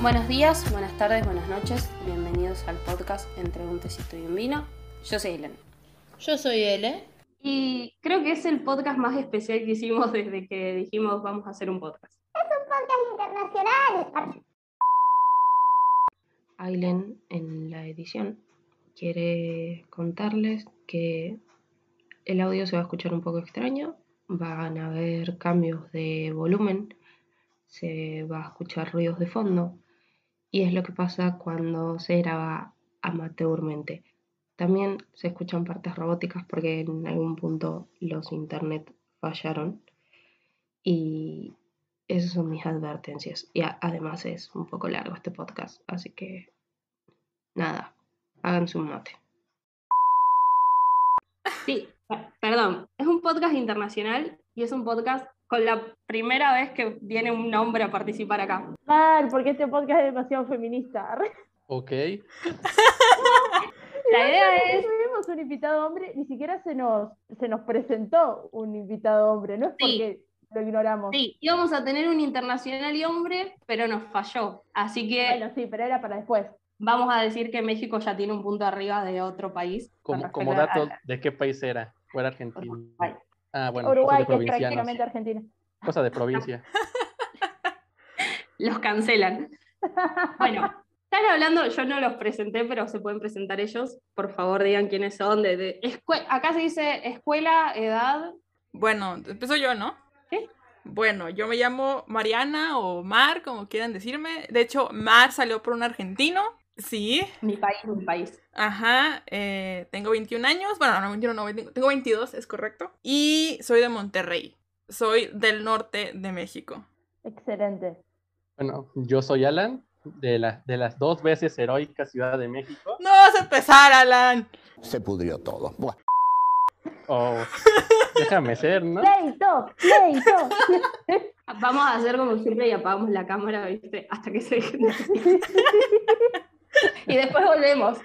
Buenos días, buenas tardes, buenas noches. Bienvenidos al podcast Entre un tecito y un vino. Yo soy Helen. Yo soy Ele. Y creo que es el podcast más especial que hicimos desde que dijimos vamos a hacer un podcast. internacional. Aileen en la edición quiere contarles que el audio se va a escuchar un poco extraño, van a haber cambios de volumen, se va a escuchar ruidos de fondo y es lo que pasa cuando se graba amateurmente. También se escuchan partes robóticas porque en algún punto los internet fallaron y esas son mis advertencias. Y además es un poco largo este podcast, así que nada, háganse un mate. Sí, per- perdón, es un podcast internacional y es un podcast con la primera vez que viene un hombre a participar acá. Mal, porque este podcast es demasiado feminista. Ok. La idea es, Tuvimos un invitado hombre, ni siquiera se nos, se nos presentó un invitado hombre, no es Sí. porque lo ignoramos. sí, íbamos a tener un internacional y hombre, pero nos falló. Así que Bueno, sí, pero era para después. vamos a decir que México ya tiene un punto arriba de otro país. Como, como respecto a- dato, ¿de qué país era? ¿O era Argentina? Uruguay. Ah, bueno, Uruguay, cosas que de es prácticamente Argentina. Cosa de provincia. los cancelan. Bueno, están hablando, yo no los presenté, pero se pueden presentar ellos. Por favor, digan quiénes son. De, de- escue- acá se dice escuela, edad. Bueno, empiezo yo, ¿no? Sí. Bueno, yo me llamo Mariana o Mar, como quieran decirme. De hecho, Mar salió por un argentino. Sí. Mi país, mi país. Ajá. eh, tengo 21 años. Bueno, no, 21, no, 20, tengo 22, es correcto. Y soy de Monterrey. Soy del norte de México. Excelente. Bueno, yo soy Alan, de, la, de las dos veces heroica Ciudad de México. No vas a empezar, Alan. Se pudrió todo. Buah. Oh, déjame ser, ¿no? ¡Pleito! ¡Pleito! Vamos a hacer como siempre y apagamos la cámara, ¿viste? Hasta que se dejen. Y después volvemos.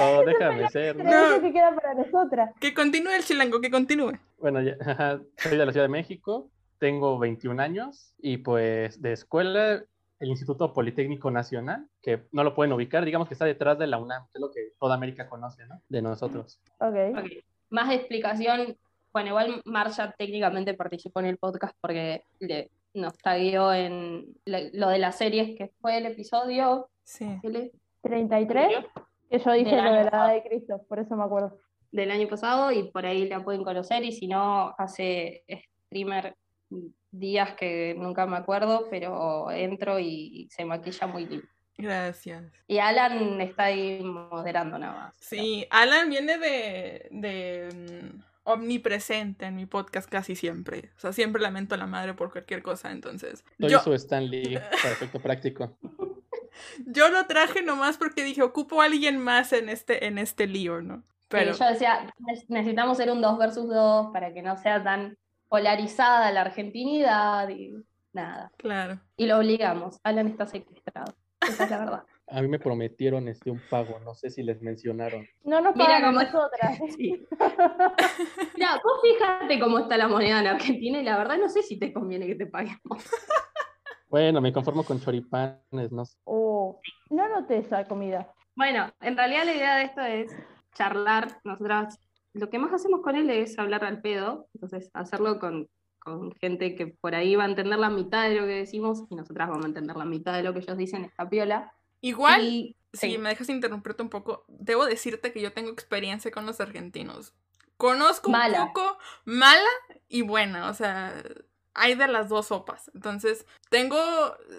Oh, déjame ser, ¿no? Que queda para nosotras. Que continúe el chilango, que continúe. Bueno, ya- ajá, soy de la Ciudad de México, tengo 21 años y pues de escuela el Instituto Politécnico Nacional, que no lo pueden ubicar, digamos que está detrás de la UNAM, que es lo que toda América conoce, ¿no? De nosotros. Ok. Ok. Más explicación. Bueno, igual Marcia técnicamente participó en el podcast porque le, nos tagueó en le- lo de las series, que fue el episodio. Sí. ¿qué le- 33, que yo dije Del lo año de la edad pasado. de Cristo, por eso me acuerdo. del año pasado y por ahí la pueden conocer y si no hace streamer días que nunca me acuerdo, pero entro y se maquilla muy lindo. Gracias. Y Alan está ahí moderando nada más. Sí, Alan viene de, de mm, omnipresente en mi podcast casi siempre. O sea, siempre lamento a la madre por cualquier cosa, entonces. Soy Yo, su Stanley para efecto práctico. yo lo traje nomás porque dije, ocupo a alguien más en este, en este lío, ¿no? Pero Sí, yo decía, "Ne- necesitamos ser un 2 versus 2 para que no sea tan polarizada la argentinidad y nada. claro. Y lo obligamos. Alan está secuestrado. Esa es la verdad. A mí me prometieron este un pago, no sé si les mencionaron. No nos Mira pagan a cómo- nosotras. Sí. Mira, vos fíjate cómo está la moneda en Argentina y la verdad no sé si te conviene que te paguemos. Bueno, me conformo con choripanes, no sé. Oh, no noté esa comida. Bueno, en realidad la idea de esto es charlar. Nosotras, lo que más hacemos con él es hablar al pedo, entonces hacerlo con, con gente que por ahí va a entender la mitad de lo que decimos y nosotras vamos a entender la mitad de lo que ellos dicen, piola. Igual, Y, si sí. me dejas interrumpirte un poco, debo decirte que yo tengo experiencia con los argentinos. Conozco Mala. un poco mala y buena, o sea, hay de las dos sopas. Entonces, tengo,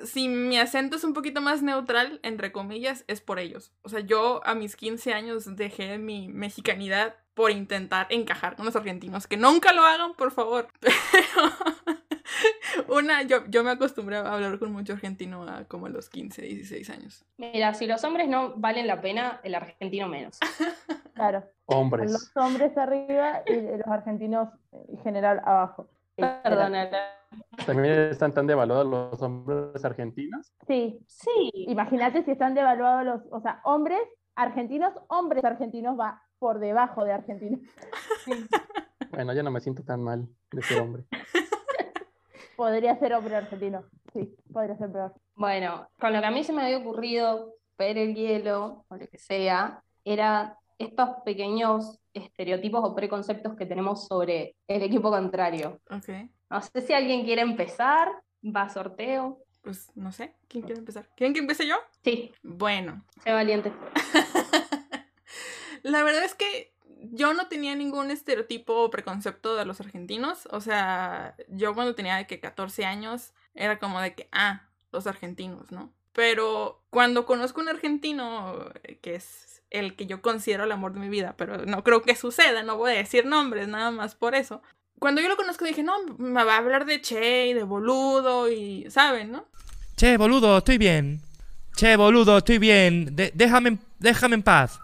si mi acento es un poquito más neutral, entre comillas, es por ellos. O sea, yo a mis 15 años dejé mi mexicanidad por intentar encajar con los argentinos. Que nunca lo hagan, por favor. Pero una, yo, yo me acostumbré a hablar con mucho argentino a como a los 15, 16 años. Mira, si los hombres no valen la pena, el argentino menos. Claro. Hombres. Los hombres arriba y los argentinos en general abajo. Perdón, Alan. También están tan devaluados los hombres argentinos. Sí, Sí, imagínate si están devaluados los, o sea, hombres argentinos, hombres argentinos va por debajo de argentinos. Bueno, ya no me siento tan mal de ser hombre. Podría ser hombre argentino, sí, podría ser peor. Bueno, con lo que a mí se me había ocurrido ver el hielo o lo que sea, era estos pequeños estereotipos o preconceptos que tenemos sobre el equipo contrario. Ok. No sé si alguien quiere empezar, va a sorteo. Pues no sé, ¿quién quiere empezar? ¿Quieren que empiece yo? Sí, Bueno, sé valiente. la verdad es que yo no tenía ningún estereotipo o preconcepto de los argentinos. O sea, yo cuando tenía de que 14 años era como de que, ah, los argentinos, ¿no? Pero cuando conozco un argentino, eh, que es el que yo considero el amor de mi vida, pero no creo que suceda, no voy a decir nombres, nada más por eso. Cuando yo lo conozco dije, no, me va a hablar de Che y de boludo y, ¿saben, no? Che, boludo, estoy bien. Che, boludo, estoy bien. De- déjame, déjame en paz.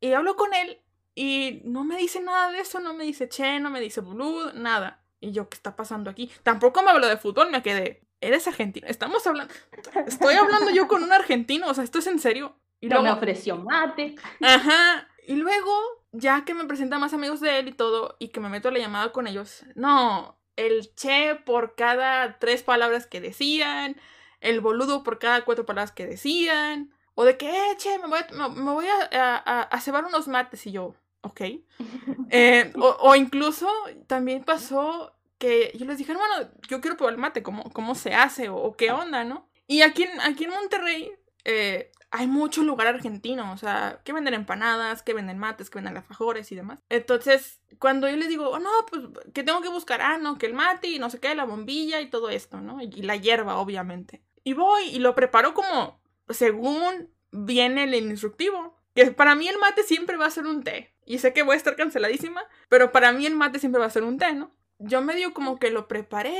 Y hablo con él y no me dice nada de eso, no me dice che, no me dice boludo, nada. Y yo, ¿qué está pasando aquí? Tampoco me habló de fútbol, me quedé, eres argentino, estamos hablando, estoy hablando yo con un argentino, o sea, esto es en serio. Y me ofreció mate. ajá, y luego, ya que me presenta más amigos de él y todo, y que me meto a la llamada con ellos, no, el che por cada tres palabras que decían, el boludo por cada cuatro palabras que decían, o de que, eh, che, me voy a, me, voy a, a, a- a cebar unos mates, y yo, ok. Eh, o, o incluso también pasó que yo les dije, bueno, yo quiero probar el mate, ¿cómo, cómo se hace o, qué onda, no? Y aquí aquí en Monterrey eh, hay mucho lugar argentino, o sea, que venden empanadas, que venden mates, que venden alfajores y demás. Entonces, cuando yo les digo, oh, no, pues, ¿qué tengo que buscar? Ah, no, que el mate y no sé qué, la bombilla y todo esto, ¿no? Y la hierba, obviamente. Y voy y lo preparo como según viene el instructivo. Que para mí el mate siempre va a ser un té. Y sé que voy a estar canceladísima, pero para mí el mate siempre va a ser un té, ¿no? Yo medio como que lo preparé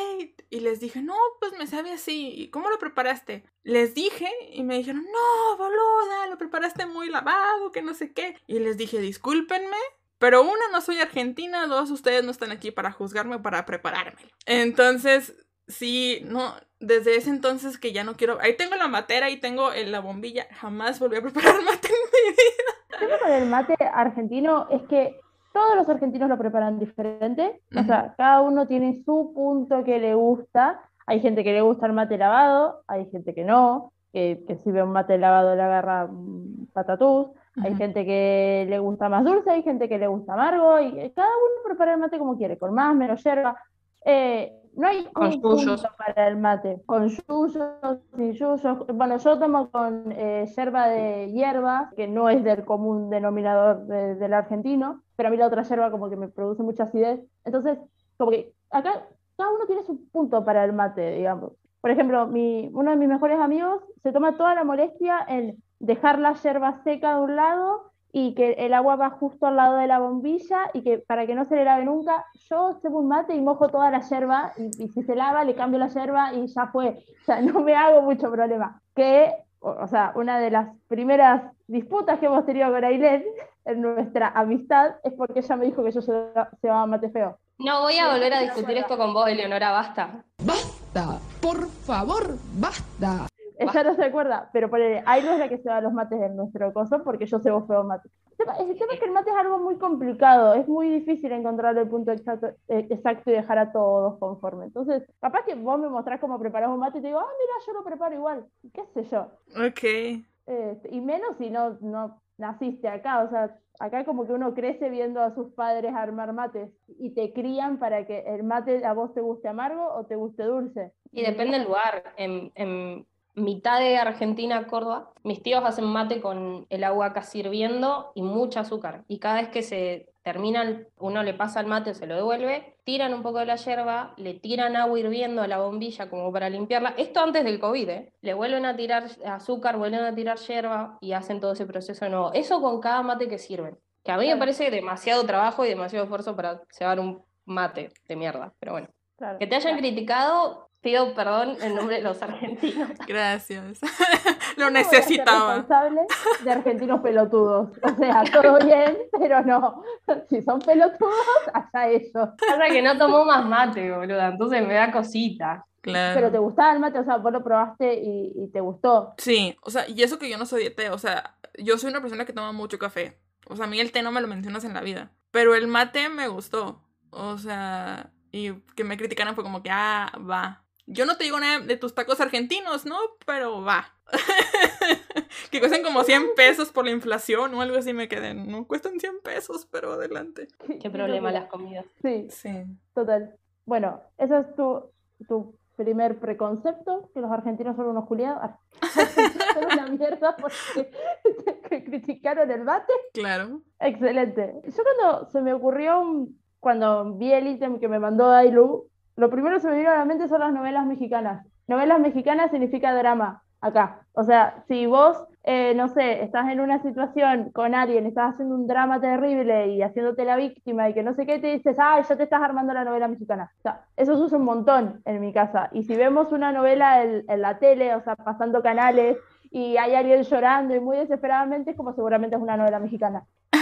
y- les dije, no, pues me sabe así. ¿Y cómo lo preparaste? Les dije y me dijeron, no, boluda, lo preparaste muy lavado, que no sé qué. Y les dije, discúlpenme, pero una, no soy argentina, dos, ustedes no están aquí para juzgarme o para preparármelo. Entonces, sí, no, desde ese entonces que ya no quiero. Ahí tengo la matera y tengo la bombilla. Jamás volví a preparar mate en mi vida. El mate argentino es que todos los argentinos lo preparan diferente. O sea, cada uno tiene su punto que le gusta. Hay gente que le gusta el mate lavado, hay gente que no, que, que si ve un mate lavado le agarra mm, patatús. Hay Ujú. gente que le gusta más dulce, hay gente que le gusta amargo, y eh, cada uno prepara el mate como quiere, con más, menos yerba. Eh, no hay Con un punto para el mate, con yuyos, sin yuyos. Bueno, yo tomo con eh, yerba de hierba, que no es del común denominador de- del argentino, pero a mí la otra yerba como que me produce mucha acidez. Entonces, como que acá cada uno tiene su punto para el mate, digamos. Por ejemplo, mi, uno de mis mejores amigos se toma toda la molestia en dejar la yerba seca de un lado y que el agua va justo al lado de la bombilla y que para que no se le lave nunca, yo cebo un mate y mojo toda la yerba y, y si se lava le cambio la yerba y ya fue. O sea, no me hago mucho problema. Que, o, o sea, una de las primeras disputas que hemos tenido con Ailén en nuestra amistad es porque ella me dijo que yo se cebaba mate feo. No voy a volver a discutir esto con vos, Eleonora, basta. Basta, por favor, basta. Ella no se acuerda, pero ponele, Ailo es la que se va los mates en nuestro coso porque yo cebo feo mate. El tema, el tema es que el mate es algo muy complicado, es muy difícil encontrar el punto exacto, eh, exacto y dejar a todos conforme. Entonces, capaz que vos me mostrás cómo preparás un mate y te digo, ah, mira, yo lo preparo igual, qué sé yo. Ok. Este, y menos si no, no naciste acá, o sea, acá como que uno crece viendo a sus padres armar mates y te crían para que el mate a vos te guste amargo o te guste dulce. Y depende del lugar. En, en mitad de Argentina, Córdoba, mis tíos hacen mate con el agua casi hirviendo y mucho azúcar. Y cada vez que se termina, el- uno le pasa el mate se lo devuelve, tiran un poco de la yerba, le tiran agua hirviendo a la bombilla como para limpiarla. Esto antes del COVID, ¿eh? Le vuelven a tirar azúcar, vuelven a tirar yerba y hacen todo ese proceso de nuevo. Eso con cada mate que sirven. Que a mí me parece demasiado trabajo y demasiado esfuerzo para cebar un mate de mierda. Pero bueno. Claro. Que te hayan criticado, pido perdón en nombre de los argentinos. Gracias. Lo no voy a ser necesitaba. responsable de argentinos pelotudos. O sea, todo bien, pero no. Si son pelotudos, allá ellos. Pasa que no tomó más mate, boluda, entonces me da cosita. Pero Claro. te gustaba el mate, o sea, vos lo probaste y, y te gustó. Sí, o sea, y eso que yo no soy de té, o sea, yo soy una persona que toma mucho café. O sea, a mí el té no me lo mencionas en la vida. Pero el mate me gustó. O sea, y que me criticaran fue como que, ah, va. Yo no te digo nada de tus tacos argentinos, ¿no? Pero va. que cuestan como 100 pesos por la inflación o algo así me queden. No cuestan 100 pesos, pero adelante. Qué problema las comidas. Sí, Sí. total. Bueno, ese es tu, tu primer preconcepto, que los argentinos son unos culiados. Son una mierda porque que criticaron el mate. Claro. Excelente. Yo cuando se me ocurrió, un- cuando vi el ítem que me mandó Dailu, lo primero que se me vino a la mente son las novelas mexicanas. Novelas mexicanas significa drama, acá. O sea, si vos, eh, no sé, estás en una situación con alguien, estás haciendo un drama terrible y haciéndote la víctima y que no sé qué, te dices, ay, ya te estás armando la novela mexicana. O sea, eso se usa un montón en mi casa. Y si vemos una novela en, en la tele, o sea, pasando canales, y hay alguien llorando y muy desesperadamente, es como seguramente es una novela mexicana.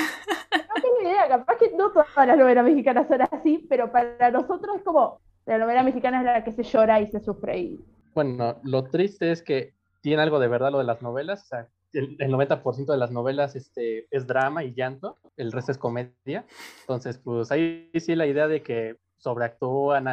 No tengo idea, capaz que no todas las novelas mexicanas son así, pero para nosotros es como, la novela mexicana es la que se llora y se sufre. Y... Bueno, lo triste es que tiene algo de verdad lo de las novelas. O sea, el, el 90% de las novelas este, es drama y llanto, el resto es comedia. Entonces, pues ahí sí la idea de que sobreactúan,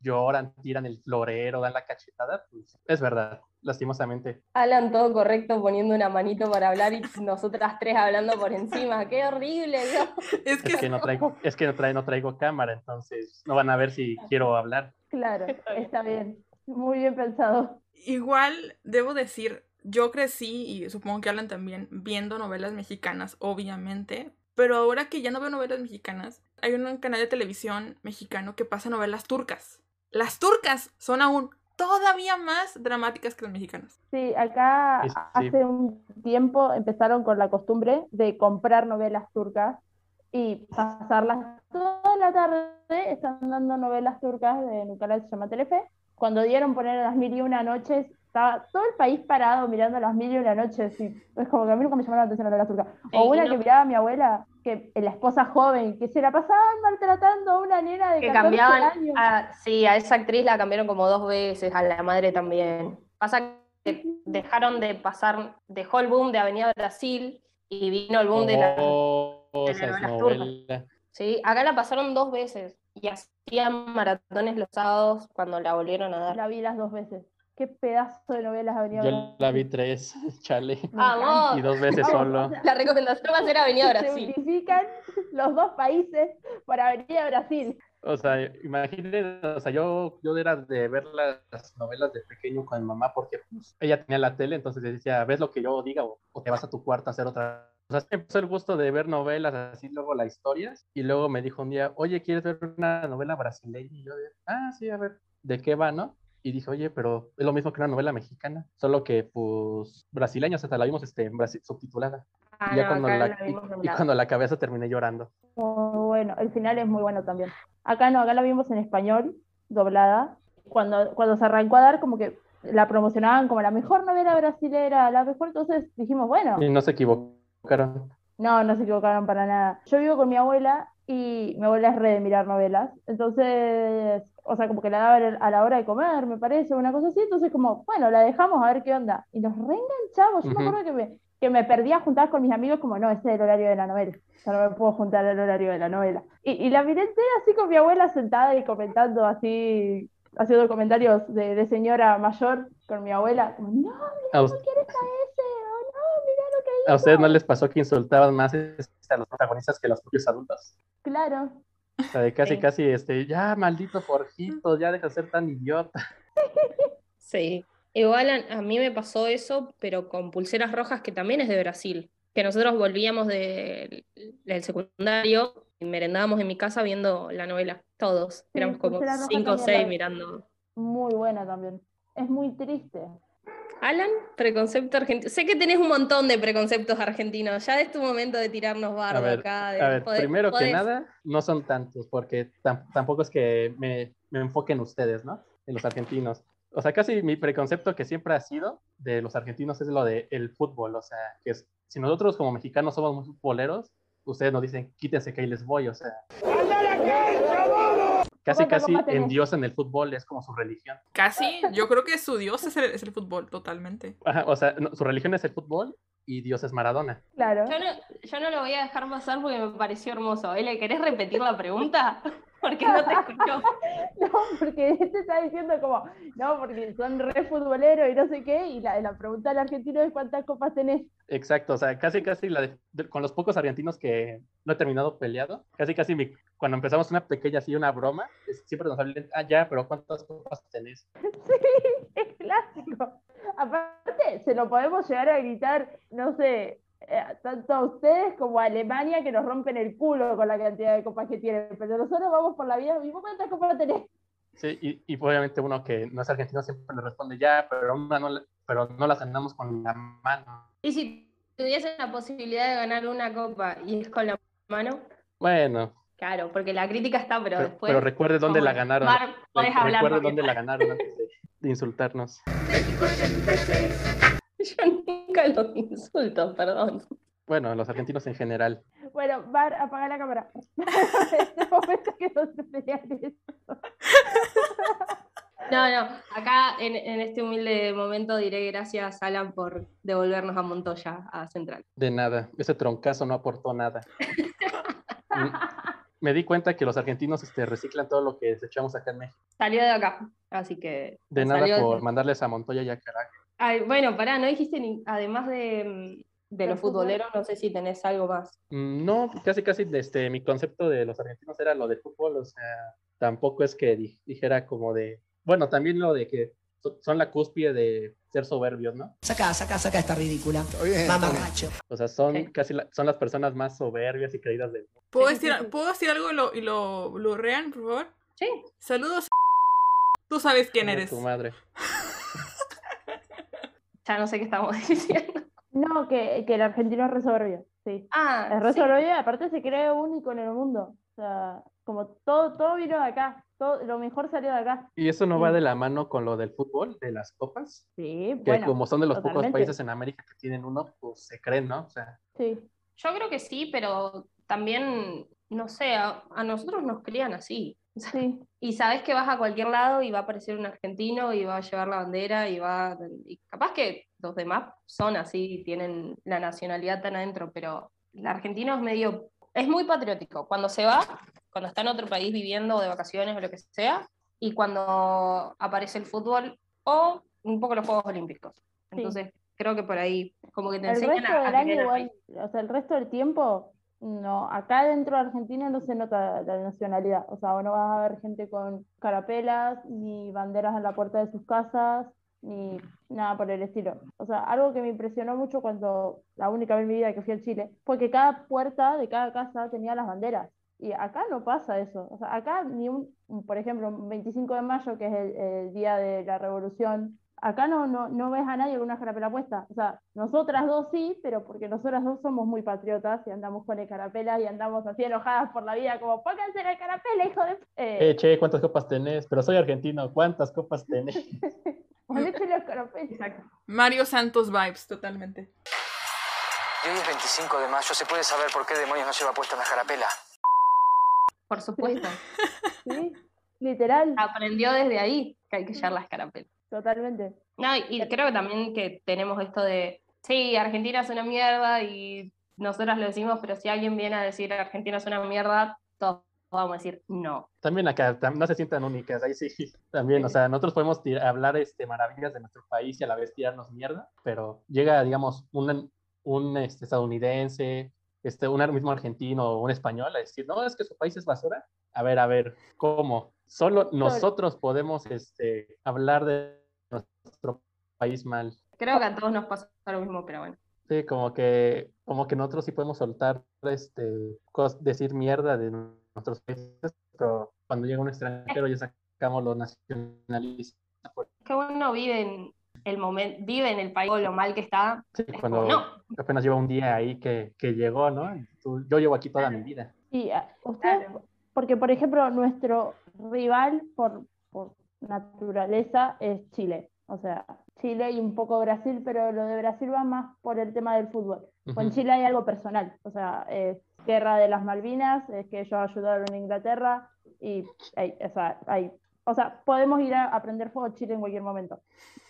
lloran, tiran el florero, dan la cachetada, pues es verdad, lastimosamente. Alan todo correcto poniendo una manito para hablar y nosotras tres hablando por encima. ¡Qué horrible, Dios! Es que, Es que no traigo, es que no traigo, no traigo cámara, entonces no van a ver si quiero hablar. Claro, está bien. Muy bien pensado. igual debo decir, yo crecí, y supongo que Alan también, viendo novelas mexicanas, obviamente. Pero ahora que ya no veo novelas mexicanas, hay un canal de televisión mexicano que pasa novelas turcas. Las turcas son aún todavía más dramáticas que las mexicanas. Sí, acá Sí, sí. hace un tiempo empezaron con la costumbre de comprar novelas turcas y pasarlas toda la tarde. Están dando novelas turcas de un canal que se llama Telefe. Cuando dieron poner a las mil y una noches, estaba todo el país parado mirando las mil y una noches. Y es como que a mí nunca me llamaron la atención las novelas turcas. O Ey, una no. que miraba a mi abuela, que la esposa joven, que se la pasaban maltratando a una nena de Que 14 cambiaban, años. a, sí, a esa actriz la cambiaron como dos veces, a la madre también. Pasa que dejaron de pasar, dejó el boom de Avenida Brasil y vino el boom de la... Oh, de novela. Sí, acá la pasaron dos veces y hacían maratones los sábados cuando la volvieron a dar. La vi las dos veces. Qué pedazo de novelas Avenida Yo Brasil. la vi tres, chale, ¡Vamos! y dos veces Vamos, solo. o sea, La recomendación va a ser Avenida se Brasil. unifican los dos países por Avenida Brasil. O sea, imagínate, o sea, yo, yo era de ver las novelas de pequeño con mi mamá porque pues, ella tenía la tele, entonces decía, ves lo que yo diga o, o te vas a tu cuarto a hacer otra. O sea, empezó el gusto de ver novelas así, luego las historias, y luego me dijo un día, oye, ¿quieres ver una novela brasileña? Y yo, ah, sí, a ver, ¿de qué va, no? Y dije, oye, pero es lo mismo que una novela mexicana, solo que, pues, brasileña, o sea, la vimos este, en Brasi- subtitulada. Ah, y, ya no, cuando la, la y- y cuando la cabeza terminé llorando. Muy bueno, el final es muy bueno también. Acá no, acá la vimos en español, doblada. Cuando, cuando se arrancó a dar, como que la promocionaban como la mejor novela brasilera, la mejor, entonces dijimos, bueno, Y no se equivocaron. no, no se equivocaron para nada. Yo vivo con mi abuela y mi abuela es re de mirar novelas, entonces, o sea, como que la daba a la hora de comer, me parece, una cosa así, entonces como, bueno, la dejamos a ver qué onda. Y nos reenganchamos, yo me acuerdo que me, que me perdía a juntar con mis amigos como, no, ese es el horario de la novela, yo no me puedo juntar al horario de la novela. Y, y la miré entera así con mi abuela sentada y comentando así, haciendo comentarios de, de señora mayor con mi abuela, como, no, A, us- ¿quién está ese? O no, mira lo que ¿A ustedes no les pasó que insultaban más este, a los protagonistas que a los propios adultos? Claro. O sea, de casi, Sí. casi, este, ya, maldito Jorgito, ya deja de ser tan idiota. Sí. Igual a, a mí me pasó eso, pero con Pulseras Rojas, que también es de Brasil. Que nosotros volvíamos de- del secundario y merendábamos en mi casa viendo la novela, todos. Sí, Éramos como cinco o seis mirando. Muy buena también. Es muy triste. Alan, preconcepto argentino. Sé que tenés un montón de preconceptos argentinos. Ya es tu momento de tirarnos ver, acá. de a ver, poder- primero que podés- nada, no son tantos, porque tam- tampoco es que me, me enfoquen ustedes, ¿no? En los argentinos. O sea, casi mi preconcepto que siempre ha sido de los argentinos es lo de el fútbol. O sea, que es, si nosotros como mexicanos somos muy futboleros, ustedes nos dicen, quítense que ahí les voy. O sea, casi, ¿Cómo te casi combaten? endiosan el fútbol, es como su religión. Casi, yo creo que su dios es el, es el fútbol, totalmente. Ajá, o sea, no, su religión es el fútbol y Dios es Maradona. Claro. Yo no, yo no lo voy a dejar pasar porque me pareció hermoso. Ele, ¿querés repetir la pregunta? Porque no te escuchó. No, porque este está diciendo como, no, porque son re futboleros y no sé qué, y la, la pregunta del argentino es cuántas copas tenés. Exacto, o sea, casi casi la de- de- con los pocos argentinos que no he terminado peleado, casi casi mi- cuando empezamos una pequeña así, una broma, siempre nos hablan, ah, ya, pero ¿cuántas copas tenés? Sí, es clásico. Aparte, se lo podemos llegar a gritar, no sé, eh, tanto a ustedes como a Alemania que nos rompen el culo con la cantidad de copas que tienen, pero nosotros vamos por la vida, ¿y vos cuántas copas tenés? Sí, y, y obviamente uno que no es argentino siempre le responde, ya, pero, una no, pero no las ganamos con la mano. Y si tuviesen la posibilidad de ganar una copa y es con la mano, Bueno, claro, porque la crítica está, pero, pero, después. pero recuerde dónde la ganaron. Mar, podés hablar recuerde dónde la ganaron antes de, de insultarnos. Yo nunca los insulto, perdón. Bueno, los argentinos en general. Bueno, Bar, apaga la cámara. este momento que no se. No, no, acá en, en este humilde momento diré gracias, Alan, por devolvernos a Montoya, a Central. De nada, ese troncazo no aportó nada. Me di cuenta que los argentinos este, reciclan todo lo que desechamos acá en México. Salió de acá, así que. De nada por mandarles a Montoya y a Carajo. Ay, bueno, pará, no dijiste ni, además de, mm, de ¿Del los futboleros, no sé si tenés algo más. Mm, No, casi casi este, mi concepto de los argentinos era lo de fútbol, o sea, tampoco es que di- dijera como de, bueno, también lo de que son la cúspide de ser soberbios, ¿no? Saca, saca, saca esta ridícula. Mamarracho. O sea, son casi la- son las personas más soberbias y creídas del mundo. ¿Puedo decir. ¿puedo decir algo y lo, y lo blurrean, por favor? Sí. Saludos. Tú sabes quién Ay, eres. Tu madre. Ya no sé qué estamos diciendo. No, que, que el argentino es re soberbio, sí. Ah, Es re sí. soberbio y aparte se cree único en el mundo. O sea, como todo, todo vino de acá, todo, lo mejor salió de acá. ¿Y eso no va de la mano con lo del fútbol, de las copas? Sí, Que bueno, como son de los pocos países en América que tienen uno, pues se creen, ¿no? O sea, sí. Yo creo que sí, pero también, no sé, a, a nosotros nos crían así. Sí, Y sabes que vas a cualquier lado y va a aparecer un argentino y va a llevar la bandera y va. Y capaz que los demás son así, tienen la nacionalidad tan adentro, pero el argentino es medio. Es muy patriótico. Cuando se va, cuando está en otro país viviendo o de vacaciones o lo que sea, y cuando aparece el fútbol o un poco los Juegos Olímpicos. Entonces, creo que por ahí, como que te el enseñan resto a, a del año igual, o sea, el resto del tiempo, no, acá dentro de Argentina no se nota la nacionalidad, o sea, no vas a ver gente con carapelas, ni banderas en la puerta de sus casas, ni nada por el estilo. O sea, algo que me impresionó mucho cuando, la única vez en mi vida que fui a Chile, fue que cada puerta de cada casa tenía las banderas. Y acá no pasa eso. O sea, acá ni un, por ejemplo, un 25 de mayo, que es el, el día de la revolución, acá no, no, no ves a nadie con una carapela puesta. O sea, nosotras dos sí, pero porque nosotras dos somos muy patriotas y andamos con el carapela y andamos así enojadas por la vida, como pónganse la carapela, hijo de... eh, Eh, che, ¿cuántas copas tenés? Pero soy argentino, ¿cuántas copas tenés? Exacto. Mario Santos vibes, totalmente. Y hoy es 25 de mayo, ¿se puede saber por qué demonios no lleva puesta una carapela? Por supuesto. ¿Sí? Literal, Aprendió desde ahí que hay que llevar las carapelas. totalmente. No, y y creo que también que tenemos esto de, sí, Argentina es una mierda y nosotras lo decimos, pero si alguien viene a decir Argentina es una mierda, todos vamos a decir no. También acá, no se sientan únicas, ahí sí, también, o sea, nosotros podemos hablar este, maravillas de nuestro país y a la vez tirarnos mierda, pero llega, digamos, un, un este, estadounidense, este, un mismo argentino o un español a decir, no, es que su país es basura. A ver, a ver, ¿cómo? Solo nosotros podemos este, hablar de nuestro país mal. Creo que a todos nos pasa lo mismo, pero bueno. Sí, como que, como que nosotros sí podemos soltar, este, decir mierda de nuestros países, pero cuando llega un extranjero ya sacamos los nacionalistas. Que uno vive en el momento, vive en el país lo mal que está. Sí, cuando no, apenas lleva un día ahí que, que llegó, ¿no? Tú- yo llevo aquí toda mi vida. Y ah, ustedes, porque por ejemplo, nuestro rival por, por naturaleza es Chile. O sea, Chile y un poco Brasil, pero lo de Brasil va más por el tema del fútbol. Con Ujú. Chile hay algo personal. O sea, es guerra de las Malvinas, es que ellos ayudaron a Inglaterra y hay, o sea, hay- o sea, podemos ir a aprender fuego Chile en cualquier momento,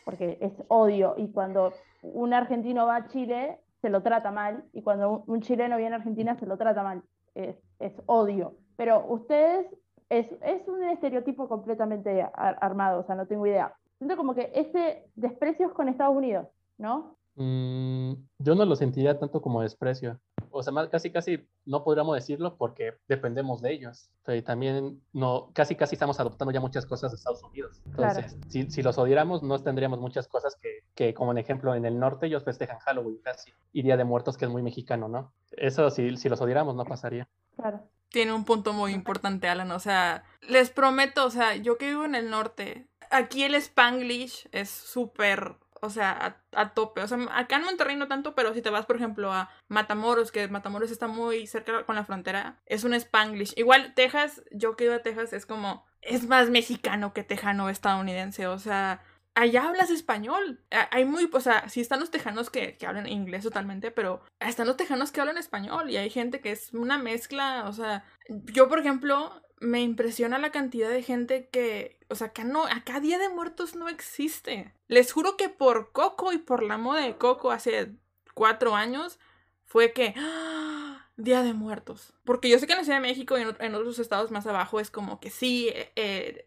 porque es odio. Y cuando un argentino va a Chile, se lo trata mal, y cuando un, un chileno viene a Argentina, se lo trata mal. Es, es odio. Pero ustedes es, es un estereotipo completamente ar- armado, o sea, no tengo idea. Siento como que ese desprecio es con Estados Unidos, ¿no? Mm, yo no lo sentiría tanto como desprecio. O sea, más- casi casi no podríamos decirlo porque dependemos de ellos. O sea, y también no, casi casi estamos adoptando ya muchas cosas de Estados Unidos. Claro. Entonces, si, si los odiáramos, no tendríamos muchas cosas que, que, como en ejemplo, en el norte ellos festejan Halloween casi. Y Día de Muertos, que es muy mexicano, ¿no? Eso, si, si los odiáramos, no pasaría. Claro. Tiene un punto muy importante, Alan. O sea, les prometo, o sea, yo que vivo en el norte, aquí el Spanglish es súper, o sea, a, tope. O sea, acá en Monterrey no tanto, pero si te vas, por ejemplo, a Matamoros, que Matamoros está muy cerca con la frontera, es un Spanglish. Igual Texas, yo que vivo a Texas, es como, es más mexicano que tejano estadounidense. O sea, allá hablas español. Hay muy, o sea, sí están los tejanos que, que hablan inglés totalmente, pero están los tejanos que hablan español y hay gente que es una mezcla, o sea, yo por ejemplo me impresiona la cantidad de gente que, o sea, acá no, acá Día de Muertos no existe. Les juro que por Coco y por la moda de Coco hace cuatro años fue que ¡ah! Día de Muertos. Porque yo sé que en la Ciudad de México y en, ot- en otros estados más abajo es como que sí, eh, eh,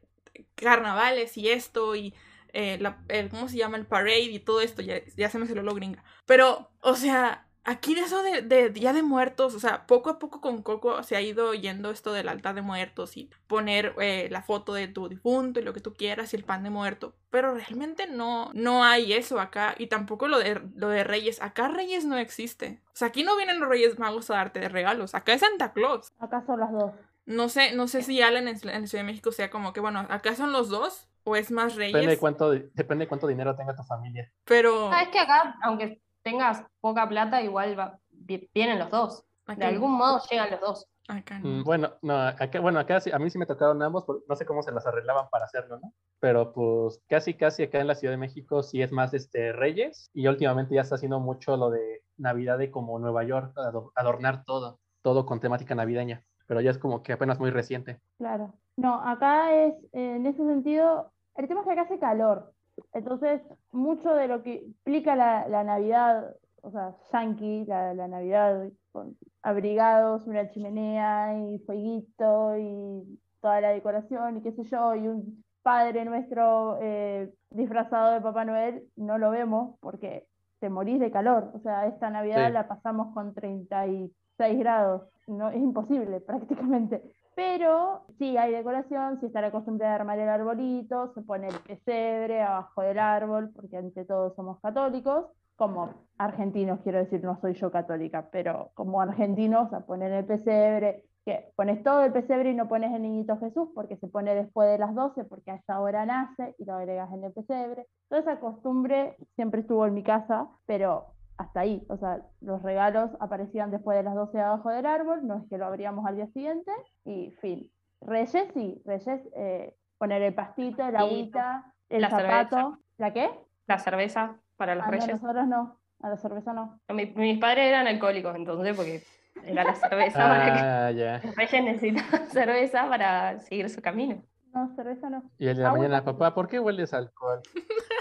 carnavales y esto y eh, la- el, ¿cómo se llama? El parade y todo esto, ya, ya se me salió lo gringa. Pero, o sea, aquí de eso de, de Día de Muertos, o sea, poco a poco con Coco se ha ido yendo esto del altar de muertos y poner eh, la foto de tu difunto y lo que tú quieras y el pan de muerto. Pero realmente no, no hay eso acá y tampoco lo de, lo de Reyes. Acá Reyes no existe. O sea, aquí no vienen los Reyes Magos a darte de regalos. Acá es Santa Claus. Acá son las dos. No sé, no sé si Alan en, en la Ciudad de México sea como que, bueno, acá son los dos o es más Reyes. Depende de cuánto, depende de cuánto dinero tenga tu familia. Pero Ah, es que acá, aunque tengas poca plata, igual va- vi- vienen los dos. De acá, algún modo llegan los dos. acá Mm, no. Bueno, no, acá, bueno, acá sí- a mí sí me tocaron ambos, no sé cómo se las arreglaban para hacerlo, ¿no? Pero pues casi, casi acá en la Ciudad de México sí es más este Reyes y últimamente ya está haciendo mucho lo de Navidad de como Nueva York, ado- adornar todo, todo con temática navideña, pero ya es como que apenas muy reciente. Claro. No, acá es, eh, en ese sentido, el tema es que acá hace calor. Entonces, mucho de lo que implica la, la Navidad, o sea, yankee, la, la Navidad con abrigados, una chimenea y fueguito y toda la decoración y qué sé yo, y un padre nuestro eh, disfrazado de Papá Noel, no lo vemos porque te morís de calor. O sea, esta Navidad Sí. la pasamos con 36 grados. No, es imposible prácticamente. Pero sí hay decoración, sí está la costumbre de armar el arbolito, se pone el pesebre abajo del árbol, porque ante todo somos católicos, como argentinos, quiero decir, no soy yo católica, pero como argentinos, a poner el pesebre, que pones todo el pesebre y no pones el niñito Jesús, porque se pone después de las 12, porque a esa hora nace y lo agregas en el pesebre. Toda esa costumbre siempre estuvo en mi casa, pero hasta ahí, o sea, los regalos aparecían después de las 12 abajo del árbol, no es que lo abríamos al día siguiente, y fin. Reyes sí, Reyes, eh, poner el pastito, el agüita, el la zapato. cerveza. ¿La qué? La cerveza para los Ah, no, reyes. nosotros no, a la cerveza no. Mi- mis padres eran alcohólicos, entonces, porque era la cerveza para que Ah, ya. los reyes necesitaban cerveza para seguir su camino. No, cerveza no. Y el de la mañana, papá, ¿por qué hueles alcohol?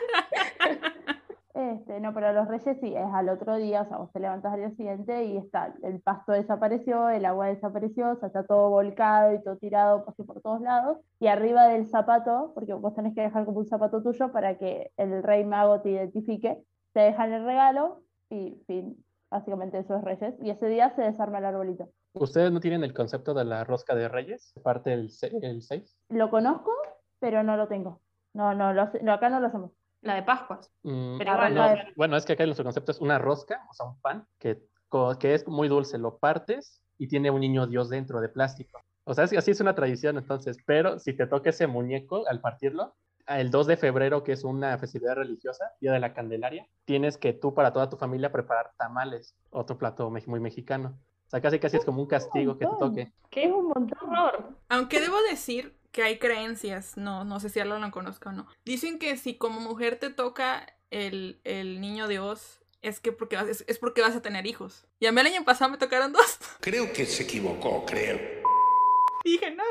Este, no, pero los reyes sí, es al otro día, o sea, vos te levantás al día siguiente y está, el pasto desapareció, el agua desapareció, o sea, está todo volcado y todo tirado así por todos lados, y arriba del zapato, porque vos tenés que dejar como un zapato tuyo para que el rey mago te identifique, te dejan el regalo y fin, básicamente eso es reyes, y ese día se desarma el arbolito. ¿Ustedes no tienen el concepto de la rosca de Reyes? Parte el, se- el 6. Lo conozco, pero no lo tengo. No, no, lo no, acá no lo hacemos. La de Pascuas. Mm, Pero igual no, no bueno, es que acá nuestro concepto es una rosca, o sea, un pan, que, que es muy dulce, lo partes y tiene un niño Dios dentro de plástico. O sea, es- así es una tradición entonces, pero si te toca ese muñeco al partirlo, el 2 de febrero, que es una festividad religiosa, Día de la Candelaria, tienes que tú para toda tu familia preparar tamales, otro plato me- muy mexicano. O sea, casi casi es como un castigo que te toque. ¡Qué Es un montón. horror! Aunque debo decir que hay creencias, no, no sé si Alan lo conozca o no. Dicen que si como mujer te toca el, el niño Dios, es que porque vas, es, es porque vas a tener hijos. Y a mí el año pasado me tocaron dos. Creo que se equivocó, creo. Dije, no.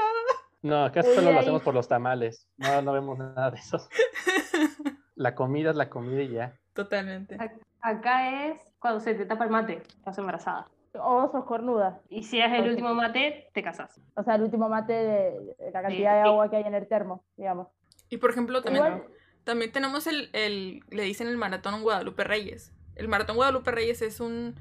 No, acá solo lo hacemos por los tamales. No, no vemos nada de eso. La comida es la comida y ya. Totalmente. Acá es cuando se te tapa el mate, estás embarazada. O sos cornuda. Y si es el último mate, te casás. O sea, el último mate de, de la cantidad de sí. agua que hay en el termo, digamos. Y por ejemplo, también, Igual- también tenemos el, el, le dicen el maratón Guadalupe Reyes. El maratón Guadalupe Reyes es un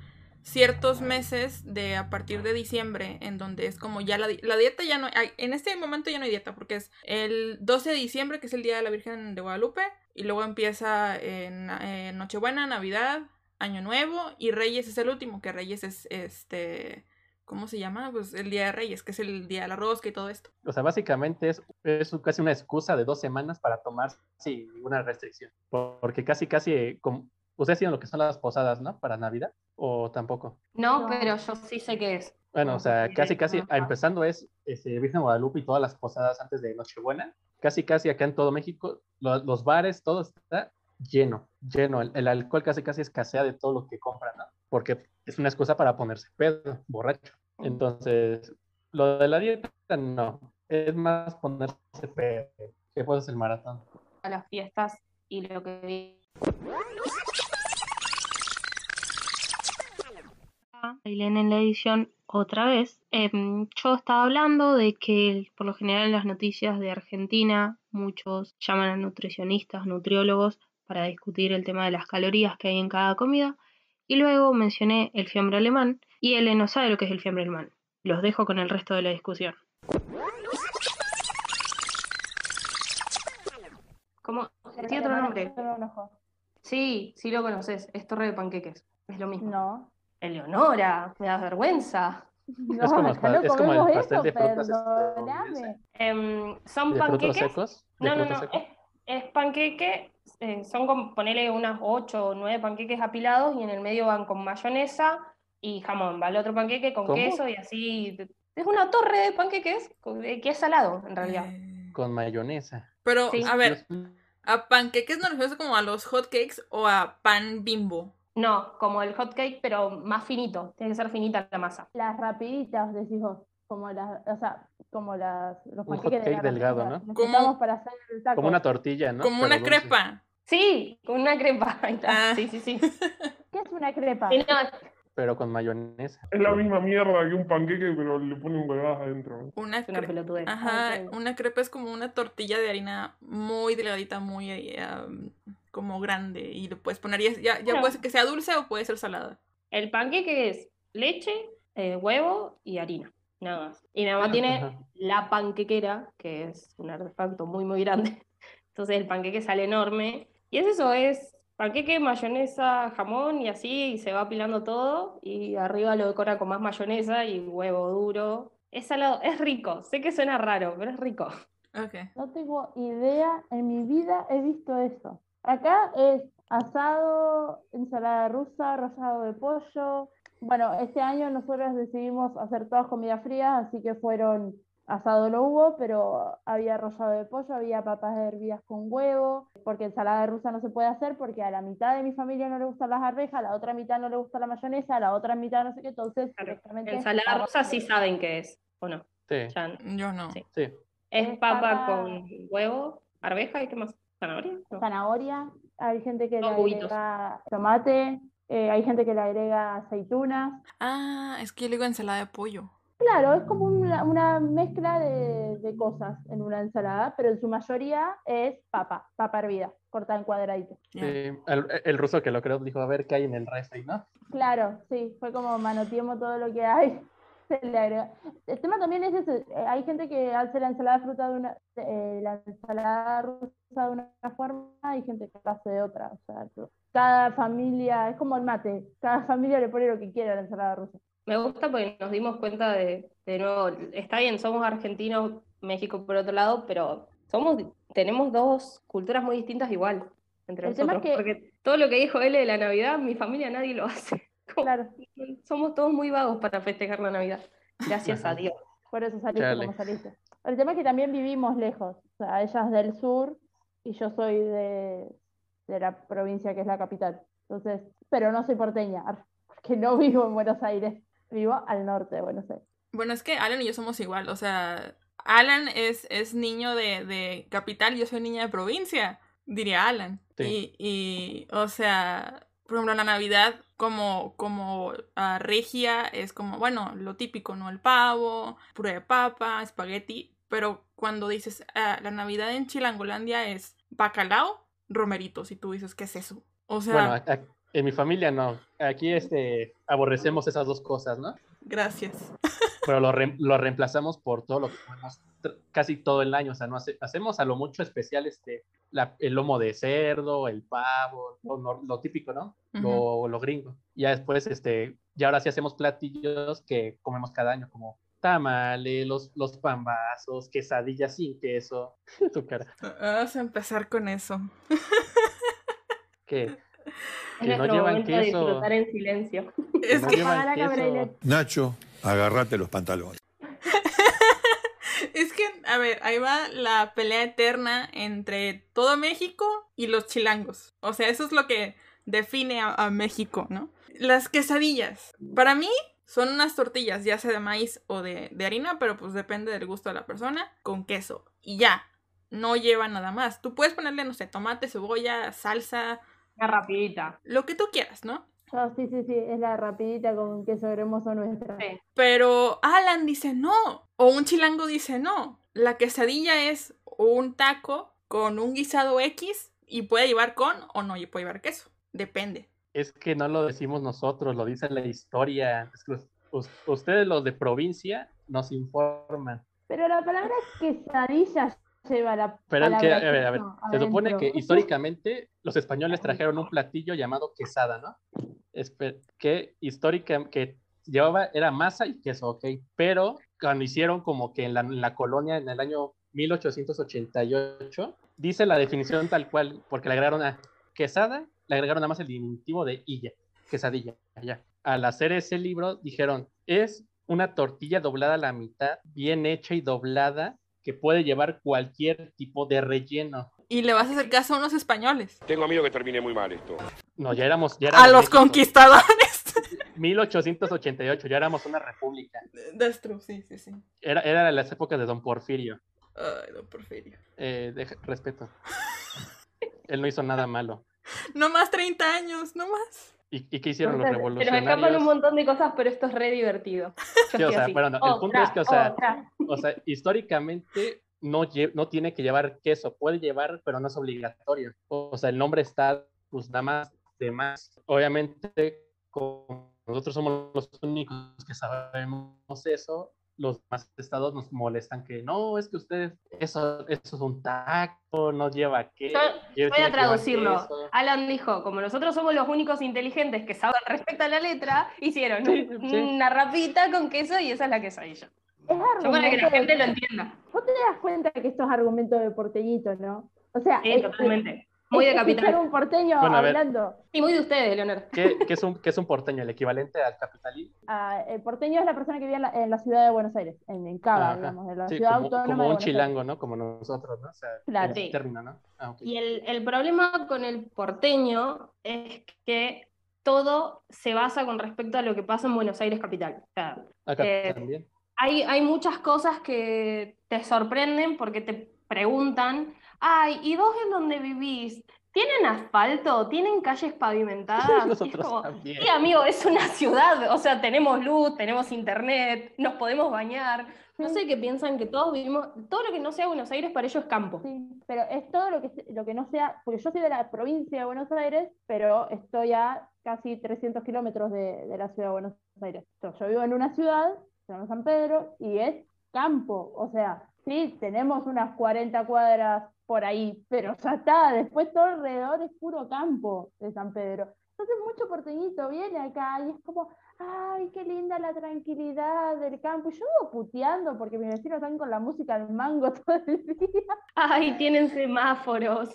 ciertos meses de a partir de diciembre en donde es como ya la, la dieta ya no hay, en este momento ya no hay dieta porque es el 12 de diciembre que es el día de la Virgen de Guadalupe y luego empieza en, en Nochebuena, Navidad, Año Nuevo y Reyes es el último, que Reyes es este ¿cómo se llama? Pues el día de Reyes, que es el día de la rosca y todo esto. O sea, básicamente es, es casi una excusa de dos semanas para tomar sin ninguna restricción. Porque casi, casi, como, ustedes tienen lo que son las posadas, ¿no? Para Navidad, o tampoco. No, pero yo sí sé qué es. Bueno, o sea, casi, casi, ajá. empezando es este, Virgen de Guadalupe y todas las posadas antes de Nochebuena. Casi, casi acá en todo México, lo- los bares, todo está lleno, lleno. El, el alcohol casi, casi escasea de todo lo que compran, ¿no? Porque es una excusa para ponerse pedo, borracho. Entonces, lo de la dieta, no. Es más ponerse pedo. Que es el maratón. A las fiestas y lo que vi. Ailén en la edición otra vez. Em, yo estaba hablando de que por lo general en las noticias de Argentina muchos llaman a nutricionistas, nutriólogos para discutir el tema de las calorías que hay en cada comida. Y luego mencioné el fiambre alemán y él no sabe lo que es el fiambre alemán. Los dejo con el resto de la discusión. ¿Cómo? Tiene otro nombre. No, no, no. Sí, sí lo conoces. Es torre de panqueques. Es lo mismo. No. Eleonora, me das vergüenza. No, Es como acá no es como el comemos pastel eso, de frutas perdóname. Em, son ¿De frutos panqueques. secos? ¿De No, no, frutos no. Es, es panqueque. Eh, son como ponerle unas 8 o 9 panqueques apilados y en el medio van con mayonesa y jamón. Va el otro panqueque con ¿Cómo? queso y así. Es una torre de panqueques con- eh, que es salado, en realidad. Eh, Con mayonesa. Pero, Sí. a ver, ¿a panqueques nos refieres como a los hot cakes o a pan bimbo? No, como el hot cake, pero más finito. Tiene que ser finita la masa. Las rapiditas, decís vos. Como las, o sea, como las, los Un hot panqueques de delgado. ¿no? Como- usamos para hacer el taco. Como una tortilla, ¿no? como Pero una dulce. crepa. Sí, con una crepa. Ah. Sí, sí, sí. ¿Qué es una crepa? Sí, no, Pero con mayonesa. Es la misma mierda que un panqueque, pero le ponen huevadas adentro. Una es una. Ajá, una crepa es como una tortilla de harina muy delgadita, muy um, como grande. Y le puedes poner, ya, ya, puede ser que sea dulce o puede ser salada. El panqueque es leche, eh, huevo y harina. Nada más. Y mi mamá tiene Ajá. la panquequera, que es un artefacto muy, muy grande. Entonces el panqueque sale enorme. Y es eso, es panqueque, mayonesa, jamón y así, y se va apilando todo. Y arriba lo decora con más mayonesa y huevo duro. Es salado, es rico. Sé que suena raro, pero es rico. Ok. No tengo idea, en mi vida he visto eso. Acá es asado, ensalada rusa, rallado de pollo. Bueno, este año nosotros decidimos hacer todas comidas frías, así que fueron asado no hubo, pero había rallado de pollo, había papas hervidas con huevo, porque ensalada rusa no se puede hacer porque a la mitad de mi familia no le gustan las arvejas, a la otra mitad no le gusta la mayonesa, a la otra mitad no sé qué, entonces Claro. directamente Ensalada rusa sí saben qué es, ¿o no? Sí, Ya- Yo no. Sí. sí. Es Es papa con huevo, arveja y qué más. ¿Zanahoria? No. zanahoria, hay gente que le juguitos. agrega tomate, eh, hay gente que le agrega aceitunas. Ah, es que yo le digo ensalada de pollo. Claro, es como una, una mezcla de, de cosas en una ensalada, pero en su mayoría es papa, papa hervida, cortada en cuadraditos. Sí, el, el ruso que lo creo dijo, a ver qué hay en el refri, ¿no? Claro, sí, fue como manoteemos todo lo que hay. se le agrega. El tema también es ese, eh, hay gente que hace la ensalada de fruta de una, eh, la ensalada rusa de una forma, hay gente que la hace de otra. O sea, cada familia, es como el mate, cada familia le pone lo que quiere a la ensalada rusa. Me gusta porque nos dimos cuenta de, de nuevo, está bien, somos argentinos, México por otro lado, pero somos, tenemos dos culturas muy distintas igual entre El tema es nosotros. que- Porque todo lo que dijo él de la Navidad, mi familia nadie lo hace. Como- Claro, Somos todos muy vagos para festejar la Navidad. Gracias a Dios. por eso saliste Chale. como saliste. El tema es que también vivimos lejos, o sea, ella es del sur y yo soy de, de la provincia que es la capital. Entonces, pero no soy porteña, porque no vivo en Buenos Aires, vivo al norte de Buenos Aires. Bueno, es que Alan y yo somos igual. O sea, Alan es, es niño de, de capital, yo soy niña de provincia, diría Alan. Sí. Y, y, o sea, por ejemplo, la Navidad como, como ah, regia es como, bueno, lo típico, ¿no? El pavo, puré de papa, espagueti, pero cuando dices ah, la Navidad en Chilangolandia es bacalao, romeritos, y tú dices, ¿qué es eso? O sea, Bueno, a- a- en mi familia no. Aquí este, aborrecemos esas dos cosas, ¿no? gracias. Pero lo, re- lo reemplazamos por todo lo que comemos casi todo el año. O sea, no hace- hacemos a lo mucho especial este, la- el lomo de cerdo, el pavo, lo, típico, ¿no? Lo, lo gringo. Ya después, este, ya ahora sí hacemos platillos que comemos cada año, como tamales, los, los pambazos, quesadillas sin queso. tu cara. Vamos a empezar con eso. Que, Es que no llevan queso. disfrutar en silencio. que no llevan que queso. Nacho, agárrate los pantalones. Es que, a ver, ahí va la pelea eterna entre todo México y los chilangos. O sea, eso es lo que define a, a México, ¿no? Las quesadillas. Para mí son unas tortillas, ya sea de maíz o de, de harina, pero pues depende del gusto de la persona, con queso. Y ya, no lleva nada más. Tú puedes ponerle, no sé, tomate, cebolla, salsa, Una rapidita. lo que tú quieras, ¿no? Oh, sí, sí, sí, es la rapidita con queso cremoso nuestra. Sí. Pero Alan dice no, o un chilango dice no. La quesadilla es un taco con un guisado X y puede llevar con o no puede llevar queso. Depende. Es que no lo decimos nosotros, lo dice la historia. Es que ustedes los de provincia nos informan. Pero la palabra quesadilla lleva la Pero es que, palabra a ver, a ver, se supone que históricamente los españoles trajeron un platillo llamado quesada, ¿no? Que histórica, que llevaba, era masa y queso, ok. Pero cuando hicieron como que en la, en la colonia en el año 1888, dice la definición tal cual, porque le agregaron a quesada, le agregaron nada más el diminutivo de illa, quesadilla, ya. Al hacer ese libro dijeron, es una tortilla doblada a la mitad, bien hecha y doblada, que puede llevar cualquier tipo de relleno. Y le vas a hacer caso a unos españoles. Tengo miedo que termine muy mal esto. No, ya éramos... Ya A los México. conquistadores. 1888, ya éramos una república. That's true, sí, sí, sí. Era, era las épocas de Don Porfirio. Ay, don Porfirio. Eh, respeto. Él no hizo nada malo. No más 30 años, no más. ¿Y, y qué hicieron los Se nos escapan un revolucionarios? montón de cosas, pero esto es re divertido. Sí, o sea, así. bueno, no, el punto es que, o sea, o sea, históricamente no, no tiene que llevar queso, puede llevar, pero no es obligatorio. O sea, el nombre está, pues nada más de más. Obviamente, como nosotros somos los únicos que sabemos eso, los demás estados nos molestan que no, es que ustedes, eso, eso es un taco, no lleva queso. Yo voy a traducirlo. Alan dijo, como nosotros somos los únicos inteligentes que saben respecto a la letra, hicieron Sí, un- sí. una rapita con queso y esa es la quesadilla. Es Yo para que la de- gente lo entienda. Vos te das cuenta que esto es argumento de porteñito, ¿no? O sea, Sí, es- totalmente. Muy de capital. un porteño Bueno, hablando. Y muy de ustedes, Leonor. ¿Qué, qué es un, qué es un porteño? ¿El equivalente al capitalín? Ah, el porteño es la persona que vive en la, en la ciudad de Buenos Aires, en, en Cava, Ajá. digamos, en la Sí, ciudad como, autónoma como de un Aires. chilango, ¿no? Como nosotros, ¿no? O sea, Claro. Sí. término, ¿no? Ah, ok. Y el, el problema con el porteño es que todo se basa con respecto a lo que pasa en Buenos Aires capital. O sea, Acá eh, también. hay, hay muchas cosas que te sorprenden porque te preguntan, ay, ¿y vos en dónde vivís? ¿Tienen asfalto? ¿Tienen calles pavimentadas? Nosotros como, también. sí, amigo, es una ciudad, o sea, tenemos luz, tenemos internet, nos podemos bañar. No sé qué piensan que todos vivimos, todo lo que no sea Buenos Aires para ellos es campo. Sí, pero es todo lo que, lo que no sea, porque yo soy de la provincia de Buenos Aires, pero estoy a casi 300 kilómetros de, de la ciudad de Buenos Aires. Yo, yo vivo en una ciudad, se llama San Pedro, y es campo, o sea, sí, tenemos unas 40 cuadras por ahí, pero ya está, después todo alrededor es puro campo de San Pedro. Entonces mucho porteñito viene acá y es como, ay, qué linda la tranquilidad del campo. Y yo puteando porque mis vecinos están con la música al mango todo el día. Ay, tienen semáforos.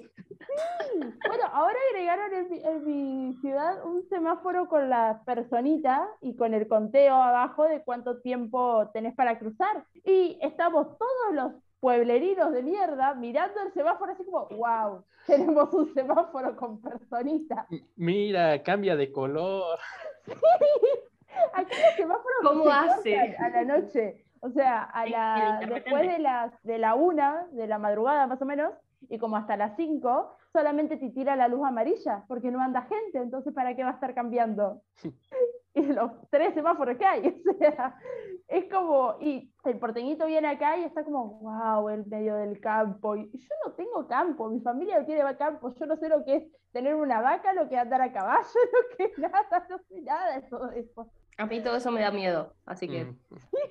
Bueno, ahora agregaron en mi, en mi ciudad un semáforo con la personita y con el conteo abajo de cuánto tiempo tenés para cruzar. Y estamos todos los pueblerinos de mierda mirando el semáforo así como, wow, tenemos un semáforo con personita. Mira, cambia de color. Aquí los semáforos ¿Cómo se hace? a la noche. O sea, a Sí, la, el después de las de la una de la madrugada más o menos, y como hasta las 5, solamente te tira la luz amarilla, porque no anda gente, entonces ¿para qué va a estar cambiando? y los tres semáforos que hay, o sea, es como, y el porteñito viene acá y está como, wow, el medio del campo, y yo no tengo campo, mi familia no tiene campo, yo no sé lo que es tener una vaca, lo que es andar a caballo, lo que es nada, no sé nada de todo eso. A mí todo eso me da miedo, así que Mm.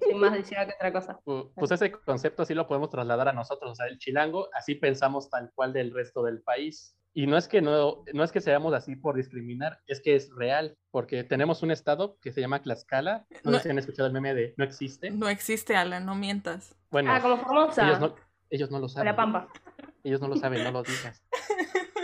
soy más de ciudad que otra cosa. Pu- Pues ese concepto sí lo podemos trasladar a nosotros, o sea, el chilango, así pensamos tal cual del resto del país. Y no es que no, no es que seamos así por discriminar, es que es real, porque tenemos un estado que se llama Tlaxcala, no, No- sé si han escuchado el meme de no existe. No existe, Alan, no mientas. Bueno, Ah, como Formosa. ellos no, ellos no lo saben. la Pampa. Ellos no lo saben, no lo digas.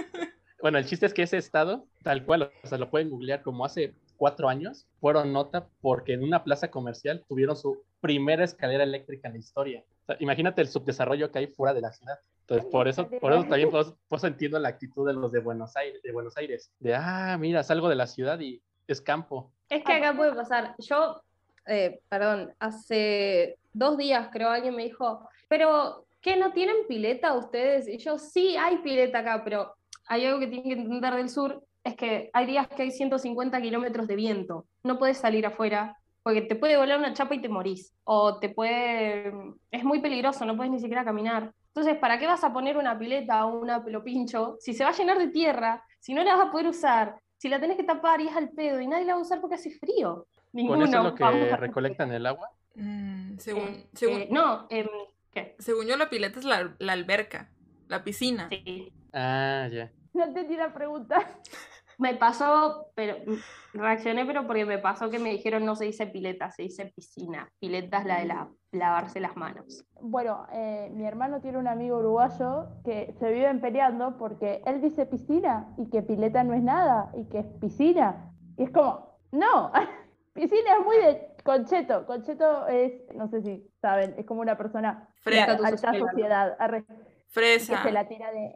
Bueno, el chiste es que ese estado, tal cual, o sea, lo pueden googlear como hace cuatro años, fueron nota porque en una plaza comercial tuvieron su primera escalera eléctrica en la historia. O sea, imagínate el subdesarrollo que hay fuera de la ciudad. Entonces, por eso, por eso también por eso entiendo la actitud de los de Buenos Aires, de Buenos Aires, de ah, mira, salgo de la ciudad y es campo. Es que acá puede pasar. Yo, eh, perdón, hace dos días creo alguien me dijo, pero ¿qué no tienen pileta ustedes? Y yo, sí, hay pileta acá, pero hay algo que tienen que entender del sur, es que hay días que hay 150 kilómetros de viento. No puedes salir afuera porque te puede volar una chapa y te morís. O te puede... Es muy peligroso, no puedes ni siquiera caminar. Entonces, ¿para qué vas a poner una pileta o una pelopincho si se va a llenar de tierra, si no la vas a poder usar, si la tenés que tapar y es al pedo y nadie la va a usar porque hace frío? Ninguno. Con eso es lo que Vamos recolectan el agua. Mm, según, Eh, según, eh, no, em, ¿qué? según yo, la pileta es la, la alberca, la piscina. Sí. Ah, ya. No entendí la pregunta. Me pasó, pero mm, reaccioné, pero porque me pasó que me dijeron no se dice pileta, se dice piscina. Pileta es la de la, lavarse las manos. Bueno, eh, mi hermano tiene un amigo uruguayo que se viven peleando porque él dice piscina y que pileta no es nada y que es piscina. Y es como, no, piscina es muy de Concheto. Concheto es, no sé si saben, es como una persona de Fresa. alta sociedad, arre, que Fresa. se la tira de...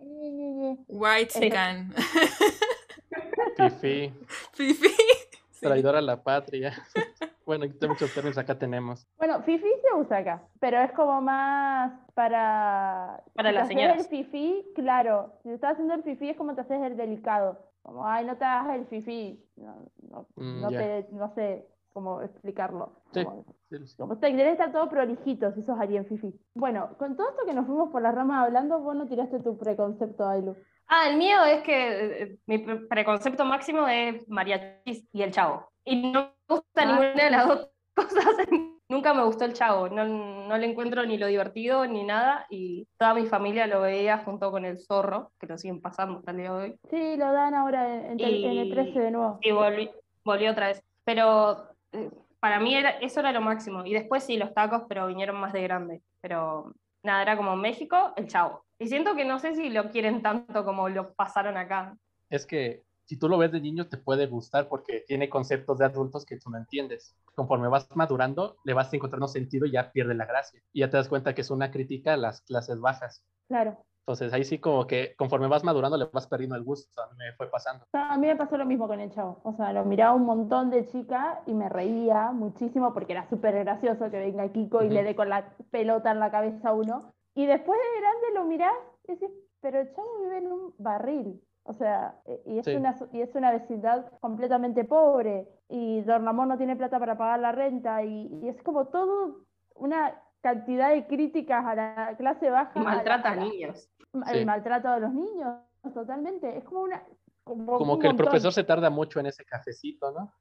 White chican. Fifi, Fifi. Sí. traidor a la patria. bueno, aquí muchos términos acá tenemos. Bueno, fifi se usa acá, pero es como más para... Para si las haces el señoras. fifi, claro, si estás haciendo el fifi es como te haces el delicado. Como, ay, no te hagas el fifi. No, no, Mm, no ya. te, no sé cómo explicarlo. Sí. Como, Sí, sí. como te querés estar todo prolijito si sos alguien fifi. Bueno, con todo esto que nos fuimos por las ramas hablando, vos no tiraste tu preconcepto, Ailu. Ah, el mío es que eh, mi pre- preconcepto máximo es mariachis y el chavo. Y no me gusta Ah. ninguna de las dos cosas. Nunca me gustó el chavo, no, no le encuentro ni lo divertido ni nada. Y toda mi familia lo veía junto con el zorro, que lo siguen pasando hasta el día de hoy. Sí, lo dan ahora en, en tel- en el Y- 13 de nuevo. Y volví, volví otra vez. Pero para mí era, eso era lo máximo. Y después sí, los tacos, pero vinieron más de grande. Pero nada, era como México, el chavo. Y siento que no sé si lo quieren tanto como lo pasaron acá. es que si tú lo ves de niño te puede gustar porque tiene conceptos de adultos que tú no entiendes. Conforme vas madurando, le vas encontrando sentido y ya pierde la gracia. Y ya te das cuenta que es una crítica a las clases bajas. Claro. Entonces ahí sí como que conforme vas madurando le vas perdiendo el gusto. A mí me fue pasando. A mí me pasó lo mismo con el chavo. O sea, lo miraba un montón de chica y me reía muchísimo porque era súper gracioso que venga Kiko y le dé con la pelota en la cabeza a uno. Y después de grande lo mirás y decís, pero el chavo vive en un barril. O sea, eh, y es, Sí. una, y es una vecindad completamente pobre. Y Don Ramón no tiene plata para pagar la renta. Y, y es como todo una cantidad de críticas a la clase baja. A la- maltrata a a la- niños. el Sí. maltrato de los niños, totalmente. Es como una. Como, Como un que el profesor se tarda mucho en ese cafecito, ¿no?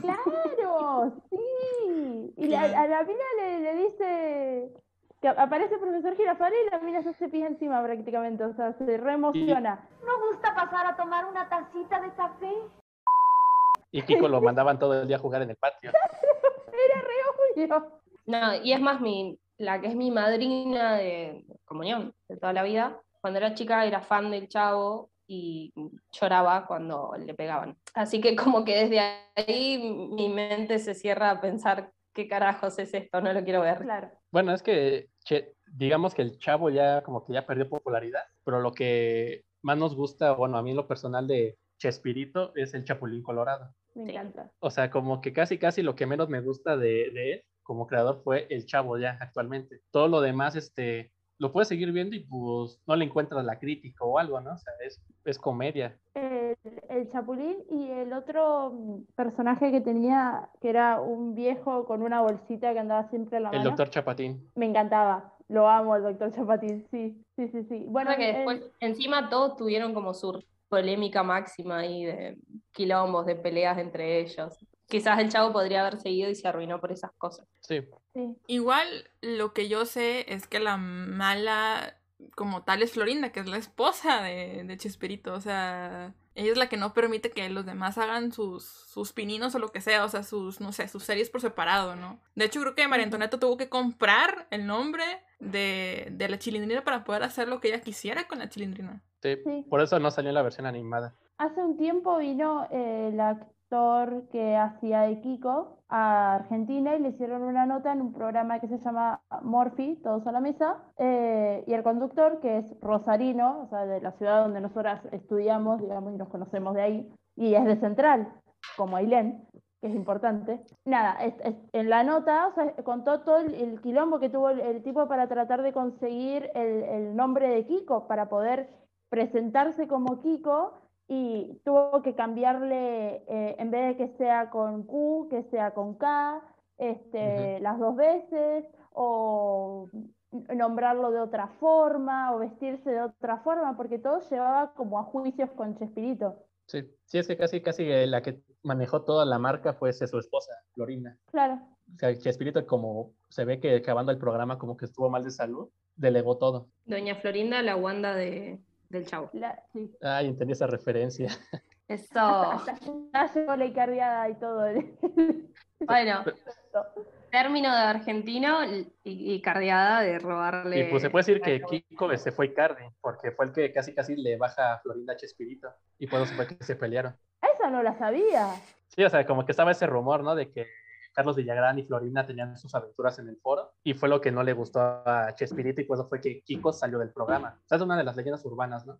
Claro, sí. Y la- a la mina le, le dice que aparece el profesor Girafales y la mina se hace pija encima prácticamente, o sea, se reemociona. ¿No gusta pasar a tomar una tacita de café? Y Kiko lo mandaban todo el día a jugar en el patio. Era re obvio. No, y es más, mi, la que es mi madrina de comunión de toda la vida, cuando era chica era fan del chavo y lloraba cuando le pegaban. Así que como que desde ahí mi mente se cierra a pensar qué carajos es esto, no lo quiero ver. Claro. Bueno, es que che, digamos que el chavo ya como que ya perdió popularidad, pero lo que más nos gusta, bueno, a mí en lo personal de Chespirito es el Chapulín Colorado. Me encanta. O sea, como que casi casi lo que menos me gusta de, de él como creador fue El Chavo ya actualmente. Todo lo demás, este, lo puedes seguir viendo y pues no le encuentras la crítica o algo, ¿no? O sea, es, es comedia. El, el Chapulín y el otro mm, personaje que tenía, que era un viejo con una bolsita que andaba siempre en la El mano. doctor Chapatín. Me encantaba. Lo amo, el doctor Chapatín, sí, sí, sí, sí. Bueno, que el- después, encima todos tuvieron como su polémica máxima ahí de quilombos, de peleas entre ellos. Quizás el chavo podría haber seguido y se arruinó por esas cosas. Sí. sí. Igual lo que yo sé es que la mala como tal es Florinda, que es la esposa de, de Chespirito. O sea, ella es la que no permite que los demás hagan sus, sus pininos o lo que sea, o sea, sus, no sé, sus series por separado, ¿no? De hecho, creo que María Antonieta tuvo que comprar el nombre de, de la chilindrina para poder hacer lo que ella quisiera con la chilindrina. Sí, Sí. Por eso no salió en la versión animada. Hace un tiempo vino eh, el actor que hacía de Kiko a Argentina y le hicieron una nota en un programa que se llama Morphy, Todos a la Mesa, eh, y el conductor, que es Rosarino, o sea, de la ciudad donde nosotras estudiamos, digamos, y nos conocemos de ahí, y es de Central, como Ailén, que es importante. Nada, en la nota, o sea, contó todo el, el quilombo que tuvo el, el tipo para tratar de conseguir el, el nombre de Kiko, para poder presentarse como Kiko y tuvo que cambiarle, eh, en vez de que sea con Q, que sea con K, este, las dos veces, o nombrarlo de otra forma, o vestirse de otra forma, porque todo llevaba como a juicios con Chespirito. Sí, sí, es que casi, casi eh, la que manejó toda la marca fue ese, su esposa, Florinda. Claro, O sea, Chespirito, como se ve que acabando el programa, como que estuvo mal de salud, delegó todo. Doña Florinda, la Wanda de, del chavo. la- sí. Ay, entendí esa referencia. Eso. Llegó la Icardiada y todo. Bueno, término de argentino y, y cardeada de robarle. Y pues se puede decir que Kiko se fue Icardi, porque fue el que casi casi le baja a Florinda Chespirito. Y por eso fue que se pelearon. Esa no la sabía. Sí, o sea, como que estaba ese rumor, ¿no? De que Carlos Villagrán y Florinda tenían sus aventuras en el foro. Y fue lo que no le gustó a Chespirito y por eso fue que Kiko salió del programa. O sea, es una de las leyendas urbanas, ¿no?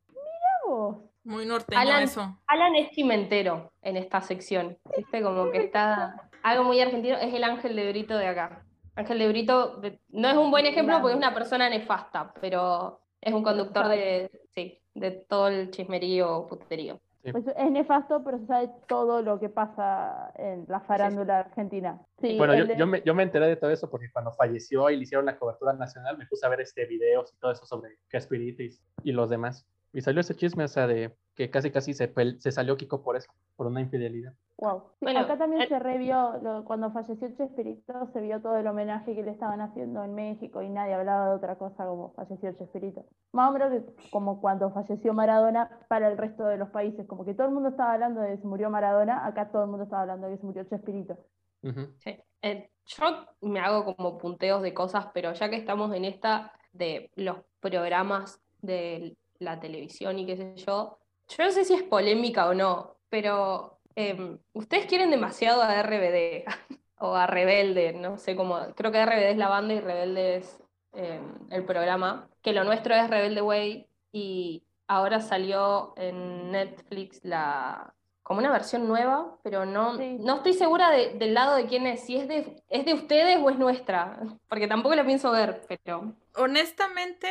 Vos. Muy norteño Alan, eso. Alan es cimentero en esta sección. ¿Viste? Como que está algo muy argentino. Es el Ángel de Brito de acá. Ángel de Brito de- no es un buen ejemplo porque es una persona nefasta, pero es un conductor de, sí, de todo el chismerío, puterío. Sí. Pues es nefasto, pero se sabe todo lo que pasa en la farándula argentina. Sí, Bueno, yo, de- yo, me, yo me enteré de todo eso porque cuando falleció y le hicieron la cobertura nacional, me puse a ver este videos y todo eso sobre Chespirito y, y los demás. Y salió ese chisme, o sea, de que casi casi se, pel- se salió Kiko por eso, por una infidelidad. Wow. Bueno, acá también eh, se revió, lo- cuando falleció Chespirito, se vio todo el homenaje que le estaban haciendo en México y nadie hablaba de otra cosa como falleció Chespirito. Más o menos que como cuando falleció Maradona para el resto de los países, como que todo el mundo estaba hablando de que se murió Maradona, acá todo el mundo estaba hablando de que se murió Chespirito. Ujú. Sí. Eh, yo me hago como punteos de cosas, pero ya que estamos en esta de los programas de la televisión y qué sé yo, yo no sé si es polémica o no, pero em, ustedes quieren demasiado a RBD o a Rebelde, no sé cómo, creo que RBD es la banda y Rebelde es em, el programa, que lo nuestro es Rebelde Way y ahora salió en Netflix la como una versión nueva, pero no, Sí. no estoy segura de- del lado de quién es, si es de, es de ustedes o es nuestra, porque tampoco la pienso ver, pero Honestamente,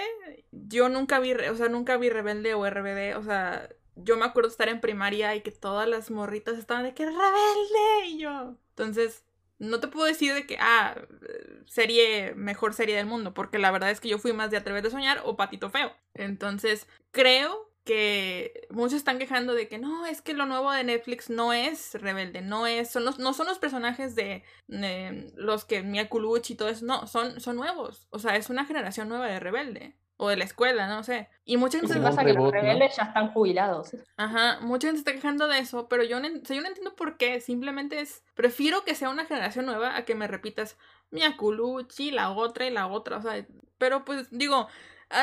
yo nunca vi, o sea, nunca vi Rebelde o RBD, o sea, yo me acuerdo estar en primaria y que todas las morritas estaban de que rebelde y yo. Entonces, no te puedo decir de que, ah, serie, mejor serie del mundo, porque la verdad es que yo fui más de Atreves a Soñar o Patito Feo. Entonces, creo que muchos están quejando de que no, es que lo nuevo de Netflix no es rebelde, no es, son los, no son los personajes de los que Mia Colucci y todo eso, no, son, son nuevos. O sea, es una generación nueva de rebelde. O de la escuela, no sé. Y mucha gente pasa es que los rebeldes ya están jubilados. Ajá, mucha gente está quejando de eso, pero yo no, en- o sea, yo no entiendo por qué. Simplemente es. Prefiero que sea una generación nueva a que me repitas Mia Colucci, la otra y la otra. O sea, pero pues digo,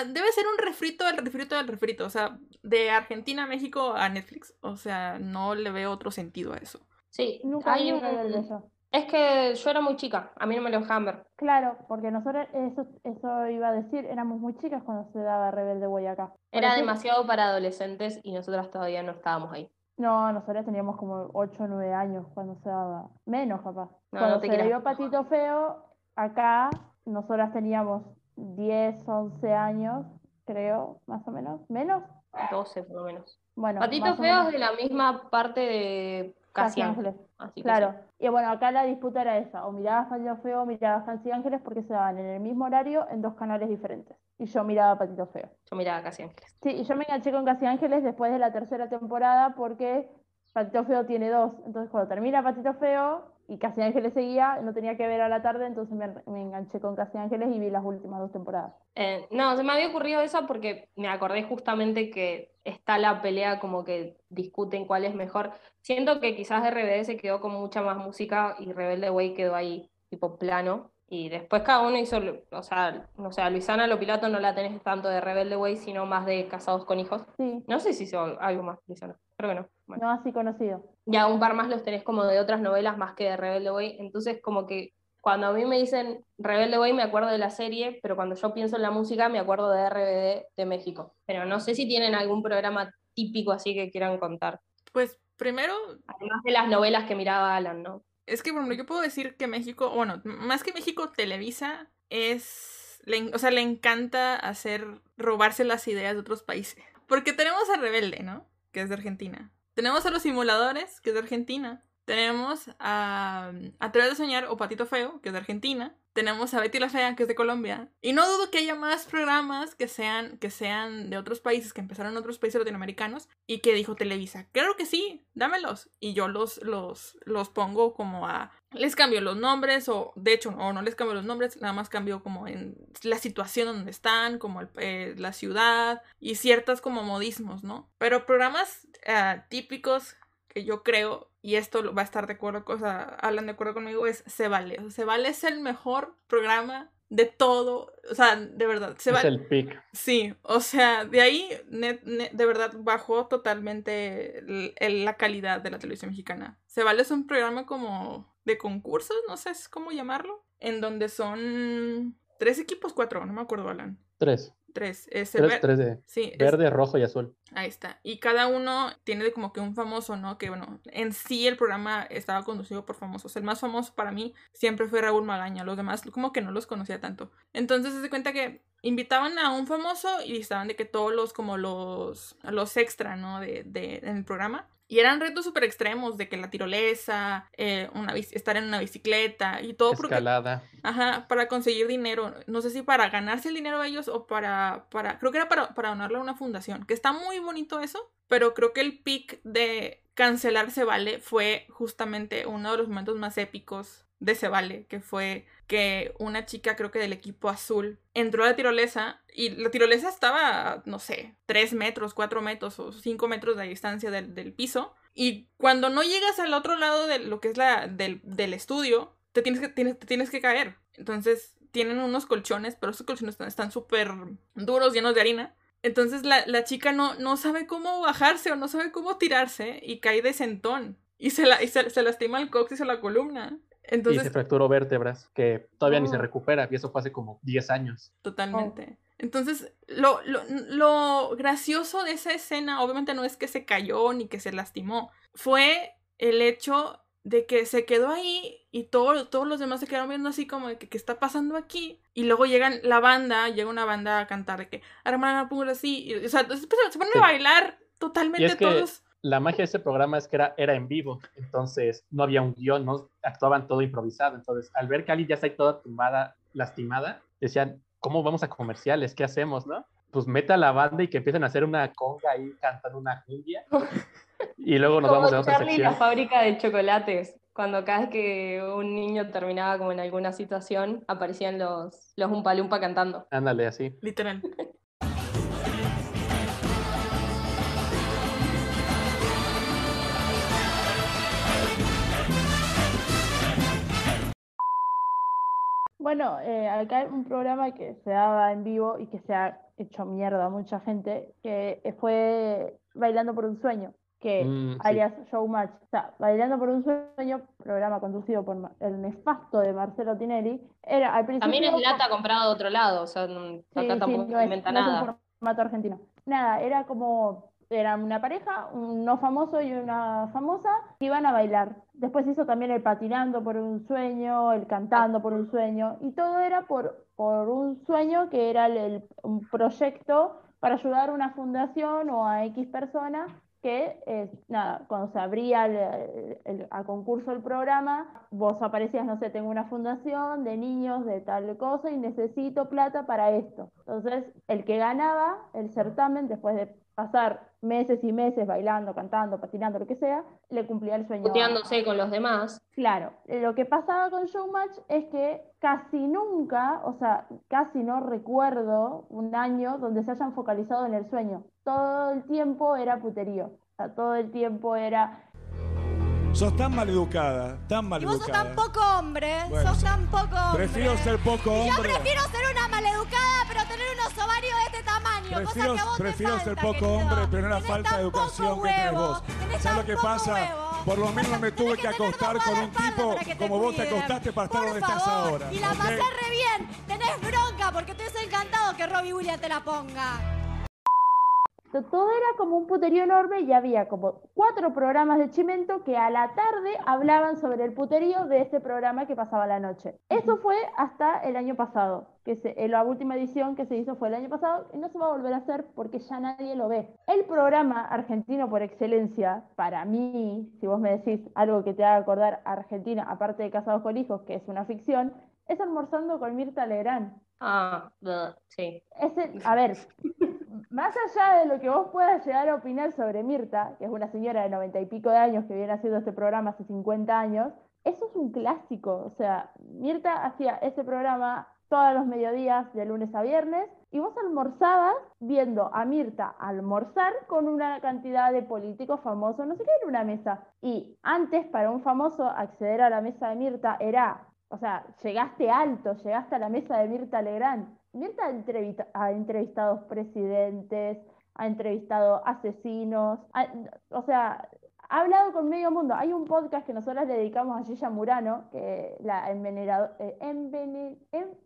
debe ser un refrito del refrito del refrito. O sea, de Argentina a México a Netflix. O sea, no le veo otro sentido a eso. Sí, Nunca hay un- Rebelde yo. Es que yo era muy chica, a mí no me lo dejaban ver. Claro, porque nosotros, eso, eso iba a decir, éramos muy chicas cuando se daba Rebelde Way acá. Por Era eso- demasiado para adolescentes y nosotras todavía no estábamos ahí. No, nosotros teníamos como 8 o 9 años cuando se daba. Menos, capaz. No, cuando no te se dio Patito Feo, acá nosotras teníamos 10, 11 años, creo, más o menos. ¿Menos? 12 por lo menos. Bueno, Patito más o Feo menos. es de la misma parte de Casi Casi Ángeles. Que Claro. sí. Y bueno, acá la disputa era esa. O mirabas Patito Feo o mirabas Casi Ángeles porque se daban en el mismo horario en dos canales diferentes. Y yo miraba Patito Feo. Yo miraba Casi Ángeles. Sí, y yo me enganché con Casi Ángeles después de la tercera temporada porque Patito Feo tiene dos. Entonces, cuando termina Patito Feo y Casi Ángeles seguía, no tenía que ver a la tarde, entonces me, me enganché con Casi Ángeles y vi las últimas dos temporadas. Eh, no, se me había ocurrido esa porque me acordé justamente que está la pelea como que discuten cuál es mejor. Siento que quizás RBD se quedó con mucha más música y Rebelde Way quedó ahí tipo plano. Y después cada uno hizo, o sea, no sé, a Luisana Lopilato no la tenés tanto de Rebelde Way, sino más de Casados con Hijos. Sí, No sé si hizo algo más, Luisana. Creo que no. Bueno. no así conocido. Y a un par más los tenés como de otras novelas más que de Rebelde Way. Entonces, como que cuando a mí me dicen Rebelde Way, me acuerdo de la serie, pero cuando yo pienso en la música, me acuerdo de RBD de México. Pero no sé si tienen algún programa típico así que quieran contar. Pues primero, Además de las novelas que miraba Alan, ¿no? es que, ejemplo, yo puedo decir que México, bueno, más que México, Televisa es, le o sea, le encanta hacer, robarse las ideas de otros países. Porque tenemos a Rebelde, ¿no? Que es de Argentina. Tenemos a los simuladores, que es de Argentina. Tenemos a Atreves de Soñar o Patito Feo, que es de Argentina. Tenemos a Betty la Fea, que es de Colombia. Y no dudo que haya más programas que sean, que sean de otros países, que empezaron en otros países latinoamericanos y que dijo Televisa, claro que sí, dámelos. Y yo los, los, los pongo como a... Les cambio los nombres o de hecho o no les cambio los nombres, nada más cambio como en la situación donde están, como eh, la ciudad y ciertas como modismos, ¿no? Pero programas ah, típicos que yo creo, y esto va a estar de acuerdo, cosa, hablan de acuerdo conmigo, es Se Vale. O sea, Se Vale es el mejor programa de todo, o sea, de verdad, Se es Vale. el pick. Sí, o sea, de ahí net- net- de verdad bajó totalmente el- el- la calidad de la televisión mexicana. Se vale es un programa como de concursos, no sé cómo llamarlo, en donde son tres equipos, cuatro, no me acuerdo, Alan. Tres. Tres. Es Tres, tres de Sí, es- verde, rojo y azul. Ahí está. Y cada uno tiene como que un famoso, ¿no? Que bueno, en sí el programa estaba conducido por famosos. El más famoso para mí siempre fue Raúl Magaña. Los demás como que no los conocía tanto. Entonces se cuenta que invitaban a un famoso y estaban de que todos los como los, los extra, ¿no? De, de, en el programa. Y eran retos súper extremos de que la tirolesa, eh, una, estar en una bicicleta y todo porque- Escalada. Ajá, para conseguir dinero. No sé si para ganarse el dinero a ellos o para, para creo que era para, para donarlo a una fundación. Que está muy bonito eso, pero creo que el pic de cancelar Se Vale fue justamente uno de los momentos más épicos de Se Vale, que fue que una chica, creo que del equipo azul, entró a la tirolesa y la tirolesa estaba, no sé, 3 metros, 4 metros o 5 metros de distancia del, del piso. Y cuando no llegas al otro lado de lo que es la, del, del estudio, te tienes que, tienes, te tienes que caer. Entonces tienen unos colchones, pero esos colchones están- súper duros, llenos de harina. Entonces la, la chica no, no sabe cómo bajarse o no sabe cómo tirarse y cae de sentón. Y se, la, y se, se lastima el coxis o la columna. Y se fracturó vértebras, que todavía ni se Oh. recupera, y eso fue hace como 10 años. Totalmente. Entonces, lo, lo, lo gracioso de esa escena, obviamente no es que se cayó ni que se lastimó, fue el hecho de que se quedó ahí y todo- todos los demás se quedaron viendo así como de que qué está pasando aquí. Y luego llegan la banda, llega una banda a cantar de que, hermana, póngalo así. y, o sea, se ponen Sí. a bailar totalmente es que todos. La magia de ese programa es que era, era en vivo, entonces no había un guion, no actuaban todo improvisado. Entonces, al ver que Ali ya está ahí toda tumbada, lastimada, decían, ¿cómo vamos a comerciales? ¿Qué hacemos, no? Pues meta a la banda y que empiecen a hacer una conga ahí cantando una cumbia. Y luego nos Como vamos a otra Charlie y la sección. fábrica de chocolates. Cuando cada vez que un niño terminaba como en alguna situación, aparecían los, los Umpa Lumpa cantando. Ándale, así. Literal. Bueno, eh, acá hay un programa que se daba en vivo y que se ha hecho mierda a mucha gente, que fue Bailando por un Sueño, que Mm, sí. alias Showmatch. O sea, Bailando por un Sueño, programa conducido por el nefasto de Marcelo Tinelli, era al principio... También es lata comprada de otro lado, o sea, no- Sí, acá sí, tampoco no se es, inventa no es un nada. formato argentino. Nada, era como era una pareja, un no famoso y una famosa, que iban a bailar. Después hizo también el patinando por un sueño, el cantando por un sueño, y todo era por, por un sueño que era el- un proyecto para ayudar a una fundación o a X personas que, eh, nada, cuando se abría el- el- a concurso el programa, vos aparecías, no sé, tengo una fundación de niños de tal cosa y necesito plata para esto. Entonces, el que ganaba el certamen, después de pasar meses y meses bailando, cantando, patinando, lo que sea, le cumplía el sueño. Puteándose con los demás. Claro, lo que pasaba con Showmatch es que casi nunca, o sea, casi no recuerdo un año donde se hayan focalizado en el sueño. Todo el tiempo era puterío. O sea, todo el tiempo era Sos tan maleducada, tan Y vos sos maleducada. tan poco hombre, Bueno, sos tan poco hombre. Prefiero ser poco Y yo hombre. prefiero ser una maleducada, pero tener unos ovarios de este tamaño. Prefiero, cosa que a vos prefiero te ser falta, poco querido. hombre, pero una Tenés falta de educación poco que tenés huevo, vos. ¿Sabes lo que poco pasa? huevo. Por lo menos no me tuve que acostar con un tipo como vos te acostaste para estar Por donde estás ahora. Y la ¿ok? pasé re bien. Tenés bronca porque te hubiese encantado que Robbie Williams te la ponga. To- Todo era como un puterío enorme y había como cuatro programas de Chimento que a la tarde hablaban sobre el puterío de ese programa que pasaba la noche. Eso fue hasta el año pasado, que se, la última edición que se hizo fue el año pasado y no se va a volver a hacer porque ya nadie lo ve. El programa argentino por excelencia, para mí, si vos me decís algo que te haga acordar a Argentina, aparte de Casados con Hijos, que es una ficción, es Almorzando con Mirta Legrand. Ah, sí. Ese, a ver, más allá de lo que vos puedas llegar a opinar sobre Mirta, que es una señora de noventa y pico de años que viene haciendo este programa hace 50 años, eso es un clásico. O sea, Mirta hacía ese programa todos los mediodías de lunes a viernes y vos almorzabas viendo a Mirta almorzar con una cantidad de políticos famosos, no sé qué, en una mesa. Y antes para un famoso acceder a la mesa de Mirta era, o sea, llegaste alto, llegaste a la mesa de Mirta Legrand. Mirta ha entrevista- ha entrevistado presidentes, ha entrevistado asesinos, ha- o sea, ha hablado con medio mundo. Hay un podcast que nosotros le dedicamos a Gilla Murano, que la envenenado, eh, envenen- en-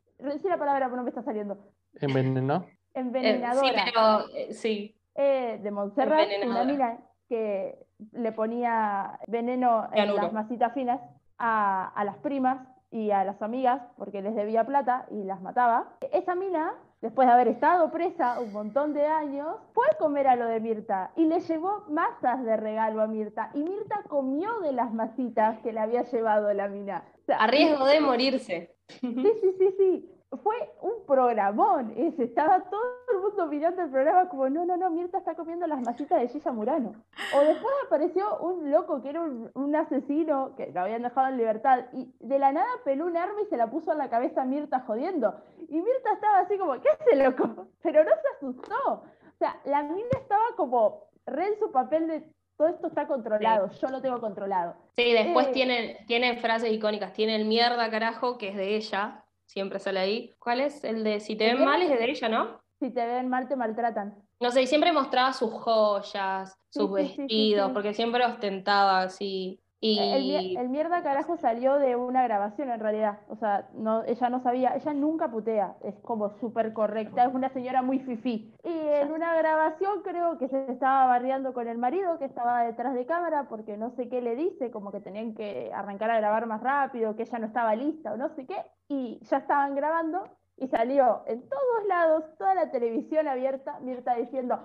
la palabra, pero no me está saliendo. Envenenó. Envenenadora. sí, pero eh, sí. eh, de Montserrat, una mina que le ponía veneno en las masitas finas a, a las primas y a las amigas porque les debía plata y las mataba. Esa mina, después de haber estado presa un montón de años, fue a comer a lo de Mirta y le llevó masas de regalo a Mirta y Mirta comió de las masitas que le había llevado la mina. O sea, A riesgo de morirse. Sí, sí, sí, sí. Fue un programón ese. Estaba todo el mundo mirando el programa como, no, no, no, Mirta está comiendo las masitas de Gilla Murano. O después apareció un loco que era un, un asesino que lo habían dejado en libertad y de la nada peló un arma y se la puso en la cabeza a Mirta jodiendo. Y Mirta estaba así como, ¿qué hace loco? Pero no se asustó. O sea, la mina estaba como re en su papel de todo esto está controlado, yo lo tengo controlado. Sí, después Eh, tienen, tienen frases icónicas. Tiene el mierda, carajo, que es de ella. Siempre sale ahí. ¿Cuál es? El de si te ven mal es de ella, ¿no? Si te ven mal, te maltratan. No sé, y siempre mostraba sus joyas, sus Sí, sí, vestidos, sí. porque siempre ostentaba así. Y El, mier- el mierda carajo salió de una grabación en realidad. O sea, no, ella no sabía, ella nunca putea, es como súper correcta, es una señora muy fifí. Y en una grabación creo que se estaba barriando con el marido que estaba detrás de cámara porque no sé qué le dice, como que tenían que arrancar a grabar más rápido, que ella no estaba lista o no sé qué. Y ya estaban grabando y salió en todos lados, toda la televisión abierta, Mirta diciendo,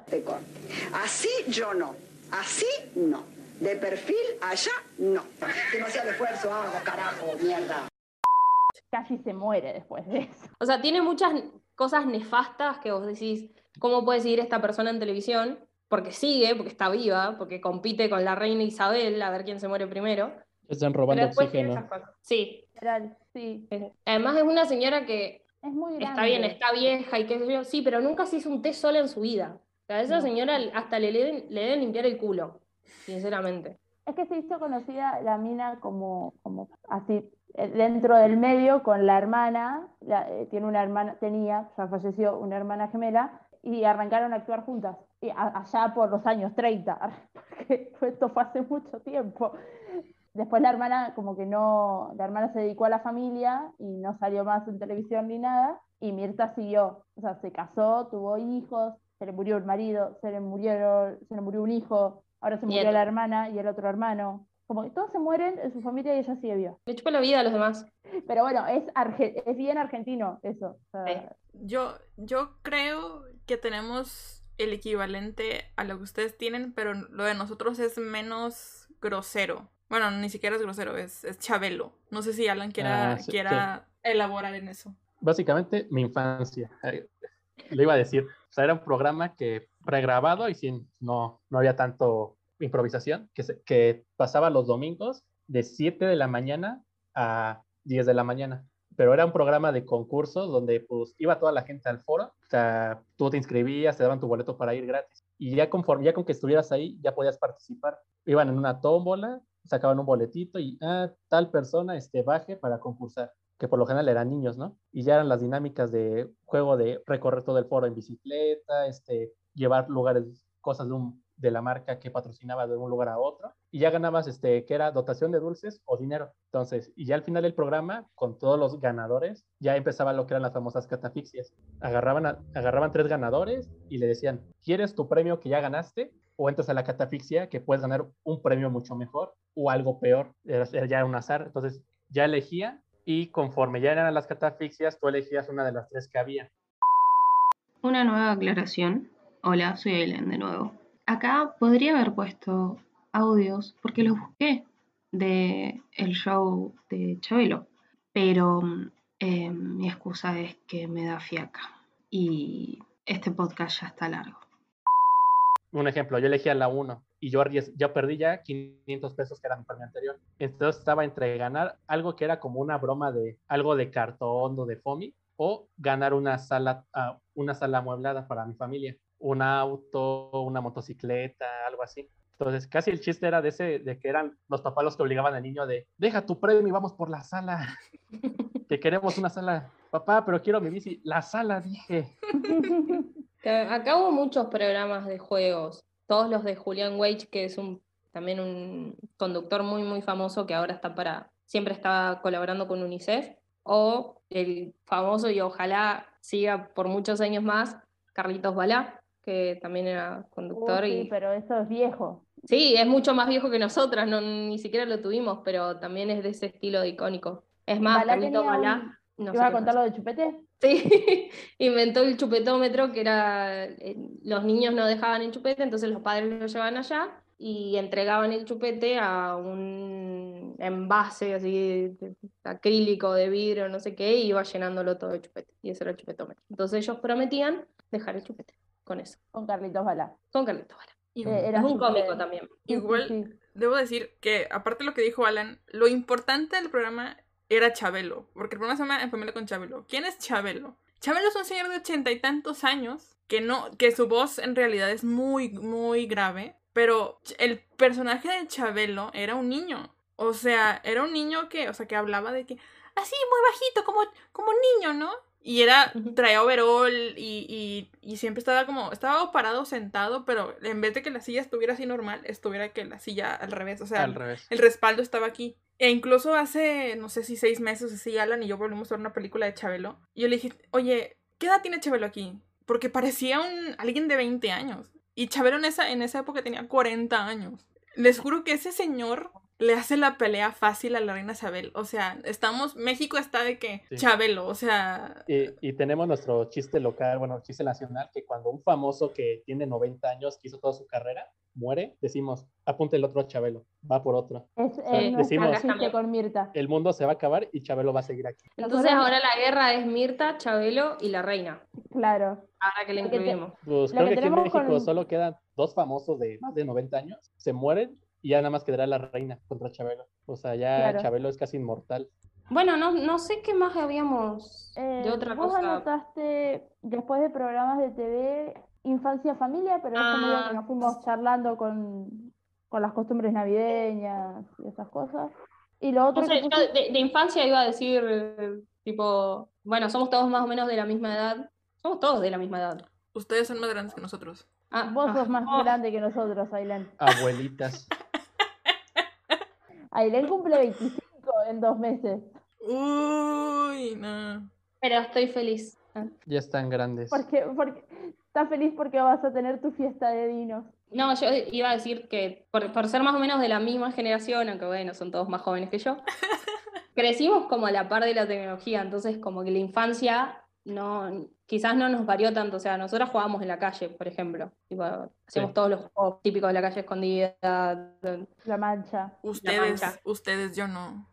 Así yo no. Así no. De perfil allá no. Demasiado esfuerzo hago, carajo, mierda. casi se muere después de eso. O sea, tiene muchas cosas nefastas que vos decís, ¿cómo puede seguir esta persona en televisión? Porque sigue, porque está viva, porque compite con la reina Isabel a ver quién se muere primero. Están robando oxígeno. Sí. Además es una señora que Es muy grande. está bien, está vieja y qué sé yo, sí, pero nunca se hizo un té sola en su vida. O sea, a esa No. señora hasta le deben, le deben limpiar el culo, sinceramente. Es que se hizo conocida la mina como, como así, eh, dentro del medio con la hermana, eh, tiene una hermana, tenía, ya falleció, una hermana gemela, y arrancaron a actuar juntas, y allá por los años 30, porque esto fue hace mucho tiempo. después la hermana como que no, la hermana se dedicó a la familia y no salió más en televisión ni nada, y Mirta siguió, o sea, se casó, tuvo hijos, se le murió el marido, se le murió, se le murió un hijo, ahora se murió Nieto. la hermana y el otro hermano. Como que todos se mueren en su familia y ella sigue viva. Le chupa la vida a los demás. Pero bueno, es, arge- es bien argentino eso. o sea, Yo, yo creo que tenemos el equivalente a lo que ustedes tienen, pero lo de nosotros es menos grosero. Bueno, ni siquiera es grosero, es, es chabelo. No sé si Alan quiera, Ah, sí, quiera elaborar en eso. Básicamente, mi infancia. Eh, Lo iba a decir. O sea, era un programa que pregrabado y sin, no, no había tanto improvisación, que, se- que pasaba los domingos de 7 de la mañana a 10 de la mañana. Pero era un programa de concursos donde pues iba toda la gente al foro, o sea, tú te inscribías, te daban tu boleto para ir gratis. Y ya conforme, ya con que estuvieras ahí, ya podías participar. Iban en una tómbola, sacaban un boletito y, ah, tal persona, este, baje para concursar que por lo general eran niños, ¿no? Y ya eran las dinámicas de juego de recorrer todo el foro en bicicleta, este, llevar lugares, cosas de, un, de la marca que patrocinaba de un lugar a otro, y ya ganabas, este, que era dotación de dulces o dinero. Entonces, y ya al final del programa, con todos los ganadores, ya empezaba lo que eran las famosas catafixias. Agarraban, a- agarraban tres ganadores y le decían, ¿quieres tu premio que ya ganaste? O entras a la catafixia que puedes ganar un premio mucho mejor o algo peor. Era, era ya un azar. Entonces, ya elegía y conforme ya eran las catafixias, tú elegías una de las tres que había. Una nueva aclaración. Hola, soy Aileen de nuevo. Acá podría haber puesto audios porque los busqué de el show de Chabelo, pero eh, mi excusa es que me da fiaca y este podcast ya está largo. Un ejemplo, yo elegía la 1 y yo, perdí ya 500 pesos que era mi anterior. Entonces estaba entre ganar algo que era como una broma de algo de cartón o de foamy o ganar una sala, ah, una sala amueblada para mi familia. Un auto, una motocicleta, algo así. Entonces, casi el chiste era de ese, de que eran los papás los que obligaban al niño de, deja tu premio y vamos por la sala. que queremos una sala. Papá, pero quiero mi bici. La sala, dije. Acá hubo muchos programas de juegos, todos los de Julián Weich, que es un también un conductor muy muy famoso que ahora está para, siempre está colaborando con UNICEF, o el famoso y ojalá siga por muchos años más, Carlitos Balá, que también era conductor Uh, sí, y pero eso es viejo. sí, es mucho más viejo que nosotras, no, ni siquiera lo tuvimos, pero también es de ese estilo de icónico. Es más, Balá Carlitos tenía un- Balá, no sé ¿Ibas a contar lo de Chupete? Sí, inventó el chupetómetro, que era, eh, los niños no dejaban el chupete, entonces los padres lo llevaban allá y entregaban el chupete a un envase así de- acrílico de vidrio, no sé qué, y iba llenándolo todo de chupete. Y ese era el chupetómetro. Entonces ellos prometían dejar el chupete con eso. Con Carlitos Balá. Con Carlitos Balá. Y- Eh, era es un cómico también. Sí, sí, Igual, sí. debo decir que, aparte de lo que dijo Alan, lo importante del programa era Chabelo, porque el programa se llama En Familia con Chabelo. ¿Quién es Chabelo? Chabelo es un señor de ochenta y tantos años que no, que su voz en realidad es muy, muy grave, pero el personaje de Chabelo era un niño. O sea, era un niño que, o sea, que hablaba de que así, muy bajito, como, como niño, ¿no? Y era, traía overol y, y, y siempre estaba como, estaba parado sentado, pero en vez de que la silla estuviera así normal, estuviera que la silla al revés, o sea, Al revés. el respaldo estaba aquí. E incluso hace, no sé si seis meses, así Alan y yo volvimos a ver una película de Chabelo. Y yo le dije, oye, ¿qué edad tiene Chabelo aquí? Porque parecía un alguien de 20 años. Y Chabelo en esa, en esa época tenía 40 años. Les juro que ese señor le hace la pelea fácil a la reina Isabel. O sea, estamos, México está de que Sí. Chabelo, o sea, Y, y tenemos nuestro chiste local, bueno, chiste nacional, que cuando un famoso que tiene 90 años, que hizo toda su carrera, muere, decimos, apunte el otro a Chabelo, va por otro. Es, sea, es nuestro decimos- con Mirta. El mundo se va a acabar y Chabelo va a seguir aquí. Entonces ahora la guerra es Mirta, Chabelo y la reina. Claro. Ahora que le te- incluimos. Pues creo que que aquí en México con- solo quedan dos famosos de más de 90 años, se mueren y ya nada más quedará la reina contra Chabelo. O sea, ya Claro. Chabelo es casi inmortal. Bueno, no, no sé qué más habíamos Eh, de otra vos cosa. anotaste, después de programas de TV, Infancia Familia, pero Ah, que nos fuimos charlando con, con las costumbres navideñas y esas cosas. Y lo otro que pusiste- de, de infancia iba a decir, eh, tipo, bueno, somos todos más o menos de la misma edad. Somos todos de la misma edad. ustedes son más grandes que nosotros. Ah, vos ah, sos más oh. grande que nosotros, Ailén. Abuelitas. Ailén cumple 25 en dos meses. Uy, no. Pero estoy feliz. Ya están grandes. Porque, porque estás feliz porque vas a tener tu fiesta de dinos. No, yo iba a decir que por, por ser más o menos de la misma generación, aunque bueno, son todos más jóvenes que yo, crecimos como a la par de la tecnología, entonces como que la infancia no, quizás no nos varió tanto, o sea, nosotros jugábamos en la calle, por ejemplo, tipo, hacíamos Sí. todos los juegos típicos de la calle escondida, La mancha. Ustedes, mancha. ustedes, yo no.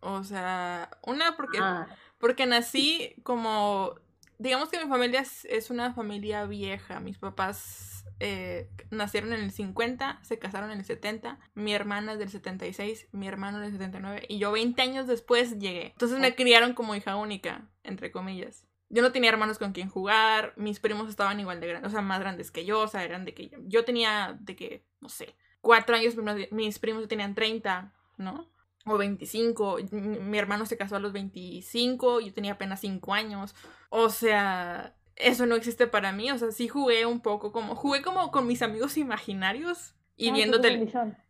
O sea, una porque, Ah. porque nací como, digamos que mi familia es, es una familia vieja. Mis papás eh, nacieron en el 50, se casaron en el 70, mi hermana es del 76, mi hermano del 79 y yo 20 años después llegué. Entonces me criaron como hija única, entre comillas. Yo no tenía hermanos con quien jugar, mis primos estaban igual de grandes, o sea, más grandes que yo, o sea, eran de que yo, yo tenía de que, no sé, cuatro años, mis- mis primos tenían 30, ¿no? O 25, y mi hermano se casó a los 25, yo tenía apenas 5 años, o sea, eso no existe para mí, o sea, sí jugué un poco como, jugué como con mis amigos imaginarios y Ah, viendo tele-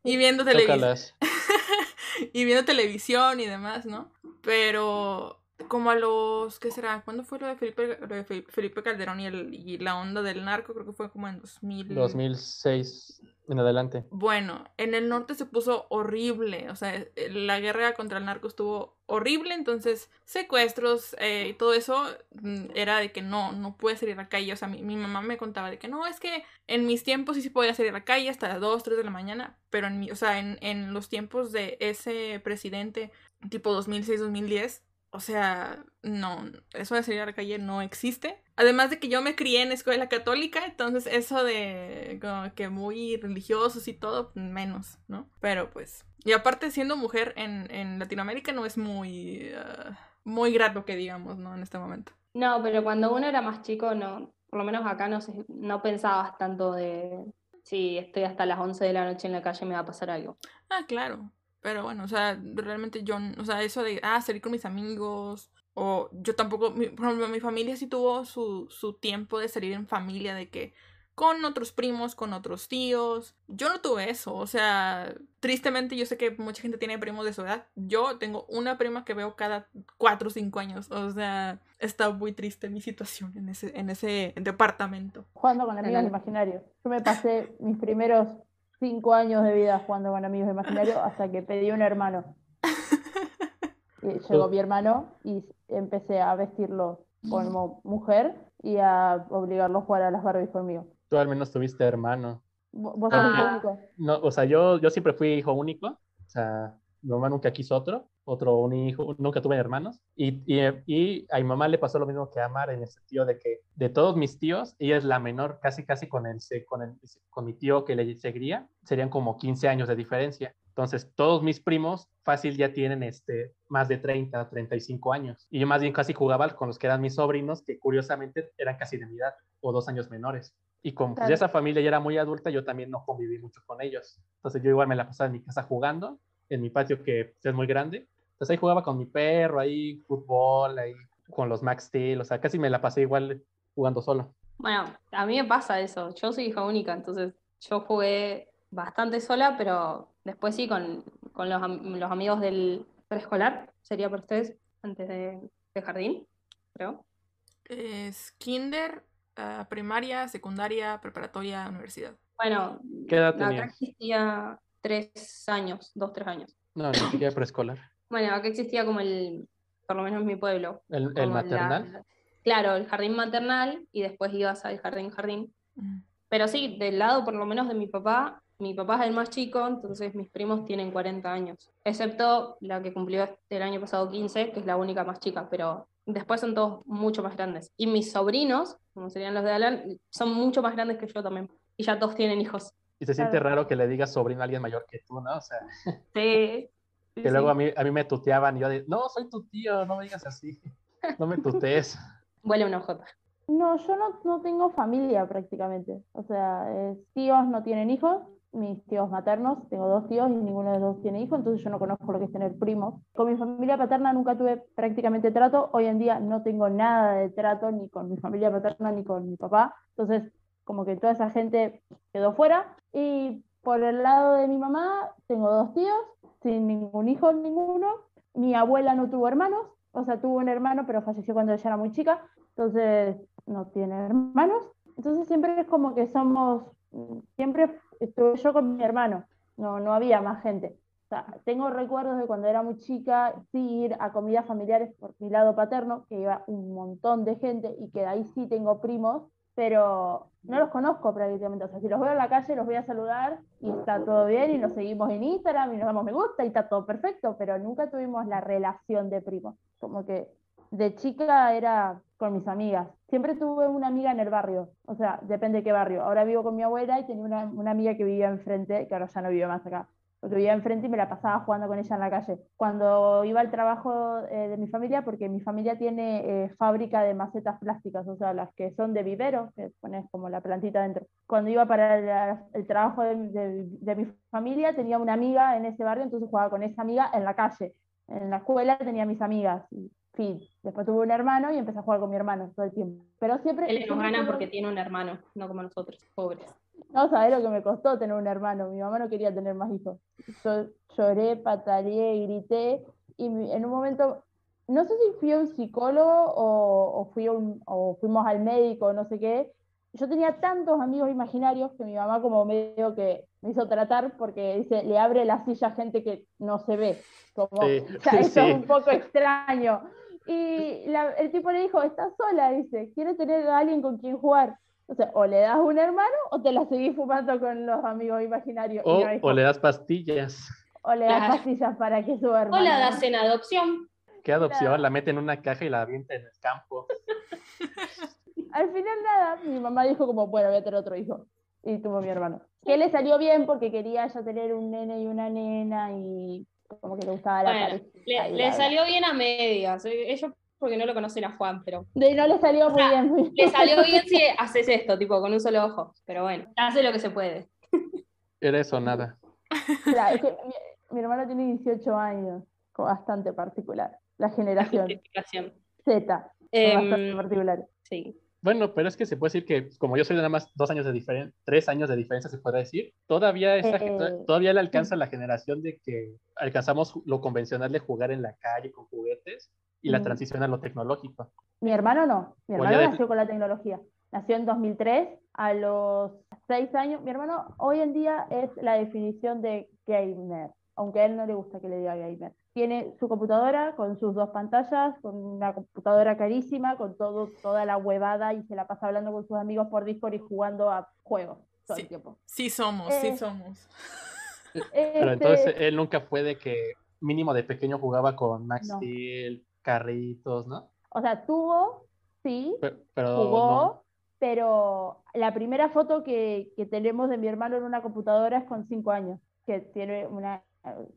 y viendo televisión y viendo televisión y demás, ¿no? Pero como a los, ¿qué será? ¿Cuándo fue lo de Felipe, lo de Fe- Felipe Calderón y, el, y la onda del narco? Creo que fue como en 2000. 2006 en adelante. Bueno, en el norte se puso horrible, o sea, eh, la guerra contra el narco estuvo horrible, entonces secuestros eh, y todo eso mm, era de que no, no puedes salir a la calle, o sea, mi, mi mamá me contaba de que no, es que en mis tiempos sí se podía salir a la calle hasta las 2, 3 de la mañana, pero en mi, o sea, en, en los tiempos de ese presidente tipo 2006, 2010, o sea, no, eso de salir a la calle no existe. Además de que yo me crié en escuela católica, entonces eso de como que muy religiosos y todo, menos, ¿no? Pero pues, y aparte siendo mujer en, en Latinoamérica no es muy, ah, muy grato que digamos, ¿no? En este momento. No, pero cuando uno era más chico, no, por lo menos acá no, se- no pensabas tanto de si estoy hasta las 11 de la noche en la calle me va a pasar algo. Ah, claro. Pero bueno, o sea, realmente yo, o sea, eso de, ah, salir con mis amigos, o yo tampoco, mi- por ejemplo, mi familia sí tuvo su, su tiempo de salir en familia, de que con otros primos, con otros tíos. Yo no tuve eso, o sea, tristemente yo sé que mucha gente tiene primos de su edad. Yo tengo una prima que veo cada cuatro o cinco años, o sea, está muy triste mi situación en ese, en ese departamento. Jugando con amigos imaginarios. Yo me pasé mis primeros cinco años de vida jugando con amigos imaginarios hasta que pedí un hermano. Y llegó mi hermano y empecé a vestirlo como mujer y a obligarlo a jugar a las Barbies conmigo. Tú al menos tuviste hermano. Vo- ¿Vos sos Ah. hijo único? No, o sea, yo, yo siempre fui hijo único. O sea, mi mamá nunca quiso otro, otro un hijo, nunca tuve hermanos. Y, y, y a mi mamá le pasó lo mismo que a Mar en el sentido de que de todos mis tíos, ella es la menor, casi casi con, el, con, el, con mi tío que le seguiría, serían como 15 años de diferencia. Entonces, todos mis primos fácil ya tienen este, más de 30, 35 años. Y yo más bien casi jugaba con los que eran mis sobrinos, que curiosamente eran casi de mi edad o dos años menores. Y como pues, ya esa familia ya era muy adulta, yo también no conviví mucho con ellos. Entonces yo igual me la pasaba en mi casa jugando, en mi patio que pues, es muy grande. Entonces ahí jugaba con mi perro, ahí fútbol, ahí con los Max Steel, o sea, casi me la pasé igual jugando solo. Bueno, a mí me pasa eso. Yo soy hija única, entonces yo jugué bastante sola, pero después sí con, con los, los amigos del preescolar, sería para ustedes, antes de, de jardín, creo. Es kinder, ah, primaria, secundaria, preparatoria, universidad. Bueno, ¿Qué edad acá existía tres años, dos, tres años. No, ni siquiera preescolar. Bueno, acá existía como el, por lo menos en mi pueblo. ¿El, el como la- maternal? claro, el jardín maternal y después ibas al jardín jardín. Pero sí, del lado por lo menos de mi papá, mi papá es el más chico, entonces mis primos tienen 40 años, excepto la que cumplió el año pasado 15, que es la única más chica, pero después son todos mucho más grandes. Y mis sobrinos, como serían los de Alan, son mucho más grandes que yo también. Y ya todos tienen hijos. Y se siente Claro. raro que le digas sobrino a alguien mayor que tú, ¿no? O sea, Sí. sí, que luego sí. a mí, a mí me tuteaban y yo de, no, soy tu tío, no me digas así, no me tutees. Huele una jota. No, yo no, no tengo familia prácticamente. O sea, eh, tíos no tienen hijos, mis tíos maternos, tengo dos tíos y ninguno de los dos tiene hijos, entonces yo no conozco lo que es tener primos. Con mi familia paterna nunca tuve prácticamente trato, hoy en día no tengo nada de trato ni con mi familia paterna ni con mi papá, entonces como que toda esa gente quedó fuera. Y por el lado de mi mamá tengo dos tíos sin ningún hijo, ninguno. Mi abuela no tuvo hermanos, o sea, tuvo un hermano, pero falleció cuando ella era muy chica, entonces no tiene hermanos. Entonces siempre es como que somos, siempre estuve yo con mi hermano, no, no había más gente. Tengo recuerdos de cuando era muy chica, sí ir a comidas familiares por mi lado paterno, que iba un montón de gente y que de ahí sí tengo primos, pero no los conozco prácticamente. O sea, si los veo en la calle, los voy a saludar y está todo bien y nos seguimos en Instagram y nos damos me gusta y está todo perfecto, pero nunca tuvimos la relación de primos. Como que de chica era con mis amigas. Siempre tuve una amiga en el barrio, o sea, depende de qué barrio. Ahora vivo con mi abuela y tenía una, una amiga que vivía enfrente, que ahora ya no vive más acá porque vivía enfrente y me la pasaba jugando con ella en la calle. Cuando iba al trabajo eh, de mi familia, porque mi familia tiene eh, fábrica de macetas plásticas, o sea, las que son de vivero, que pones como la plantita dentro. Cuando iba para el, el trabajo de, de, de, mi familia, tenía una amiga en ese barrio, entonces jugaba con esa amiga en la calle. En la escuela tenía mis amigas. Y, fin. Después tuve un hermano y empecé a jugar con mi hermano todo el tiempo. Pero siempre... Él nos gana porque tiene un hermano, no como nosotros, pobres. No sabés lo que me costó tener un hermano. Mi mamá no quería tener más hijos. Yo lloré, pataleé, grité. Y en un momento, no sé si fui a un psicólogo o, o, fui un, o fuimos al médico, no sé qué. Yo tenía tantos amigos imaginarios que mi mamá como medio que me hizo tratar porque dice, le abre la silla a gente que no se ve. Como, sí, o sea, eso sí. es un poco extraño. Y la, el tipo le dijo, estás sola, dice, quiere tener a alguien con quien jugar. O sea, o le das un hermano o te la seguís fumando con los amigos imaginarios. O, no o le das pastillas. O le das pastillas para que su hermano. O la das en adopción. ¿Qué adopción? Claro. La mete en una caja y la avienta en el campo. Al final nada, mi mamá dijo como, bueno, voy a tener otro hijo. Y tuvo mi hermano. Que le salió bien porque quería ya tener un nene y una nena y como que le gustaba la bueno, Le, le salió bien a medias. Ellos porque no lo conocen a Juan, pero. De no le salió muy, o sea, bien, muy bien. Le salió bien si haces esto, tipo, con un solo ojo. Pero bueno, hace lo que se puede. Era eso, nada. Claro, es que mi, mi, hermano tiene 18 años, bastante particular. La generación. Z. Eh, bastante particular. Sí. Bueno, pero es que se puede decir que, como yo soy de nada más dos años de diferencia, tres años de diferencia, se puede decir, todavía, esa, eh, todavía le alcanza la generación de que alcanzamos lo convencional de jugar en la calle con juguetes y la transición a lo tecnológico. Mi hermano no, mi hermano de... nació con la tecnología. Nació en 2003, a los seis años. Mi hermano hoy en día es la definición de gamer, aunque a él no le gusta que le diga gamer. Tiene su computadora con sus dos pantallas, con una computadora carísima, con todo, toda la huevada y se la pasa hablando con sus amigos por Discord y jugando a juegos todo sí, el tiempo. Sí somos, eh, sí somos. Pero entonces él nunca fue de que mínimo de pequeño jugaba con Max no. Steel, carritos, ¿no? O sea, tuvo, sí, pero, pero jugó, no. pero la primera foto que, que, tenemos de mi hermano en una computadora es con cinco años, que tiene una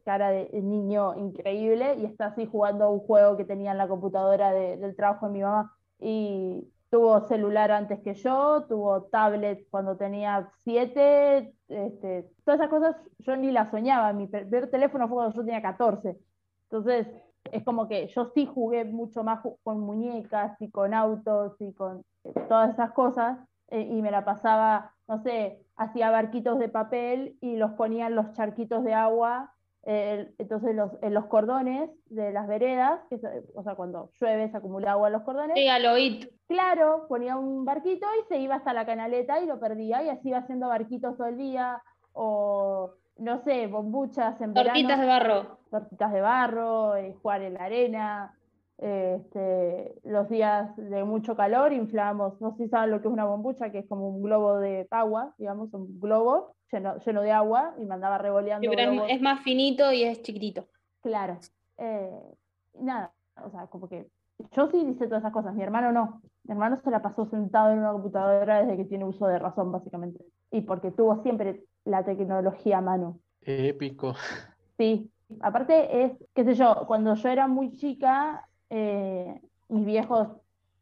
cara de niño increíble y está así jugando a un juego que tenía en la computadora de, del trabajo de mi mamá. Y tuvo celular antes que yo, tuvo tablet cuando tenía siete, este, todas esas cosas yo ni las soñaba. Mi primer teléfono fue cuando yo tenía 14. Entonces, es como que yo sí jugué mucho más con muñecas y con autos y con eh, todas esas cosas eh, y me la pasaba, no sé, hacía barquitos de papel y los ponía en los charquitos de agua, eh, entonces los, en los cordones de las veredas, que, o sea, cuando llueve se acumula agua en los cordones. Sí, al oír. Claro, ponía un barquito y se iba hasta la canaleta y lo perdía y así iba haciendo barquitos todo el día o no sé, bombuchas en Tortitas verano, de barro. Tortitas de barro, eh, jugar en la arena. Eh, este, los días de mucho calor inflamos, no sé si saben lo que es una bombucha, que es como un globo de agua, digamos, un globo lleno, lleno de agua y me andaba revoleando. Sí, pero globos. es más finito y es chiquitito. Claro. Eh, nada, o sea, como que yo sí hice todas esas cosas, mi hermano no. Mi hermano se la pasó sentado en una computadora desde que tiene uso de razón, básicamente. Y porque tuvo siempre la tecnología a mano. Épico. Sí, aparte es, qué sé yo, cuando yo era muy chica, eh, mis viejos,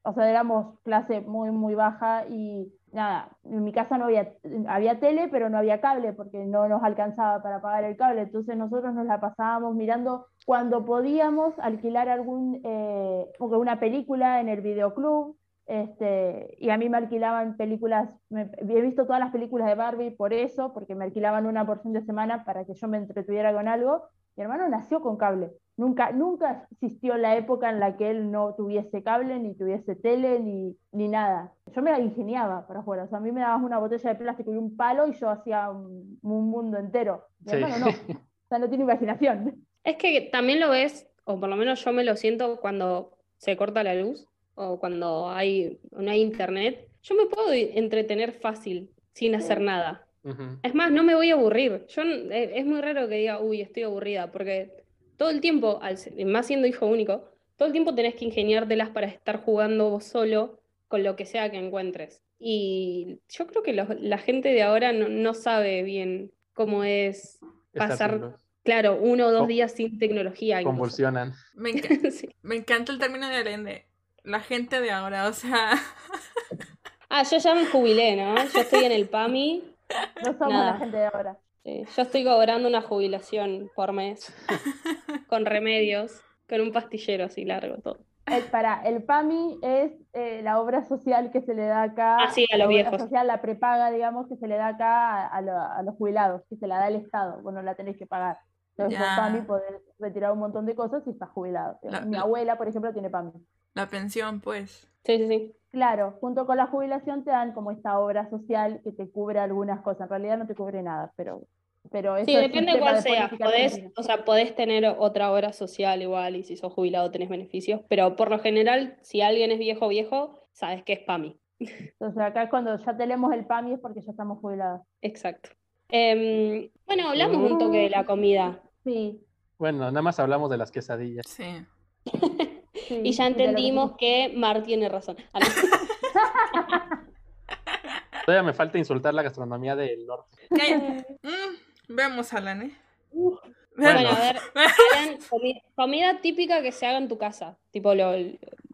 o sea, éramos clase muy, muy baja y nada, en mi casa no había, había tele, pero no había cable porque no nos alcanzaba para pagar el cable. Entonces nosotros nos la pasábamos mirando cuando podíamos alquilar algún, eh, una película en el videoclub Este, y a mí me alquilaban películas, me, he visto todas las películas de Barbie por eso, porque me alquilaban una porción de semana para que yo me entretuviera con algo. Mi hermano nació con cable. Nunca, nunca existió la época en la que él no tuviese cable, ni tuviese tele, ni, ni nada. Yo me la ingeniaba para jugar. O sea, a mí me dabas una botella de plástico y un palo y yo hacía un, un mundo entero. Mi Sí. hermano no. O sea, no tiene imaginación. Es que también lo ves, o por lo menos yo me lo siento cuando se corta la luz o cuando hay, no hay internet. Yo me puedo entretener fácil sin hacer nada. Es más, no me voy a aburrir. Yo, eh, es muy raro que diga, uy, estoy aburrida, porque todo el tiempo, al más siendo hijo único, todo el tiempo tenés que ingeniártelas para estar jugando vos solo con lo que sea que encuentres. Y yo creo que los- la gente de ahora no, no sabe bien cómo es pasar, claro, uno o dos días sin tecnología. Convulsionan. Me, enca- me encanta el término de Allende. La gente de ahora, o sea. Ah, yo ya me jubilé, ¿no? Yo estoy en el PAMI. No somos Nada. la gente de ahora. Eh, yo estoy cobrando una jubilación por mes, con remedios, con un pastillero así largo todo. El, para, el PAMI es eh, la obra social que se le da acá, Ah, sí, a la los obra viejos. social, la prepaga, digamos, que se le da acá a, a lo- a los jubilados, que se la da el Estado, bueno, la tenés que pagar. Entonces, Ya. con PAMI podés retirar un montón de cosas y estás jubilado. La- Mi la- abuela, por ejemplo, tiene PAMI. La pensión, pues. Sí, sí, sí. Claro, junto con la jubilación te dan como esta obra social que te cubre algunas cosas. En realidad no te cubre nada, pero, pero eso Sí, depende cuál de sea. Podés, o sea, podés tener otra obra social igual y si sos jubilado tenés beneficios, pero por lo general, si alguien es viejo viejo, sabes que es PAMI. Entonces acá cuando ya tenemos el PAMI es porque ya estamos jubilados. Exacto. Em, bueno, hablamos un toque de la comida Sí, Bueno, nada más hablamos de las quesadillas. Sí. sí. y ya lo que entendimos que Mar tiene razón. Todavía me falta insultar la gastronomía del norte. Mm, veamos, Alan, ¿eh? Bueno, Bueno. a ver, comida típica que se haga en tu casa. Tipo lo,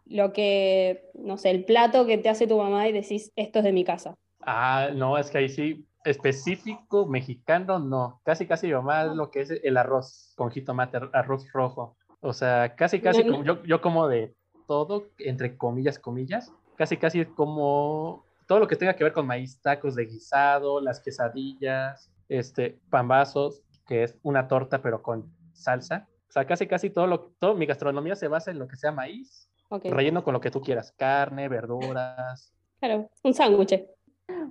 lo que, no sé, el plato que te hace tu mamá y decís, esto es de mi casa. Ah, no, es que ahí sí, específico mexicano, no. Casi, casi yo más lo que es el arroz con jitomate, arroz rojo. O sea, casi, casi como yo, yo como de todo, entre comillas, comillas. Casi, casi como todo lo que tenga que ver con maíz, tacos de guisado, las quesadillas, este, pambazos, que es una torta pero con salsa. O sea, casi, casi todo lo, todo mi gastronomía se basa en lo que sea maíz, Ok. relleno con lo que tú quieras, carne, verduras. Claro, un sándwich,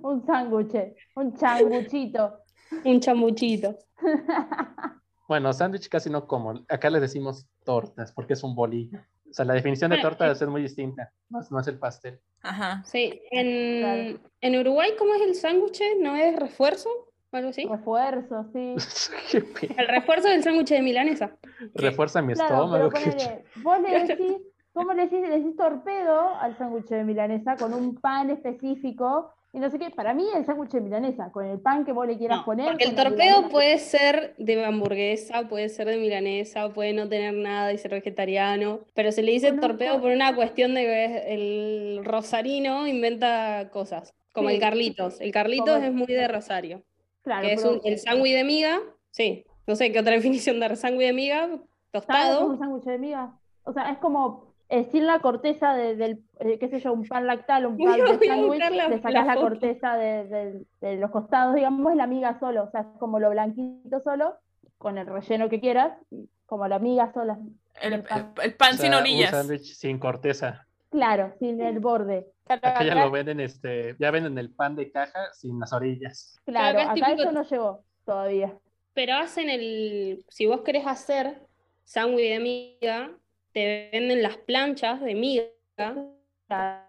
Un sándwich, un changuchito. un chambuchito. Bueno, sándwich casi no como. Acá les decimos tortas porque es un bolillo. O sea, la definición de torta eh. es muy distinta. No, es- no es el pastel. Ajá. Sí, en, en Uruguay, ¿cómo es el sándwich? ¿No es refuerzo? ¿O algo así? Refuerzo, sí. El refuerzo del sándwich de milanesa. Refuerza mi Claro, pero estómago. ponele, vos le decís, ¿cómo le decís? Le decís torpedo al sándwich de milanesa con un pan específico y no sé qué. Para mí el sándwich de milanesa, con el pan que vos le quieras poner. Porque el torpedo puede ser de hamburguesa, puede ser de milanesa, puede no tener nada y ser vegetariano, pero se le dice torpedo por una cuestión de que el rosarino inventa cosas, como Sí. el Carlitos. El Carlitos Como- es muy de Rosario, Claro, que es un- el sándwich de miga, sí, no sé qué otra definición de sándwich de miga, ¿Sabes tostado. cómo es un sándwich de miga? O sea, es como eh, sin la corteza de- del, eh, qué sé yo, un pan lactal, un pan de sándwich, le la sacás la, corteza de, de- de los costados, digamos, es la miga solo, o sea, es como lo blanquito solo, con el relleno que quieras, como la miga sola. El, pan. el pan O sin orillas. Un sándwich sin corteza. Claro, sin el borde. Acá ya lo venden, este, ya venden el pan de caja sin las orillas. Claro, acá es acá típico- eso no llegó todavía. Pero hacen el, si vos querés hacer sándwich de miga, te venden las planchas de miga,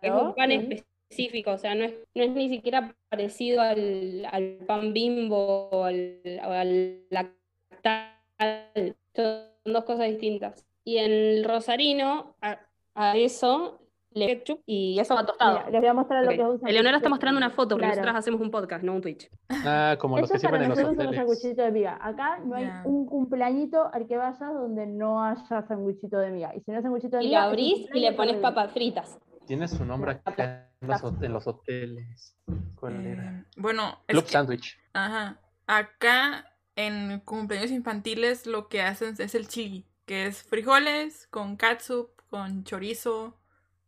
es un pan sí. específico, o sea, no es, no es ni siquiera parecido al, al pan bimbo o al, o al lactal, son dos cosas distintas. Y en el rosarino, a, a eso ketchup y eso va tostado. Mira, les voy a mostrar lo Ok. que es un Eleonora está mostrando una foto, porque Claro. nosotros hacemos un podcast, no un Twitch. Ah, como los Eso que es para sirven en los nosotros son los hoteles. sanguchitos de miga. Acá no hay Ya. un cumpleañito al que vayas donde no haya sanguchito de miga. Y si no es sanguchito de Y miga, lo es un abrís y le pones papas fritas. Tiene su nombre acá en los, en los hoteles. ¿Cuál Eh, era? bueno, es Club que- Sandwich. Ajá. Acá en cumpleaños infantiles lo que hacen es el chili, que es frijoles con catsup, con chorizo,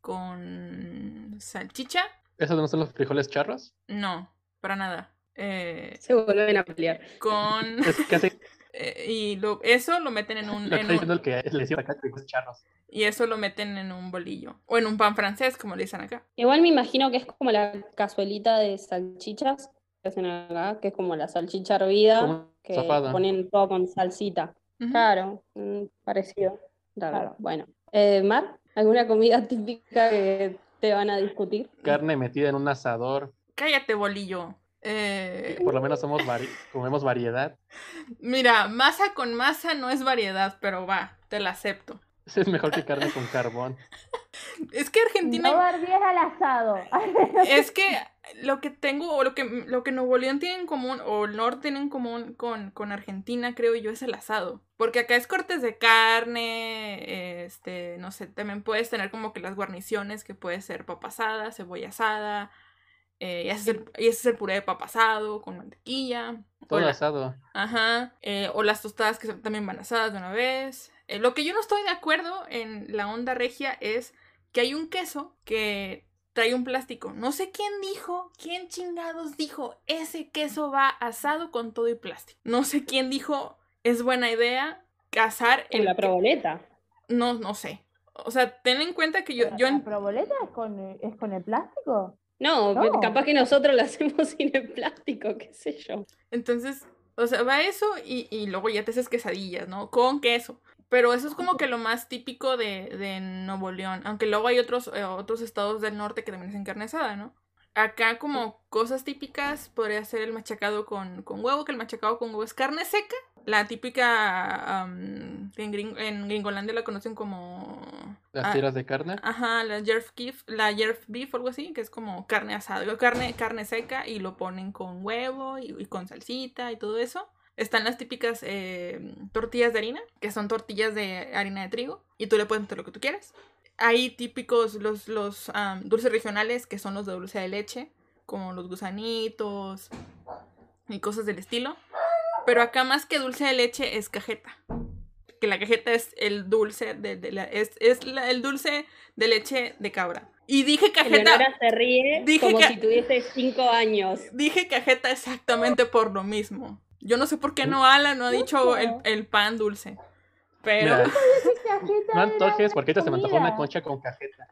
con salchicha. ¿Esos no son los frijoles charros? No, para nada. Eh, Se vuelven a pelear. con Es casi eh, y lo, eso lo meten en un, lo que en un- el que acá charros. y eso lo meten en un bolillo o en un pan francés como le dicen acá. Igual me imagino que es como la cazuelita de salchichas que hacen acá, que es como la salchicha hervida, Como que zafada. ponen todo con salsita. Claro, mm, parecido. Claro, Claro. Bueno, eh, Mar, ¿alguna comida típica que te van a discutir? Carne metida en un asador. Cállate bolillo. Eh, Por lo menos somos vari- comemos variedad. mira, masa con masa no es variedad, pero va, te la acepto. Es mejor que carne con carbón. Es que Argentina No al asado. Es que lo que tengo, o lo que, lo que Nuevo León tiene en común, o el norte tiene en común con, con Argentina, creo yo, es el asado. Porque acá es cortes de carne, este, no sé, también puedes tener como que las guarniciones, que puede ser papa asada, cebolla asada, eh, y, ese es el, y ese es el puré de papa asado con mantequilla. o Todo la- asado. Ajá. eh, o las tostadas que son- también van asadas de una vez. Eh, lo que yo no estoy de acuerdo en la onda regia es que hay un queso que trae un plástico. No sé quién dijo, quién chingados dijo, ese queso va asado con todo y plástico. No sé quién dijo, es buena idea cazar En el la que- proboleta. No, no sé. O sea, ten en cuenta que yo, yo ¿La en- proboleta es con, es con el plástico? No, No. capaz que nosotros lo hacemos sin el plástico, qué sé yo. Entonces, o sea, va eso y, y luego ya te haces quesadillas, ¿no? Con queso. Pero eso es como que lo más típico de, de Nuevo León. Aunque luego hay otros, eh, otros estados del norte que también hacen carne asada, ¿no? Acá como cosas típicas podría ser el machacado con, con huevo, que el machacado con huevo es carne seca. La típica, am, en, Gring- en Gringolandia la conocen como... Las ah, tiras de carne. Ajá, la jerf beef, la jerf beef o algo así, que es como carne asada, carne, carne seca y lo ponen con huevo y, y con salsita y todo eso. Están las típicas eh, tortillas de harina, que son tortillas de harina de trigo, y tú le puedes meter lo que tú quieras. Hay típicos los, los dulces regionales, que son los de dulce de leche, como los gusanitos y cosas del estilo. Pero acá más que dulce de leche es cajeta. Que la cajeta es el dulce de, de la, es, es la- el dulce de leche de cabra. Y dije cajeta. Se ríe Dije como si tuviese cinco años. Dije cajeta exactamente por lo mismo. Yo no sé por qué no Ala no ha dicho el, el pan dulce. Pero. Mira, no antojes porque ahorita se me antojó una concha con cajeta.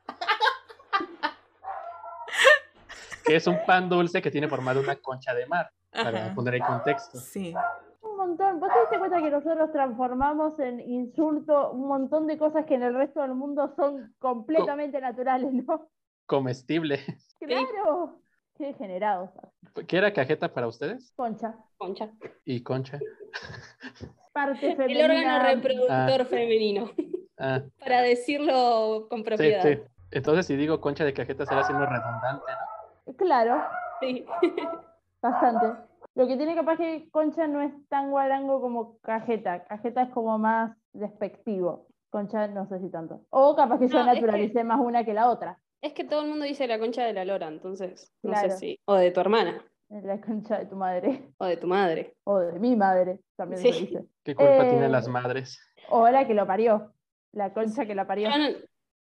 que es un pan dulce que tiene forma de una concha de mar. Para poner en contexto. Sí. Un montón. ¿Vos te diste cuenta que nosotros transformamos en insulto un montón de cosas que en el resto del mundo son completamente naturales, ¿no? Comestible. Claro. Qué degenerados. ¿Qué era cajeta para ustedes? Concha. Concha. Y concha. Parte El órgano reproductor Ah. femenino. Ah, Para decirlo con propiedad. sí. Entonces, si digo concha de cajeta, será siendo redundante, ¿no? Claro, Sí. bastante. Lo que tiene capaz que concha no es tan guarango como cajeta. Cajeta es como más despectivo. Concha no sé si tanto. O capaz que yo No, es que- naturalicé más una que la otra. Es que todo el mundo dice la concha de la lora, entonces. No Claro. sé si. O de tu hermana. La concha de tu madre. O de tu madre. O de mi madre, también Sí. se dice. ¿Qué culpa Eh, tienen las madres? O la que lo parió. La concha que la parió.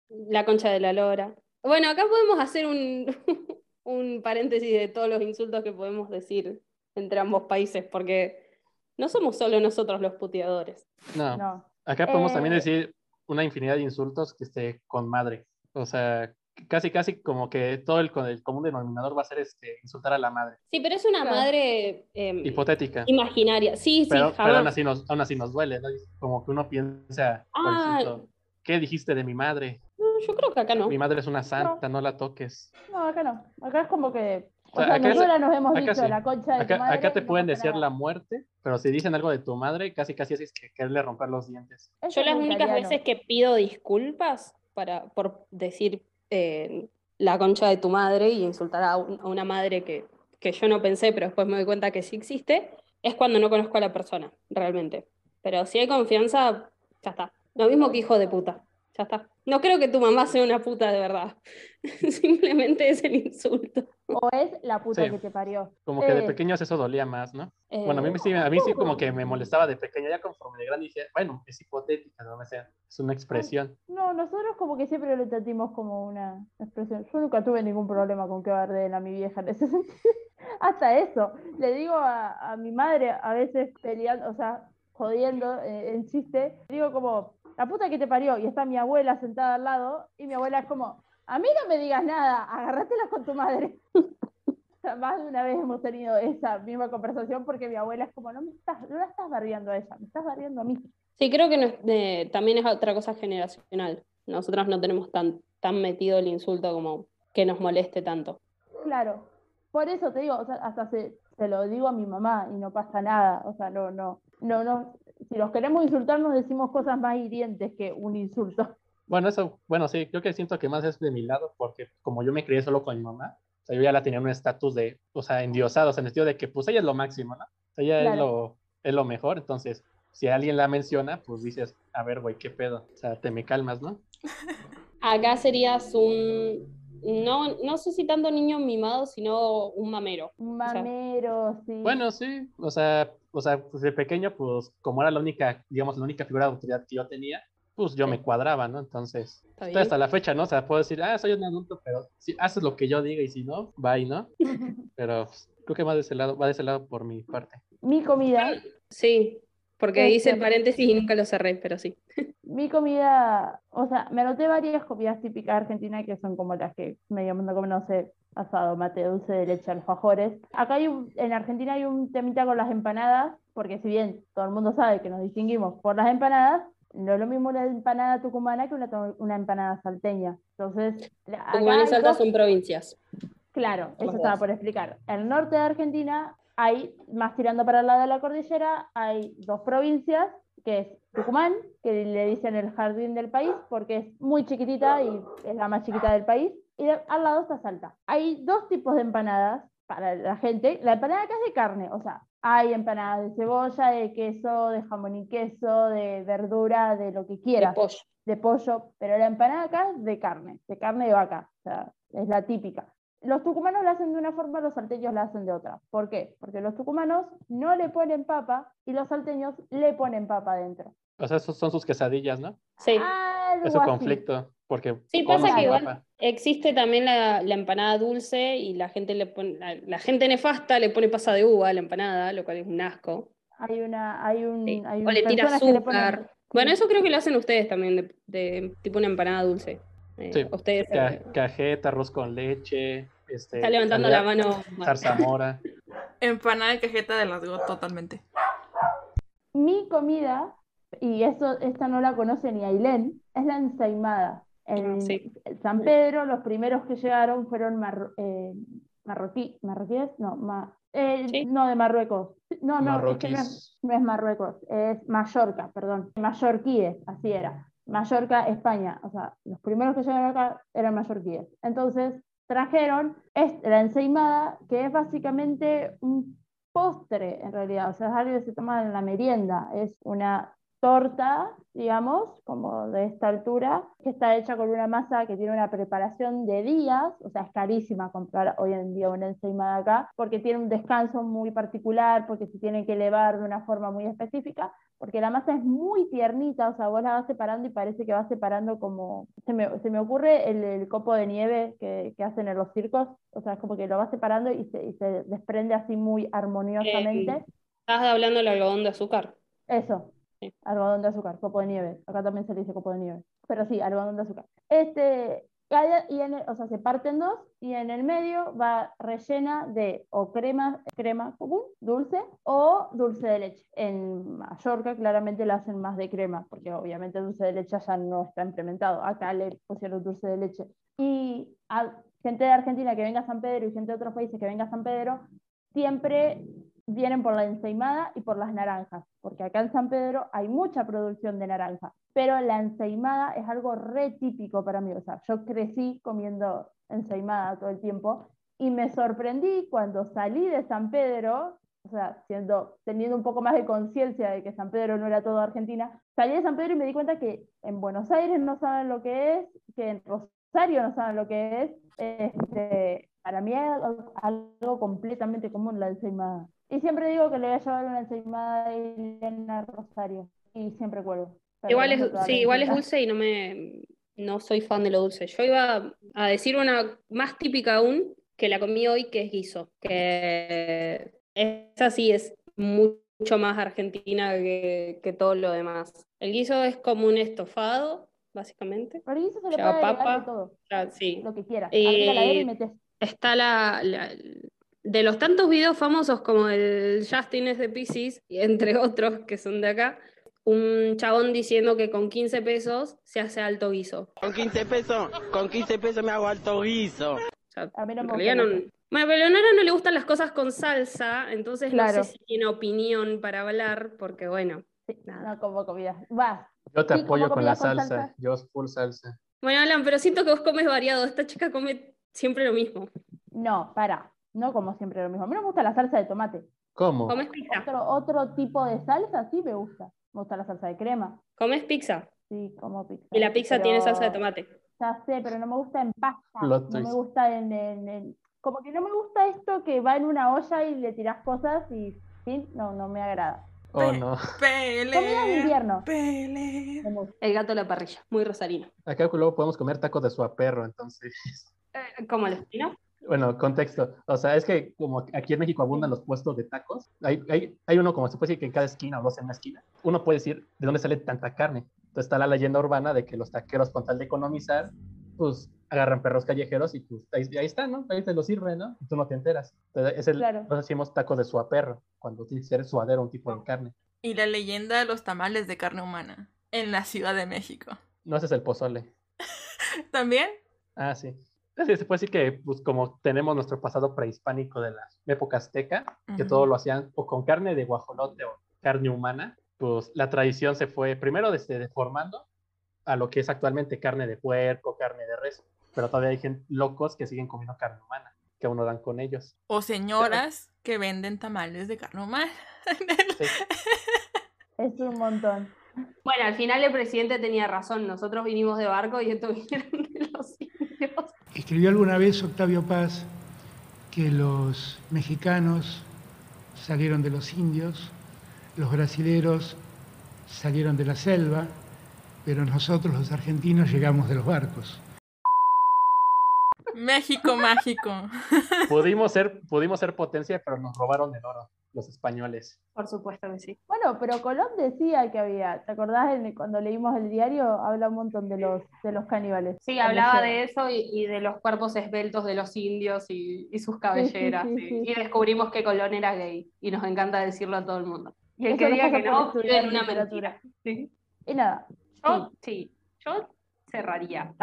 La concha de la lora. Bueno, acá podemos hacer un, un paréntesis de todos los insultos que podemos decir entre ambos países, porque no somos solo nosotros los puteadores. No. No. Acá podemos Eh, también decir una infinidad de insultos que esté con madre. O sea, casi, casi como que todo el, con el común denominador va a ser este, insultar a la madre. Sí, pero es una Claro. madre em, Hipotética. imaginaria. Sí, sí, Pero, pero jamás. aún, así nos, aún así nos duele, ¿no? Como que uno piensa, por Ah. ejemplo, ¿qué dijiste de mi madre? No, yo creo que acá no. Mi madre es una santa, no la toques. No, acá no. Acá es como que. O O sea, acá es- nosotras nos hemos dicho sí. la concha de tu Acá, madre. acá te no pueden pasa decir la muerte, pero si dicen algo de tu madre, casi casi así es que quererle romper los dientes. Eso Yo las únicas italiano. veces que pido disculpas para, por decir la concha de tu madre y insultar a una madre que, que yo no pensé, pero después me doy cuenta que sí existe, es cuando no conozco a la persona, realmente. Pero si hay confianza, ya está. Lo mismo que hijo de puta. Ya está. No creo que tu mamá sea una puta de verdad. Simplemente es el insulto. O es la puta Sí. que te parió. Como que de Eh, pequeños eso dolía más, ¿no? eh, Bueno, a mí, sí, a mí sí como que me molestaba de pequeño, ya conforme de grande dije, bueno, es hipotética, no me sea, es una expresión. No, nosotros como que siempre lo entendimos como una expresión. Yo nunca tuve ningún problema con que bardeen a mi vieja en ese sentido. Hasta eso. Le digo a, a mi madre, a veces peleando, o sea, jodiendo eh, en chiste, digo como, la puta que te parió, y está mi abuela sentada al lado, y mi abuela es como, a mí no me digas nada, agárratelas con tu madre. Más de una vez hemos tenido esa misma conversación porque mi abuela es como, no me estás, no la estás barriendo a ella, me estás barriendo a mí. Sí, creo que no es- eh, también es otra cosa generacional. Nosotras no tenemos tan, tan metido el insulto como que nos moleste tanto. Claro, por eso te digo, o sea, hasta se, se lo digo a mi mamá y no pasa nada, o sea, no, no, no, no, si los queremos insultar nos decimos cosas más hirientes que un insulto. Bueno, eso, bueno, sí, creo que siento que más es de mi lado, porque como yo me crié solo con mi mamá, o sea, yo ya la tenía en un estatus de, o sea, endiosado, o sea, en el sentido de que, pues, ella es lo máximo, ¿no? O sea, ella es, Claro. lo, es lo mejor, entonces, si alguien la menciona, pues dices, a ver, güey, ¿qué pedo? O sea, te me calmas, ¿no? Acá serías un, no, no sé si tanto niño mimado, sino un mamero. Un O sea, mamero, sí. Bueno, sí, o sea, o sea, pues de pequeño, pues, como era la única, digamos, la única figura de autoridad que yo tenía, pues yo me cuadraba, ¿no? Entonces, hasta la fecha, ¿no? O sea, puedo decir, ah, soy un adulto, pero si haces lo que yo diga y si no, bye, ¿no? Pero pues, creo que va de ese lado, va de ese lado por mi parte. Mi comida, Sí, porque Este- hice el paréntesis y nunca lo cerré, pero sí. mi comida, o sea, me anoté varias comidas típicas de Argentina que son como las que medio mundo conoce, asado, mate, dulce de leche, alfajores. Acá hay un, en Argentina hay un temita con las empanadas, porque si bien todo el mundo sabe que nos distinguimos por las empanadas, no es lo mismo una empanada tucumana que una, una empanada salteña. Entonces, Tucumán y Salta dos- son provincias. Claro, eso estaba por explicar. En el norte de Argentina hay, más tirando para el lado de la cordillera, hay dos provincias, que es Tucumán, que le dicen el jardín del país, porque es muy chiquitita y es la más chiquita del país, y de- al lado está Salta. Hay dos tipos de empanadas para la gente. La empanada acá es de carne, o sea, hay empanadas de cebolla, de queso, de jamón y queso, de verdura, de lo que quieras pollo. de pollo, pero la empanada acá es de carne, de carne de vaca, o sea, es la típica. Los tucumanos la hacen de una forma, los salteños la hacen de otra. ¿Por qué? Porque los tucumanos no le ponen papa y los salteños le ponen papa adentro. O sea, esos son sus quesadillas, ¿no? Sí. Algo Es su así. conflicto, porque Sí, pasa que igual existe también la, la empanada dulce y la gente le pone, la, la gente nefasta le pone pasa de uva a la empanada, lo cual es un asco. Hay una, hay un, Sí. hay O le tira le ponen- azúcar. Bueno, eso creo que lo hacen ustedes también, de, de tipo una empanada dulce. Eh, Sí, ustedes ca- eh, cajeta, arroz con leche, este, Está levantando salida- la mano. Zarzamora. Empanada de cajeta de las totalmente. Mi comida, y eso, esta no la conoce ni Ailén, es la ensaimada. En en San Pedro, los primeros que llegaron fueron eh, marroquí, marroquíes, no, ma- eh, no de Marruecos. No, no, es que no es, no es Marruecos, es Mallorca, perdón. Mallorquíes, así era. Mallorca, España. O sea, los primeros que llegaron acá eran mallorquíes. Entonces, trajeron es- la ensaimada, que es básicamente un postre en realidad, o sea, es algo que se toma en la merienda, es una torta, digamos, como de esta altura, que está hecha con una masa que tiene una preparación de días, o sea, es carísima comprar hoy en día una ensaimada acá, porque tiene un descanso muy particular, porque se tiene que elevar de una forma muy específica, porque la masa es muy tiernita, o sea, vos la vas separando y parece que vas separando como, se me, se me ocurre el, el copo de nieve que, que hacen en los circos, o sea, es como que lo vas separando y se, y se desprende así muy armoniosamente. Eh, estás hablando del algodón de azúcar. Eso, algodón de azúcar, copo de nieve. Acá también se le dice copo de nieve. Pero sí, algodón de azúcar. Este, y en el- o sea, se parte en dos y en el medio va rellena de o crema, crema común, dulce, o dulce de leche. En Mallorca claramente la hacen más de crema, porque obviamente dulce de leche ya no está implementado. Acá le pusieron dulce de leche. Y a gente de Argentina que venga a San Pedro y gente de otros países que venga a San Pedro, siempre vienen por la ensaimada y por las naranjas, porque acá en San Pedro hay mucha producción de naranja, pero la ensaimada es algo re típico para mí, o sea, yo crecí comiendo ensaimada todo el tiempo y me sorprendí cuando salí de San Pedro o sea, siendo, teniendo un poco más de conciencia de que San Pedro no era todo Argentina, salí de San Pedro y me di cuenta que en Buenos Aires no saben lo que es, que en Rosario no saben lo que es. Este, para mí es algo, completamente común la ensaimada. Y siempre digo que le voy a llevar una ensaimada a Elena Rosario. Y siempre cuelgo. Igual es, sí, igual es dulce y no me no soy fan de lo dulce. Yo iba a decir una más típica aún que la comí hoy, que es guiso, que esa sí es mucho más argentina que, que todo lo demás. El guiso es como un estofado, básicamente. Pero guiso se le puede papa, de todo, ah, sí. lo que quieras. La y metes. Está la, la- de los tantos videos famosos como el Justin es de Pisces, y entre otros que son de acá, un chabón diciendo que con 15 pesos se hace alto guiso. Con 15 pesos, con 15 pesos me hago alto guiso. A mí no me gusta no-. Bueno, pero a Leonora no le gustan las cosas con salsa, entonces Claro. no sé si tiene opinión para hablar, porque bueno, nada. No como comida. Va. Yo te Sí, apoyo con la con salsa. salsa. Yo full salsa. Bueno, Alan, pero siento que vos comes variado. Esta chica come siempre lo mismo. No, para. No como siempre lo mismo. A mí no me gusta la salsa de tomate. ¿Cómo? ¿Comes pizza? Otro, otro tipo de salsa sí me gusta. Me gusta la salsa de crema. ¿Comes pizza? Sí, como pizza. Y la pizza pero- tiene salsa de tomate. Ya sé, pero no me gusta en pasta. Plot No me gusta en, en- en- Como que no me gusta esto que va en una olla y le tirás cosas y... ¿sí? No, no me agrada. Oh, no. Comida de invierno. Pelea. El gato a la parrilla, muy rosarino. Acá luego podemos comer tacos de suaperro, entonces. Eh, ¿Cómo lo espino? Bueno, contexto. O sea, es que como aquí en México abundan los puestos de tacos, hay, hay, hay uno como se puede decir que en cada esquina o dos en una esquina. Uno puede decir de dónde sale tanta carne. Entonces está la leyenda urbana de que los taqueros con tal de economizar, pues agarran perros callejeros y pues ahí, ahí está, ¿no? Ahí te lo sirven, ¿no? Y tú no te enteras. Entonces es el, Claro. nosotros decimos taco de suaperro, cuando tiene que ser suadero un tipo de carne. Y la leyenda de los tamales de carne humana en la Ciudad de México. No ese es el pozole. ¿También? Ah, sí. Sí, Se puede decir que, pues, como tenemos nuestro pasado prehispánico de la época azteca, que todo lo hacían o con carne de guajolote o carne humana, pues la tradición se fue primero desde deformando a lo que es actualmente carne de puerco, carne de res, pero todavía hay gente locos que siguen comiendo carne humana, que aún no dan con ellos. O señoras que venden tamales de carne humana. Es un montón. Bueno, al final el presidente tenía razón. Nosotros vinimos de barco y estos vinieron de. Escribió alguna vez Octavio Paz que los mexicanos salieron de los indios, los brasileros salieron de la selva, pero nosotros los argentinos llegamos de los barcos. México mágico. Pudimos ser, pudimos ser potencia, pero nos robaron el oro, los españoles. Por supuesto que sí. Bueno, pero Colón decía que había, ¿te acordás cuando leímos el diario? Habla un montón de los, de los caníbales. Sí, hablaba de eso y, y de los cuerpos esbeltos de los indios y, y sus cabelleras. sí, y- sí. Y descubrimos que Colón era gay y nos encanta decirlo a todo el mundo. Y el Eso que diga que no, en una mentira. Sí. Y nada. Yo, sí, yo cerraría.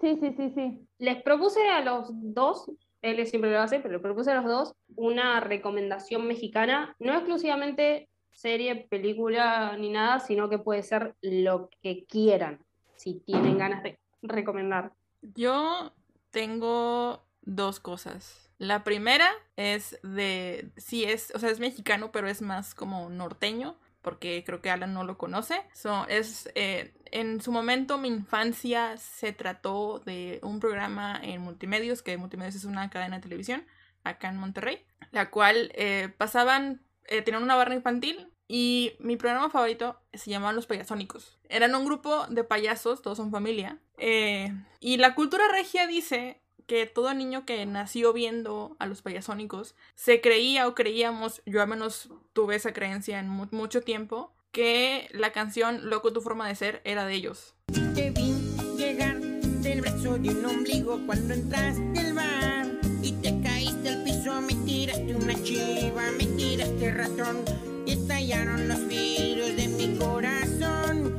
Sí, sí, sí, sí. Les propuse a los dos, él siempre lo hace, pero le propuse a los dos una recomendación mexicana, no exclusivamente serie, película ni nada, sino que puede ser lo que quieran, si tienen ganas de recomendar. Yo tengo dos cosas. La primera es de, sí es, o sea, es mexicano, pero es más como norteño, porque creo que Alan no lo conoce. So, es, eh, en su momento, mi infancia se trató de un programa en Multimedios, que Multimedios es una cadena de televisión acá en Monterrey, la cual eh, pasaban, eh, tenían una barra infantil y mi programa favorito se llamaban Los Payasónicos. Eran un grupo de payasos, todos son familia. eh, y la cultura regia dice que todo niño que nació viendo a los payasónicos se creía o creíamos, yo al menos tuve esa creencia en mu- mucho tiempo, que la canción Loco tu forma de ser era de ellos. Te vi llegar del brazo de un ombligo cuando entraste al bar y te caíste al piso, me tiraste una chiva, me tiraste ratón y estallaron los vidrios de mi corazón.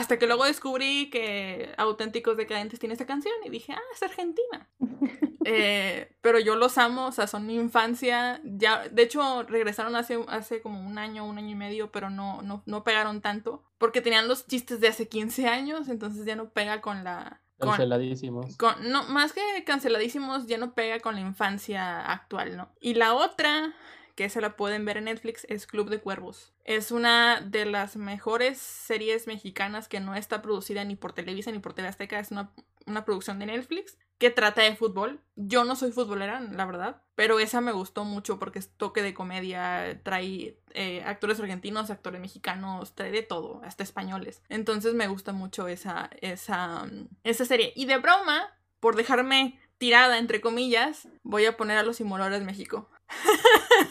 Hasta que luego descubrí que Auténticos Decadentes tiene esta canción y dije, ah, es argentina. Eh, pero yo los amo, o sea, son mi infancia. Ya, de hecho, regresaron hace, hace como un año, un año y medio, pero no, no, no pegaron tanto. Porque tenían los chistes de hace 15 años, entonces ya no pega con la, Con- Canceladísimos. Con- no, más que canceladísimos, ya no pega con la infancia actual, ¿no? Y la otra, que se la pueden ver en Netflix, es Club de Cuervos. Es una de las mejores series mexicanas que no está producida ni por Televisa ni por TV Azteca. Es una, una producción de Netflix que trata de fútbol. Yo no soy futbolera, la verdad, pero esa me gustó mucho porque es toque de comedia, trae eh, actores argentinos, actores mexicanos, trae de todo, hasta españoles. Entonces me gusta mucho esa, esa, mm, esa serie. Y de broma, por dejarme tirada, entre comillas, voy a poner a los simuladores México.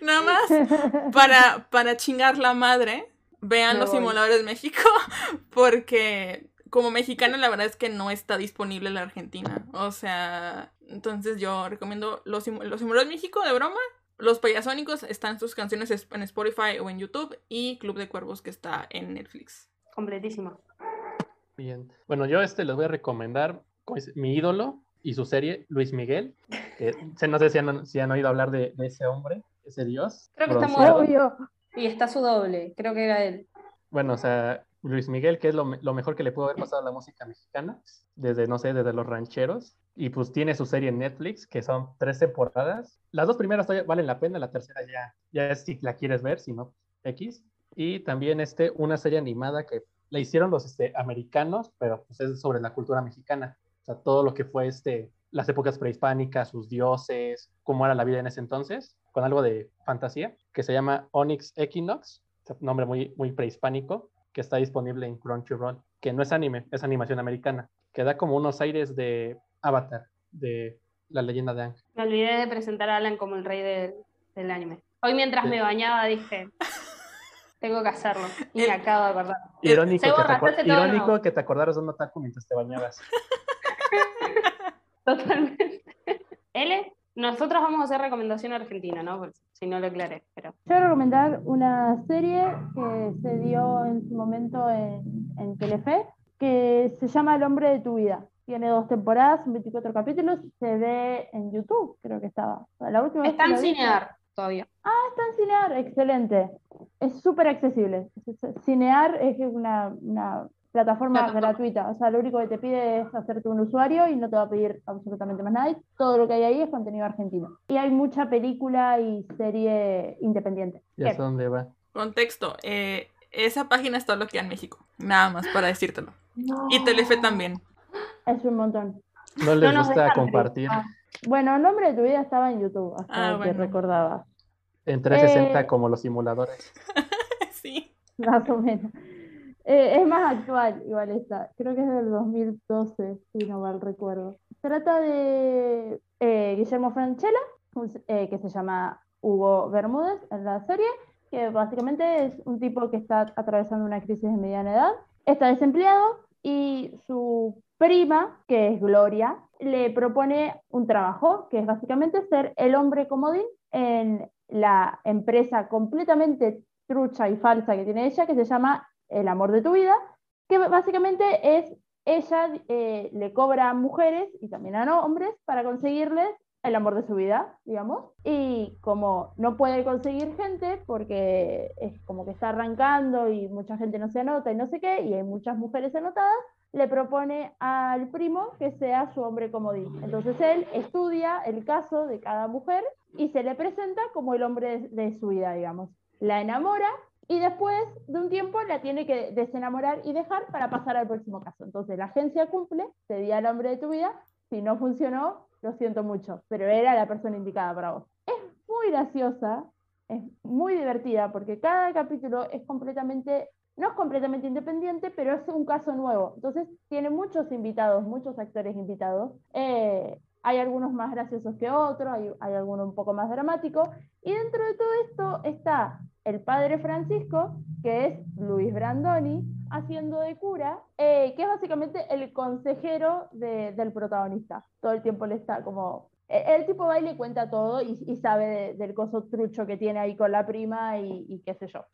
Nada más para, para chingar la madre, vean Me los voy. simuladores México, porque como mexicana la verdad es que no está disponible en la Argentina. O sea, entonces yo recomiendo los, simu- los simuladores México de broma. Los payasónicos están sus canciones es- en Spotify o en YouTube y Club de Cuervos que está en Netflix. Completísimo. Bien. Bueno, yo este les voy a recomendar mi ídolo y su serie, Luis Miguel. Que, se- no sé si han, si han oído hablar de, de ese hombre, ese dios. Creo que está bronceado. muerto. Y está su doble, creo que era él. Bueno, o sea, Luis Miguel, que es lo, lo mejor que le pudo haber pasado a la música mexicana, desde, no sé, desde los rancheros. Y pues tiene su serie en Netflix, que son tres temporadas. Las dos primeras todavía valen la pena, la tercera ya, ya es si la quieres ver, si no, X. Y también este, una serie animada que la hicieron los este, americanos, pero pues es sobre la cultura mexicana. O sea, todo lo que fue este, las épocas prehispánicas, sus dioses, cómo era la vida en ese entonces, con algo de fantasía, que se llama Onyx Equinox, nombre muy, muy prehispánico, que está disponible en Crunchyroll, que no es anime, es animación americana, que da como unos aires de Avatar, de la leyenda de Aang. Me olvidé de presentar a Alan como el rey del, del anime. Hoy mientras Sí. me bañaba dije, tengo que hacerlo. Y me acabo de acordar. Irónico, que te, irónico que te acordaras de un otaku mientras te bañabas. Totalmente. L, nosotros vamos a hacer recomendación argentina, ¿no? Porque si no lo aclaré, pero... Yo voy a recomendar una serie que se dio en su momento en, en Telefe, que se llama El hombre de tu vida. Tiene dos temporadas, son 24 capítulos, se ve en YouTube, creo que estaba. La última Está en Cinear todavía. Ah, está en Cinear, excelente. Es súper accesible. Cinear es una, una plataforma gratuita, o sea, lo único que te pide es hacerte un usuario y no te va a pedir absolutamente más nada. y todo lo que hay ahí es contenido argentino. Y hay mucha película y serie independiente. Ya sé dónde va. Contexto, eh, esa página está bloqueada en México, nada más para decírtelo. Y Telefe también. Es un montón. No les gusta compartir Ah, Bueno, el nombre de tu vida estaba en YouTube, hasta Ah, que bueno. recordaba. en 360 Eh, como los simuladores. Más o menos. Eh, es más actual, igual esta. Creo que es del 2012, si no mal recuerdo. Trata de eh, Guillermo Franchella, eh, que se llama Hugo Bermúdez en la serie, que básicamente es un tipo que está atravesando una crisis de mediana edad, está desempleado y su prima, que es Gloria, le propone un trabajo, que es básicamente ser el hombre comodín en la empresa completamente trucha y falsa que tiene ella, que se llama El amor de tu vida, que básicamente es ella eh, le cobra a mujeres y también a hombres para conseguirles el amor de su vida, digamos. Y como no puede conseguir gente porque es como que está arrancando y mucha gente no se anota y no sé qué, y hay muchas mujeres anotadas, le propone al primo que sea su hombre comodín. Entonces él estudia el caso de cada mujer y se le presenta como el hombre de, de su vida, digamos. La enamora y después de un tiempo la tiene que desenamorar y dejar para pasar al próximo caso. Entonces la agencia cumple, te di al hombre de tu vida, si no funcionó, lo siento mucho, pero era la persona indicada para vos. Es muy graciosa, es muy divertida porque cada capítulo es completamente, no es completamente independiente, pero es un caso nuevo. Entonces tiene muchos invitados, muchos actores invitados. Eh, hay algunos más graciosos que otros, hay, hay algunos un poco más dramáticos. Y dentro de todo esto está el padre Francisco, que es Luis Brandoni, haciendo de cura, eh, que es básicamente el consejero de- del protagonista. Todo el tiempo le está como... e- El tipo va y le cuenta todo y, sabe de- del coso trucho que tiene ahí con la prima y, qué sé yo.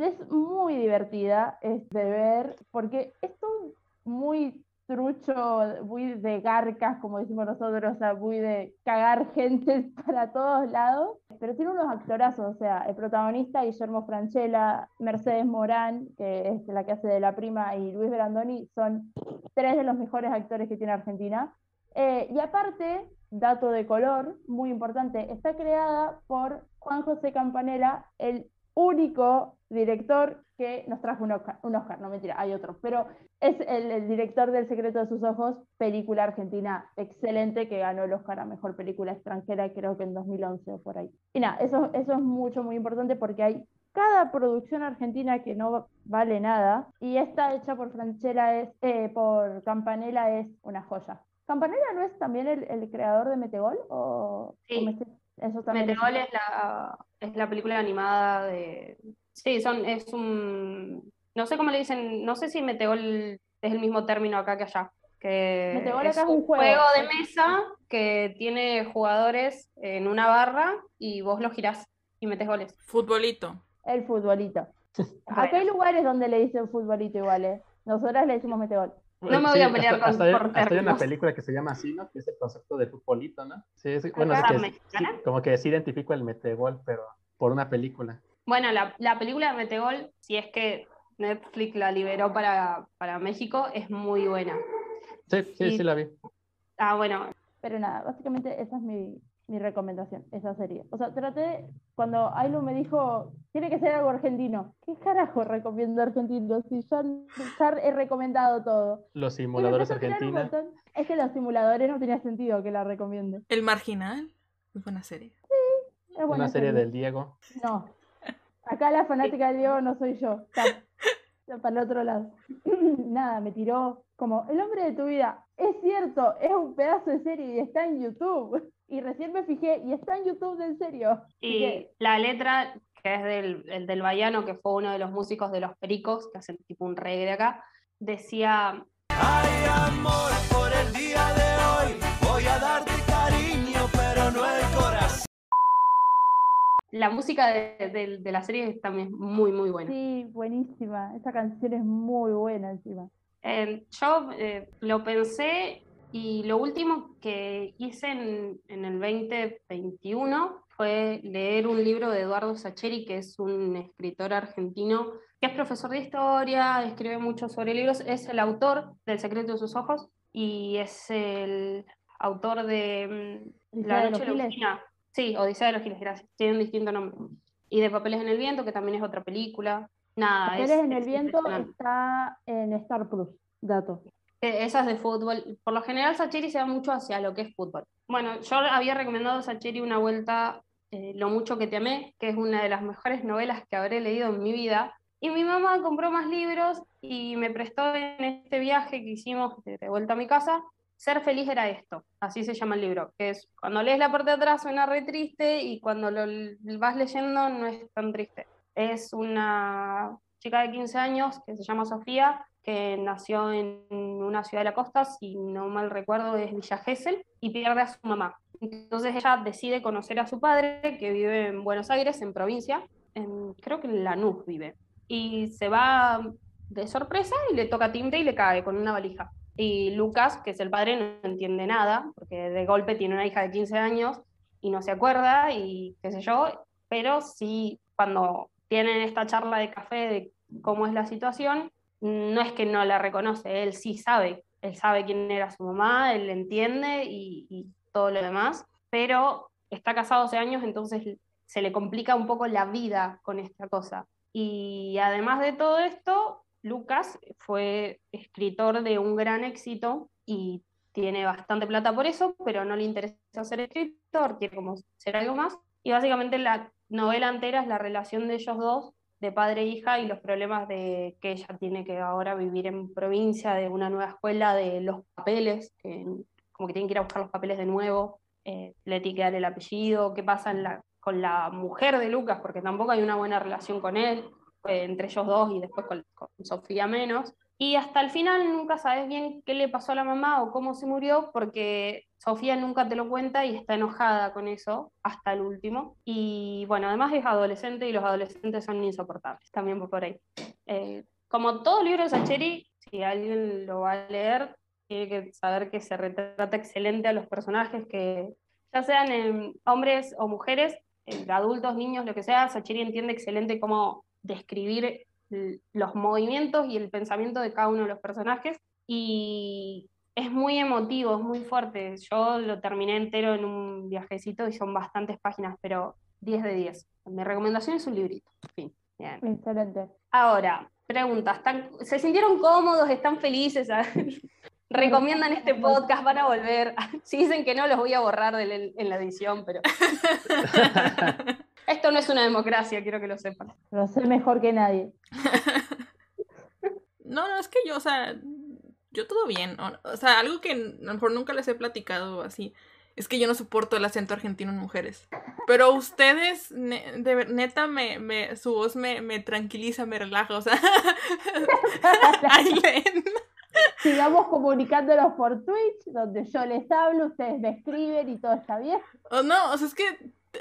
Es muy divertida es de ver porque es todo muy trucho, muy de garcas, como decimos nosotros, o sea, muy de cagar gente para todos lados, pero tiene unos actorazos, o sea, el protagonista Guillermo Franchella, Mercedes Morán, que es la que hace de la prima, y Luis Brandoni, son tres de los mejores actores que tiene Argentina. Eh, y aparte, dato de color, muy importante, está creada por Juan José Campanella, el único director que nos trajo un Oscar, un Oscar, no mentira, hay otro, pero es el, el, director del Secreto de sus Ojos, película argentina excelente que ganó el Oscar a Mejor Película Extranjera, creo que en 2011 o por ahí. Y nada, eso, eso es mucho, muy importante porque hay cada producción argentina que no vale nada y esta hecha por Franchella es, eh, por Campanella es una joya. ¿Campanella no es también el, el creador de Metegol? O, sí. o eso también Metegol es la, es la película animada de... Sí, son, es un... No sé cómo le dicen, no sé si Metegol es el mismo término acá que allá. Que Metegol acá es un juego. de mesa que tiene jugadores en una barra y vos lo girás y metes goles. Futbolito. El futbolito. Acá hay lugares donde le dicen futbolito igual, ¿eh? Nosotras le decimos metegol. No me voy a pelear hasta, con- hasta hay- por hasta hay una película que se llama así, ¿no? Que es el concepto de futbolito, ¿no? Sí, sí, bueno, es que sí, como que sí identifico el metegol, pero por una película. Bueno, la, la película de Metegol, si es que Netflix la liberó para, para México, es muy buena. Sí, sí, Y- sí la vi. Ah, bueno, Pero nada, básicamente esa es mi, mi recomendación, esa serie. O sea, traté, cuando Ailu me dijo, tiene que ser algo argentino. ¿Qué carajo recomiendo argentino? Si ya, ya he recomendado todo. Los simuladores empezó a tirar un Argentina. montón. Es que los simuladores no tenía sentido que la recomiende. El Marginal. Muy buena serie. Es buena Una serie serie. del Diego. No. Acá la fanática del Diego no soy yo. Está, está para el otro lado. Nada, me tiró como el hombre de tu vida. Es cierto, es un pedazo de serie y está en YouTube. Y recién me fijé y está en YouTube en serio. Y la letra, que es del, el del Baiano, que fue uno de los músicos de Los Pericos, que hacen tipo un reggae de acá, decía, amor la música de, de- de la serie es también muy, muy buena. sí, buenísima. Esa canción es muy buena encima. Eh, yo eh, lo pensé y lo último que hice en, en el 2021 fue leer un libro de Eduardo Sacheri, que es un escritor argentino que es profesor de historia, escribe mucho sobre libros, es el autor del Secreto de sus Ojos y es el autor de mm, La Noche de la. Sí, Odisea de los Giles, gracias. Tiene un distinto nombre. Y de Papeles en el Viento, que también es otra película. Nada, Papeles es- en el es viento está en Star Plus. Dato. Eh, Esas de fútbol. Por lo general, Sacheri se va mucho hacia lo que es fútbol. Bueno, yo había recomendado a Sacheri una vuelta, eh, Lo mucho que te amé, que es una de las mejores novelas que habré leído en mi vida. Y mi mamá compró más libros y me prestó en este viaje que hicimos de vuelta a mi casa. Ser feliz era esto, así se llama el libro, que es cuando lees la parte de atrás suena re triste y cuando lo vas leyendo no es tan triste. Es una chica de 15 años que se llama Sofía, que nació en una ciudad de la costa, si no mal recuerdo es Villa Gesell, y pierde a su mamá. Entonces ella decide conocer a su padre, que vive en Buenos Aires, en provincia, creo que en Lanús vive, y se va de sorpresa y le toca timbre y le cae con una valija. Y Lucas, que es el padre, no entiende nada, porque de golpe tiene una hija de 15 años y no se acuerda y qué sé yo, pero sí cuando tienen esta charla de café de cómo es la situación, no es que no la reconoce, él sí sabe, él sabe quién era su mamá, él entiende y, y todo lo demás, pero está casado hace años, entonces se le complica un poco la vida con esta cosa. Y además de todo esto, Lucas fue escritor de un gran éxito y tiene bastante plata por eso, pero no le interesa ser escritor, quiere como ser algo más. Y básicamente la novela entera es la relación de ellos dos, de padre e hija, y los problemas de que ella tiene que ahora vivir en provincia, de una nueva escuela, de los papeles, como que tienen que ir a buscar los papeles de nuevo, eh, le tiene el apellido, qué pasa en la- con la mujer de Lucas, porque tampoco hay una buena relación con él, entre ellos dos y después con, con Sofía menos. Y hasta el final nunca sabes bien qué le pasó a la mamá o cómo se murió, porque Sofía nunca te lo cuenta y está enojada con eso hasta el último. Y bueno, además es adolescente y los adolescentes son insoportables, también por ahí. Eh, como todo libro de Sacheri, si alguien lo va a leer, tiene que saber que se retrata excelente a los personajes, que ya sean em, hombres o mujeres, eh, adultos, niños, lo que sea, Sacheri entiende excelente cómo describir los movimientos y el pensamiento de cada uno de los personajes. Y es muy emotivo, es muy fuerte. Yo lo terminé entero en un viajecito y son bastantes páginas, pero 10 de 10. Mi recomendación es un librito. Fin. Bien. Excelente. Ahora, preguntas. ¿están- ¿Se sintieron cómodos? ¿Están felices? ¿Recomiendan este podcast? ¿Van a volver? Si dicen que no, los voy a borrar en la edición, pero... Esto no es una democracia, quiero que lo sepan. Lo sé mejor que nadie. No, no, es que yo, o sea, yo todo bien. O, o sea, algo que a lo mejor nunca les he platicado así. Es que yo no soporto el acento argentino en mujeres. Pero ustedes, ne- de neta, me, me, su voz me, me tranquiliza, me relaja. O sea. Sigamos comunicándonos por Twitch, donde yo les hablo, ustedes me escriben y todo está bien. O no, o sea, es que,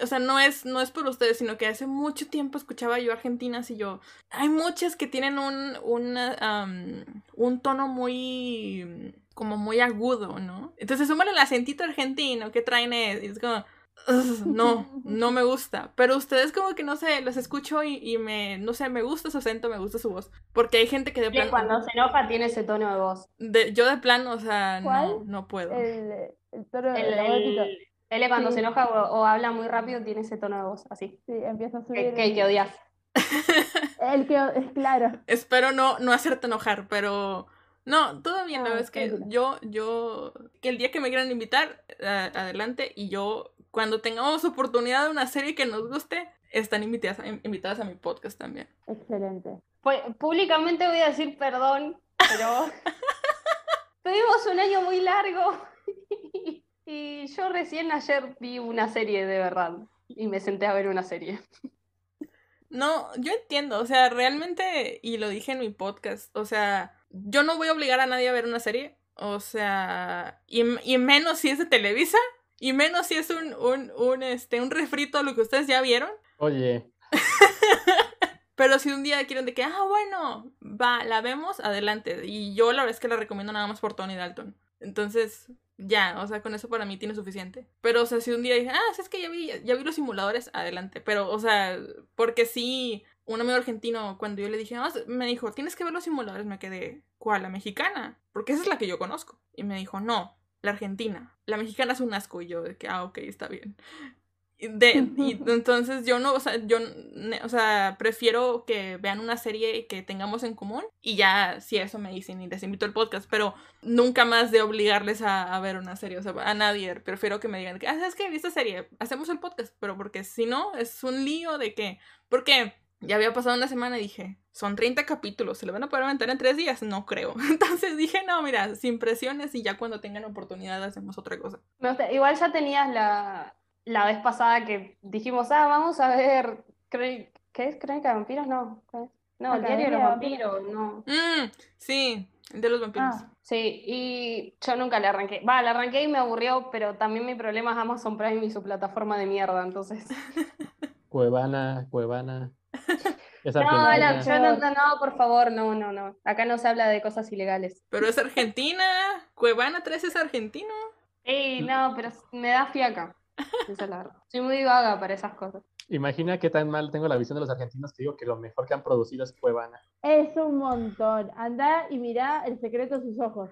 o sea, no es, no es por ustedes, sino que hace mucho tiempo escuchaba yo argentinas y yo, hay muchas que tienen un, am, un tono muy, como muy agudo, ¿no? Entonces, súmale el acentito argentino que traen es, y es como, "Ugh, no, no me gusta. Pero ustedes como que, no sé, los escucho y, y me, no sé, me gusta su acento, me gusta su voz. Porque hay gente que de plano, cuando se enoja tiene ese tono de voz. de- yo de plano, o sea, no, ¿Cuál? no puedo. El, el tono El, la vocecita. el- él cuando Sí. se enoja o, o habla muy rápido tiene ese tono de voz, así. Sí, empieza a subir. que, que odias. El que, es claro. Espero no, no hacerte enojar, pero no, todo bien, la Ah, verdad es que yo, yo, que el día que me quieran invitar, a- adelante, y yo, cuando tengamos oportunidad de una serie que nos guste, están invitadas, a- invitadas a mi podcast también. Excelente. Pues, públicamente voy a decir perdón, pero tuvimos un año muy largo y yo recién ayer vi una serie de verdad y me senté a ver una serie. No, yo entiendo, o sea, realmente, y lo dije en mi podcast, o sea, yo no voy a obligar a nadie a ver una serie, o sea, y, y menos si es de Televisa, y menos si es un, un, un, este, un refrito a lo que ustedes ya vieron. Oye, Pero si un día quieren de que, ah, bueno, va, la vemos, adelante. Y yo la verdad es que la recomiendo nada más por Tony Dalton. Entonces, ya, o sea, con eso para mí tiene suficiente. Pero, o sea, si un día dije, ah, sí, es que ya vi, ya vi los simuladores, adelante. Pero, o sea, porque sí, un amigo argentino, cuando yo le dije, "Ah, me dijo, tienes que ver los simuladores, me quedé, ¿cuál? La mexicana. Porque esa es la que yo conozco. Y me dijo, no, la argentina. La mexicana es un asco. Y yo, de que, ah, ok, está bien. De, y entonces yo no, o sea, yo, ne- o sea, prefiero que vean una serie que tengamos en común y ya, si eso me dicen y les invito al podcast, pero nunca más de obligarles a, a ver una serie, o sea, a nadie, prefiero que me digan, que, ah, ¿sabes qué? ¿Viste esta serie? Hacemos el podcast, pero porque si no, es un lío de que, porque ya había pasado una semana y dije, son 30 capítulos, ¿se lo van a poder aventar en tres días? No creo. Entonces dije, no, mira, sin presiones y ya cuando tengan oportunidad hacemos otra cosa. Igual ya tenías la, la vez pasada que dijimos, ah, vamos a ver, Cre- ¿qué es? ¿Crónica de vampiros? No. No, el diario de los vampiros, no. Mm, sí, el de los vampiros. Ah, Sí, y yo nunca le arranqué. Va, le arranqué y me aburrió, pero también mi problema es Amazon Prime y su plataforma de mierda, entonces. Cuevana, Cuevana. Es No, la- yo no, no, no, por favor, no, no, no. Acá no se habla de cosas ilegales. Pero es Argentina. Cuevana 3 es argentino. Sí, no, pero me da fiaca. Esa es la verdad. Soy muy vaga para esas cosas. Imagina qué tan mal tengo la visión de los argentinos que digo que lo mejor que han producido es Cuevana. es un montón. Anda y mirá el secreto de sus ojos.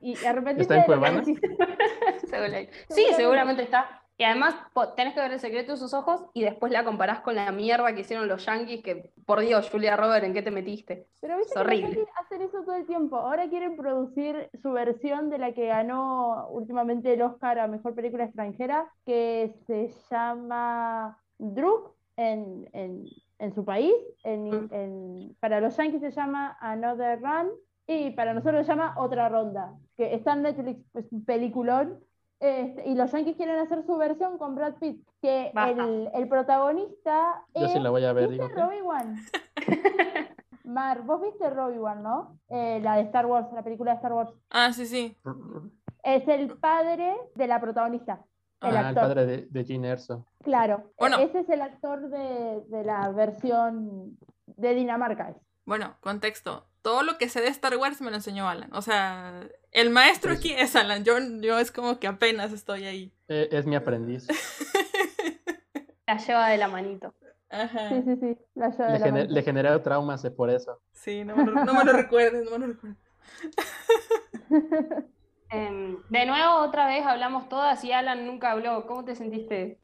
Y, y ¿Está en Cuevana? Sí, seguramente está. Y además tenés que ver el secreto de sus ojos y después la comparás con la mierda que hicieron los yankees, que por Dios, Julia Robert, ¿en qué te metiste? Pero viste Es que horrible. yankees hacen eso todo el tiempo. Ahora quieren producir su versión de la que ganó últimamente el Oscar a Mejor Película Extranjera, que se llama Druk en, en, en su país. En, Mm. en- para los yankees se llama Another Run y para nosotros se llama Otra Ronda, que está en Netflix, es un peliculón. Este, y los yankees quieren hacer su versión con Brad Pitt, que el, el protagonista Yo sí es la voy a ver, ¿Viste digo. Robbie One? Mar, vos viste Robbie One, ¿no? Eh, la de Star Wars, la película de Star Wars. Ah, sí, sí. Es el padre de la protagonista. El Ah, el padre de, de Gene Erso. Claro. Bueno. Ese es el actor de, de la versión de Dinamarca. es. Bueno, contexto. Todo lo que sé de Star Wars me lo enseñó Alan. O sea, el maestro aquí es Alan. Yo, yo es como que apenas estoy ahí. Eh, es mi aprendiz. La lleva de la manito. Ajá. Sí, sí, sí. La lleva Le, de la gener- mano. le generé traumas por eso. Sí, no me lo, no me lo recuerdes, no me lo recuerdes. Em, de nuevo, otra vez hablamos todas y Alan nunca habló. ¿Cómo te sentiste?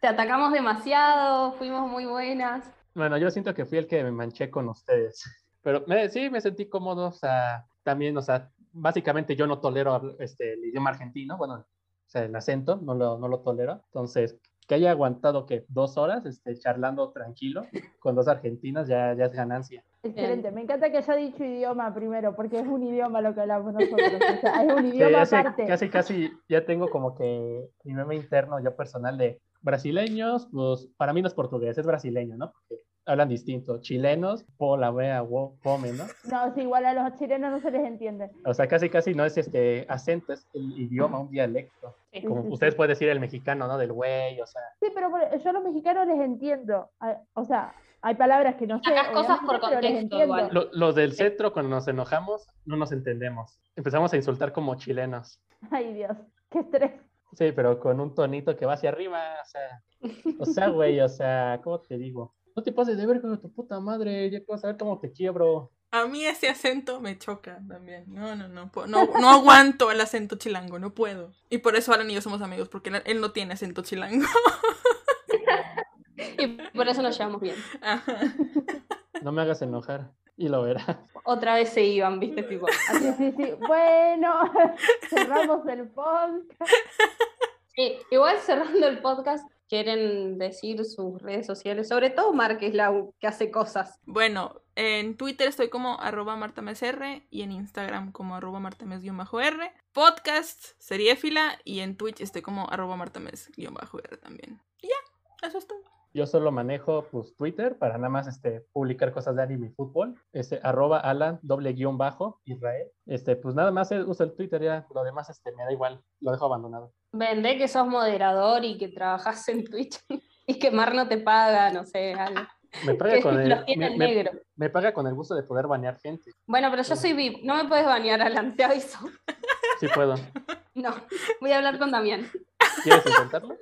Te atacamos demasiado, fuimos muy buenas. Bueno, yo siento que fui el que me manché con ustedes. Pero me- sí, me sentí cómodo, o sea, también, o sea, básicamente yo no tolero este, el idioma argentino, bueno, o sea, el acento, no lo, no lo tolero. Entonces, que haya aguantado que dos horas este, charlando tranquilo con dos argentinas ya, ya es ganancia. Excelente, me encanta que haya dicho idioma primero, porque es un idioma lo que hablamos nosotros. O sea, es un Sí, idioma ese aparte. casi, casi ya tengo como que mi meme interno, yo personal de brasileños, pues para mí no es portugués, es brasileño, ¿no? Porque hablan distinto. Chilenos, po, la wea, wo, pome, ¿no? No, sí, igual a los chilenos no se les entiende. O sea, casi, casi no es este acento, es el idioma, un dialecto. Sí, Como sí, sí. ustedes pueden decir el mexicano, ¿no? Del güey, o sea. Sí, pero yo a los mexicanos les entiendo. O sea, hay palabras que no sé. Cosas por contexto igual. Lo- los del centro, cuando nos enojamos, no nos entendemos. Empezamos a insultar como chilenos. Ay, Dios, qué estrés. Sí, pero con un tonito que va hacia arriba, o sea. O sea, güey, o sea, ¿cómo te digo? No te pases de ver con tu puta madre, ya que vas a ver cómo te quiebro. A mí ese acento me choca también. No, no, no. No, no aguanto el acento chilango, no puedo. Y por eso Alan y yo somos amigos, porque él, no tiene acento chilango. Y por eso nos llevamos bien. Ajá. No me hagas enojar. Y lo verás. Otra vez se iban, ¿viste? Tipo, Sí, sí, sí. Bueno, cerramos el podcast. Sí, igual cerrando el podcast, quieren decir sus redes sociales, sobre todo Mar, que es la que hace cosas. Bueno, en Twitter estoy como arroba martamesr y en Instagram como arroba martames-r. Podcast, seriéfila y en Twitch estoy como arroba martames-r también. Y ya, eso es todo. Yo solo manejo pues Twitter para nada más este, publicar cosas de anime y fútbol. Este, arroba Alan, doble guion bajo, Israel. Este, pues nada más eh, uso el Twitter ya, lo demás este, me da igual, lo dejo abandonado. Vendé que sos moderador y que trabajas en Twitch y que Mar no te paga, no sé, algo. Me paga con el, me paga con el gusto de poder banear gente. Bueno, pero yo soy VIP, no me puedes banear, Alan, te aviso. Sí puedo. No, voy a hablar con Damián. ¿Quieres intentarlo?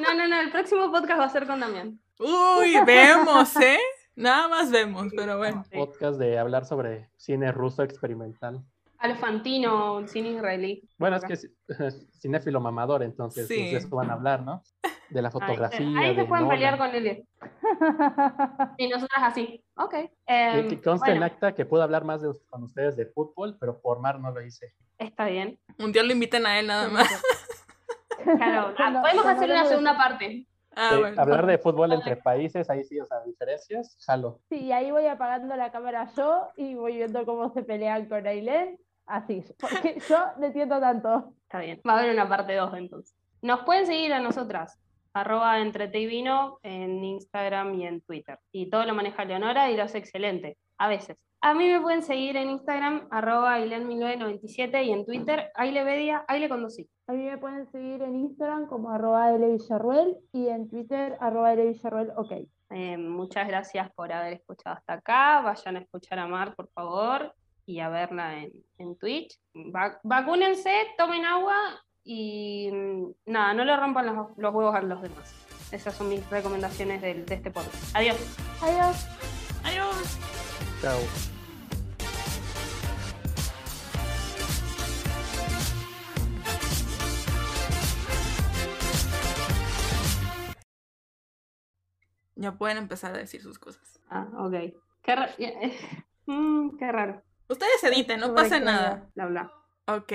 No, no, no, el próximo podcast va a ser con Damián. Uy, vemos, ¿eh? Nada más vemos, pero bueno. Podcast de hablar sobre cine ruso experimental. Alfantino, cine israelí. Bueno, es que es cinéfilo mamador, entonces Sí. de eso van a hablar, ¿no? De la Ahí, fotografía. ahí se de pueden Nolan. pelear con él. Y nosotras así. Ok. Que, em, que conste en bueno, acta que puedo hablar más de, con ustedes de fútbol, pero por mar no lo hice. está bien. Un día lo inviten a él nada más. Claro, Cuando- podemos cuando hacer una segunda parte. Ah, Eh, bueno. hablar de fútbol entre países, ahí sí, o sea, diferencias, jalo. Sí, y ahí voy apagando la cámara yo y voy viendo cómo se pelean con Ailén. Así, porque yo no entiendo tanto. Está bien. Va a haber una parte 2 entonces. Nos pueden seguir a nosotras. Arroba Entrete y Vino en Instagram y en Twitter. Y todo lo maneja Leonora y lo hace excelente. A veces. A mí me pueden seguir en Instagram, arroba Ailen1997 y en Twitter, Ailevedia, Aile Conducí. A mí me pueden seguir en Instagram como arroba Villarruel y en Twitter arroba Villarruel, ok. Eh, muchas gracias por haber escuchado hasta acá. Vayan a escuchar a Mar, por favor, y a verla en, en Twitch. Va- vacúnense, tomen agua y mm, nada, no le rompan los, los huevos a los demás. Esas son mis recomendaciones del- de, este podcast. Adiós. Adiós. Adiós. Chao. Ya pueden empezar a decir sus cosas. Ah, ok. Qué, ra- Mm, qué raro. Ustedes editen, no pasa nada. Bla, bla. Ok.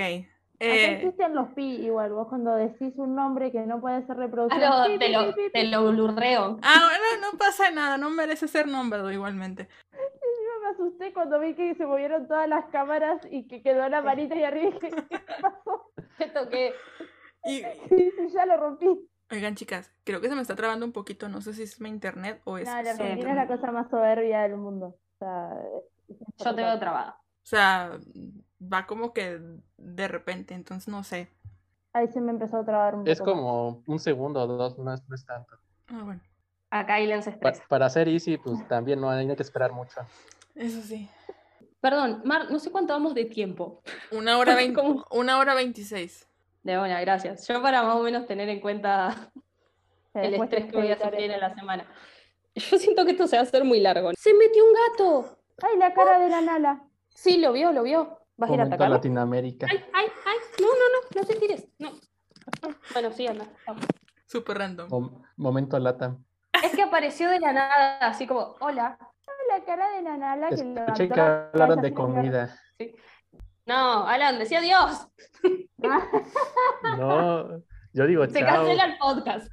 Eh, existen los pi igual, vos cuando decís un nombre que no puede ser reproducido. Ah, no, te lo, te lo blurreo. ah, bueno, no pasa nada, no merece ser nombrado igualmente. Asusté cuando vi que se movieron todas las cámaras y que quedó la manita y arriba y dije, ¿qué pasó? Te toqué. Y, Sí, sí, ya lo rompí. oigan, chicas, creo que se me está trabando un poquito, no sé si es mi internet o es... No, la. Argentina es la cosa más soberbia del mundo. O sea, Yo te veo trabada. O sea, va como que de repente, entonces no sé. Ahí se me empezó a trabar un poco. Es como un segundo o dos, no es, no es tanto. Ah, bueno, Acá Ailen se Pa- estresa. para hacer easy, pues también no hay, no hay que esperar mucho. Eso sí. Perdón, Mar, no sé cuánto vamos de tiempo. Una hora, vein- ¿Cómo? una hora veintiséis. De una, gracias. Yo para más o menos tener en cuenta el Después estrés que voy a sufrir en la semana. Yo siento que esto se va a hacer muy largo. ¡Se metió un gato! Ay, la cara de la Nala. Sí, lo vio, lo vio. ¿Vas a ir a atacarlo? Latinoamérica. Ay, ay, ay. No, no, no, no te tires. No. Bueno, sí, anda. vamos. Súper random. Mom- momento lata. Es que apareció de la nada, así como, hola. La cara de la Nala que Escuché que la hablaron de comida. No, Alan, decía adiós. No, yo digo Se chao. cancela el podcast.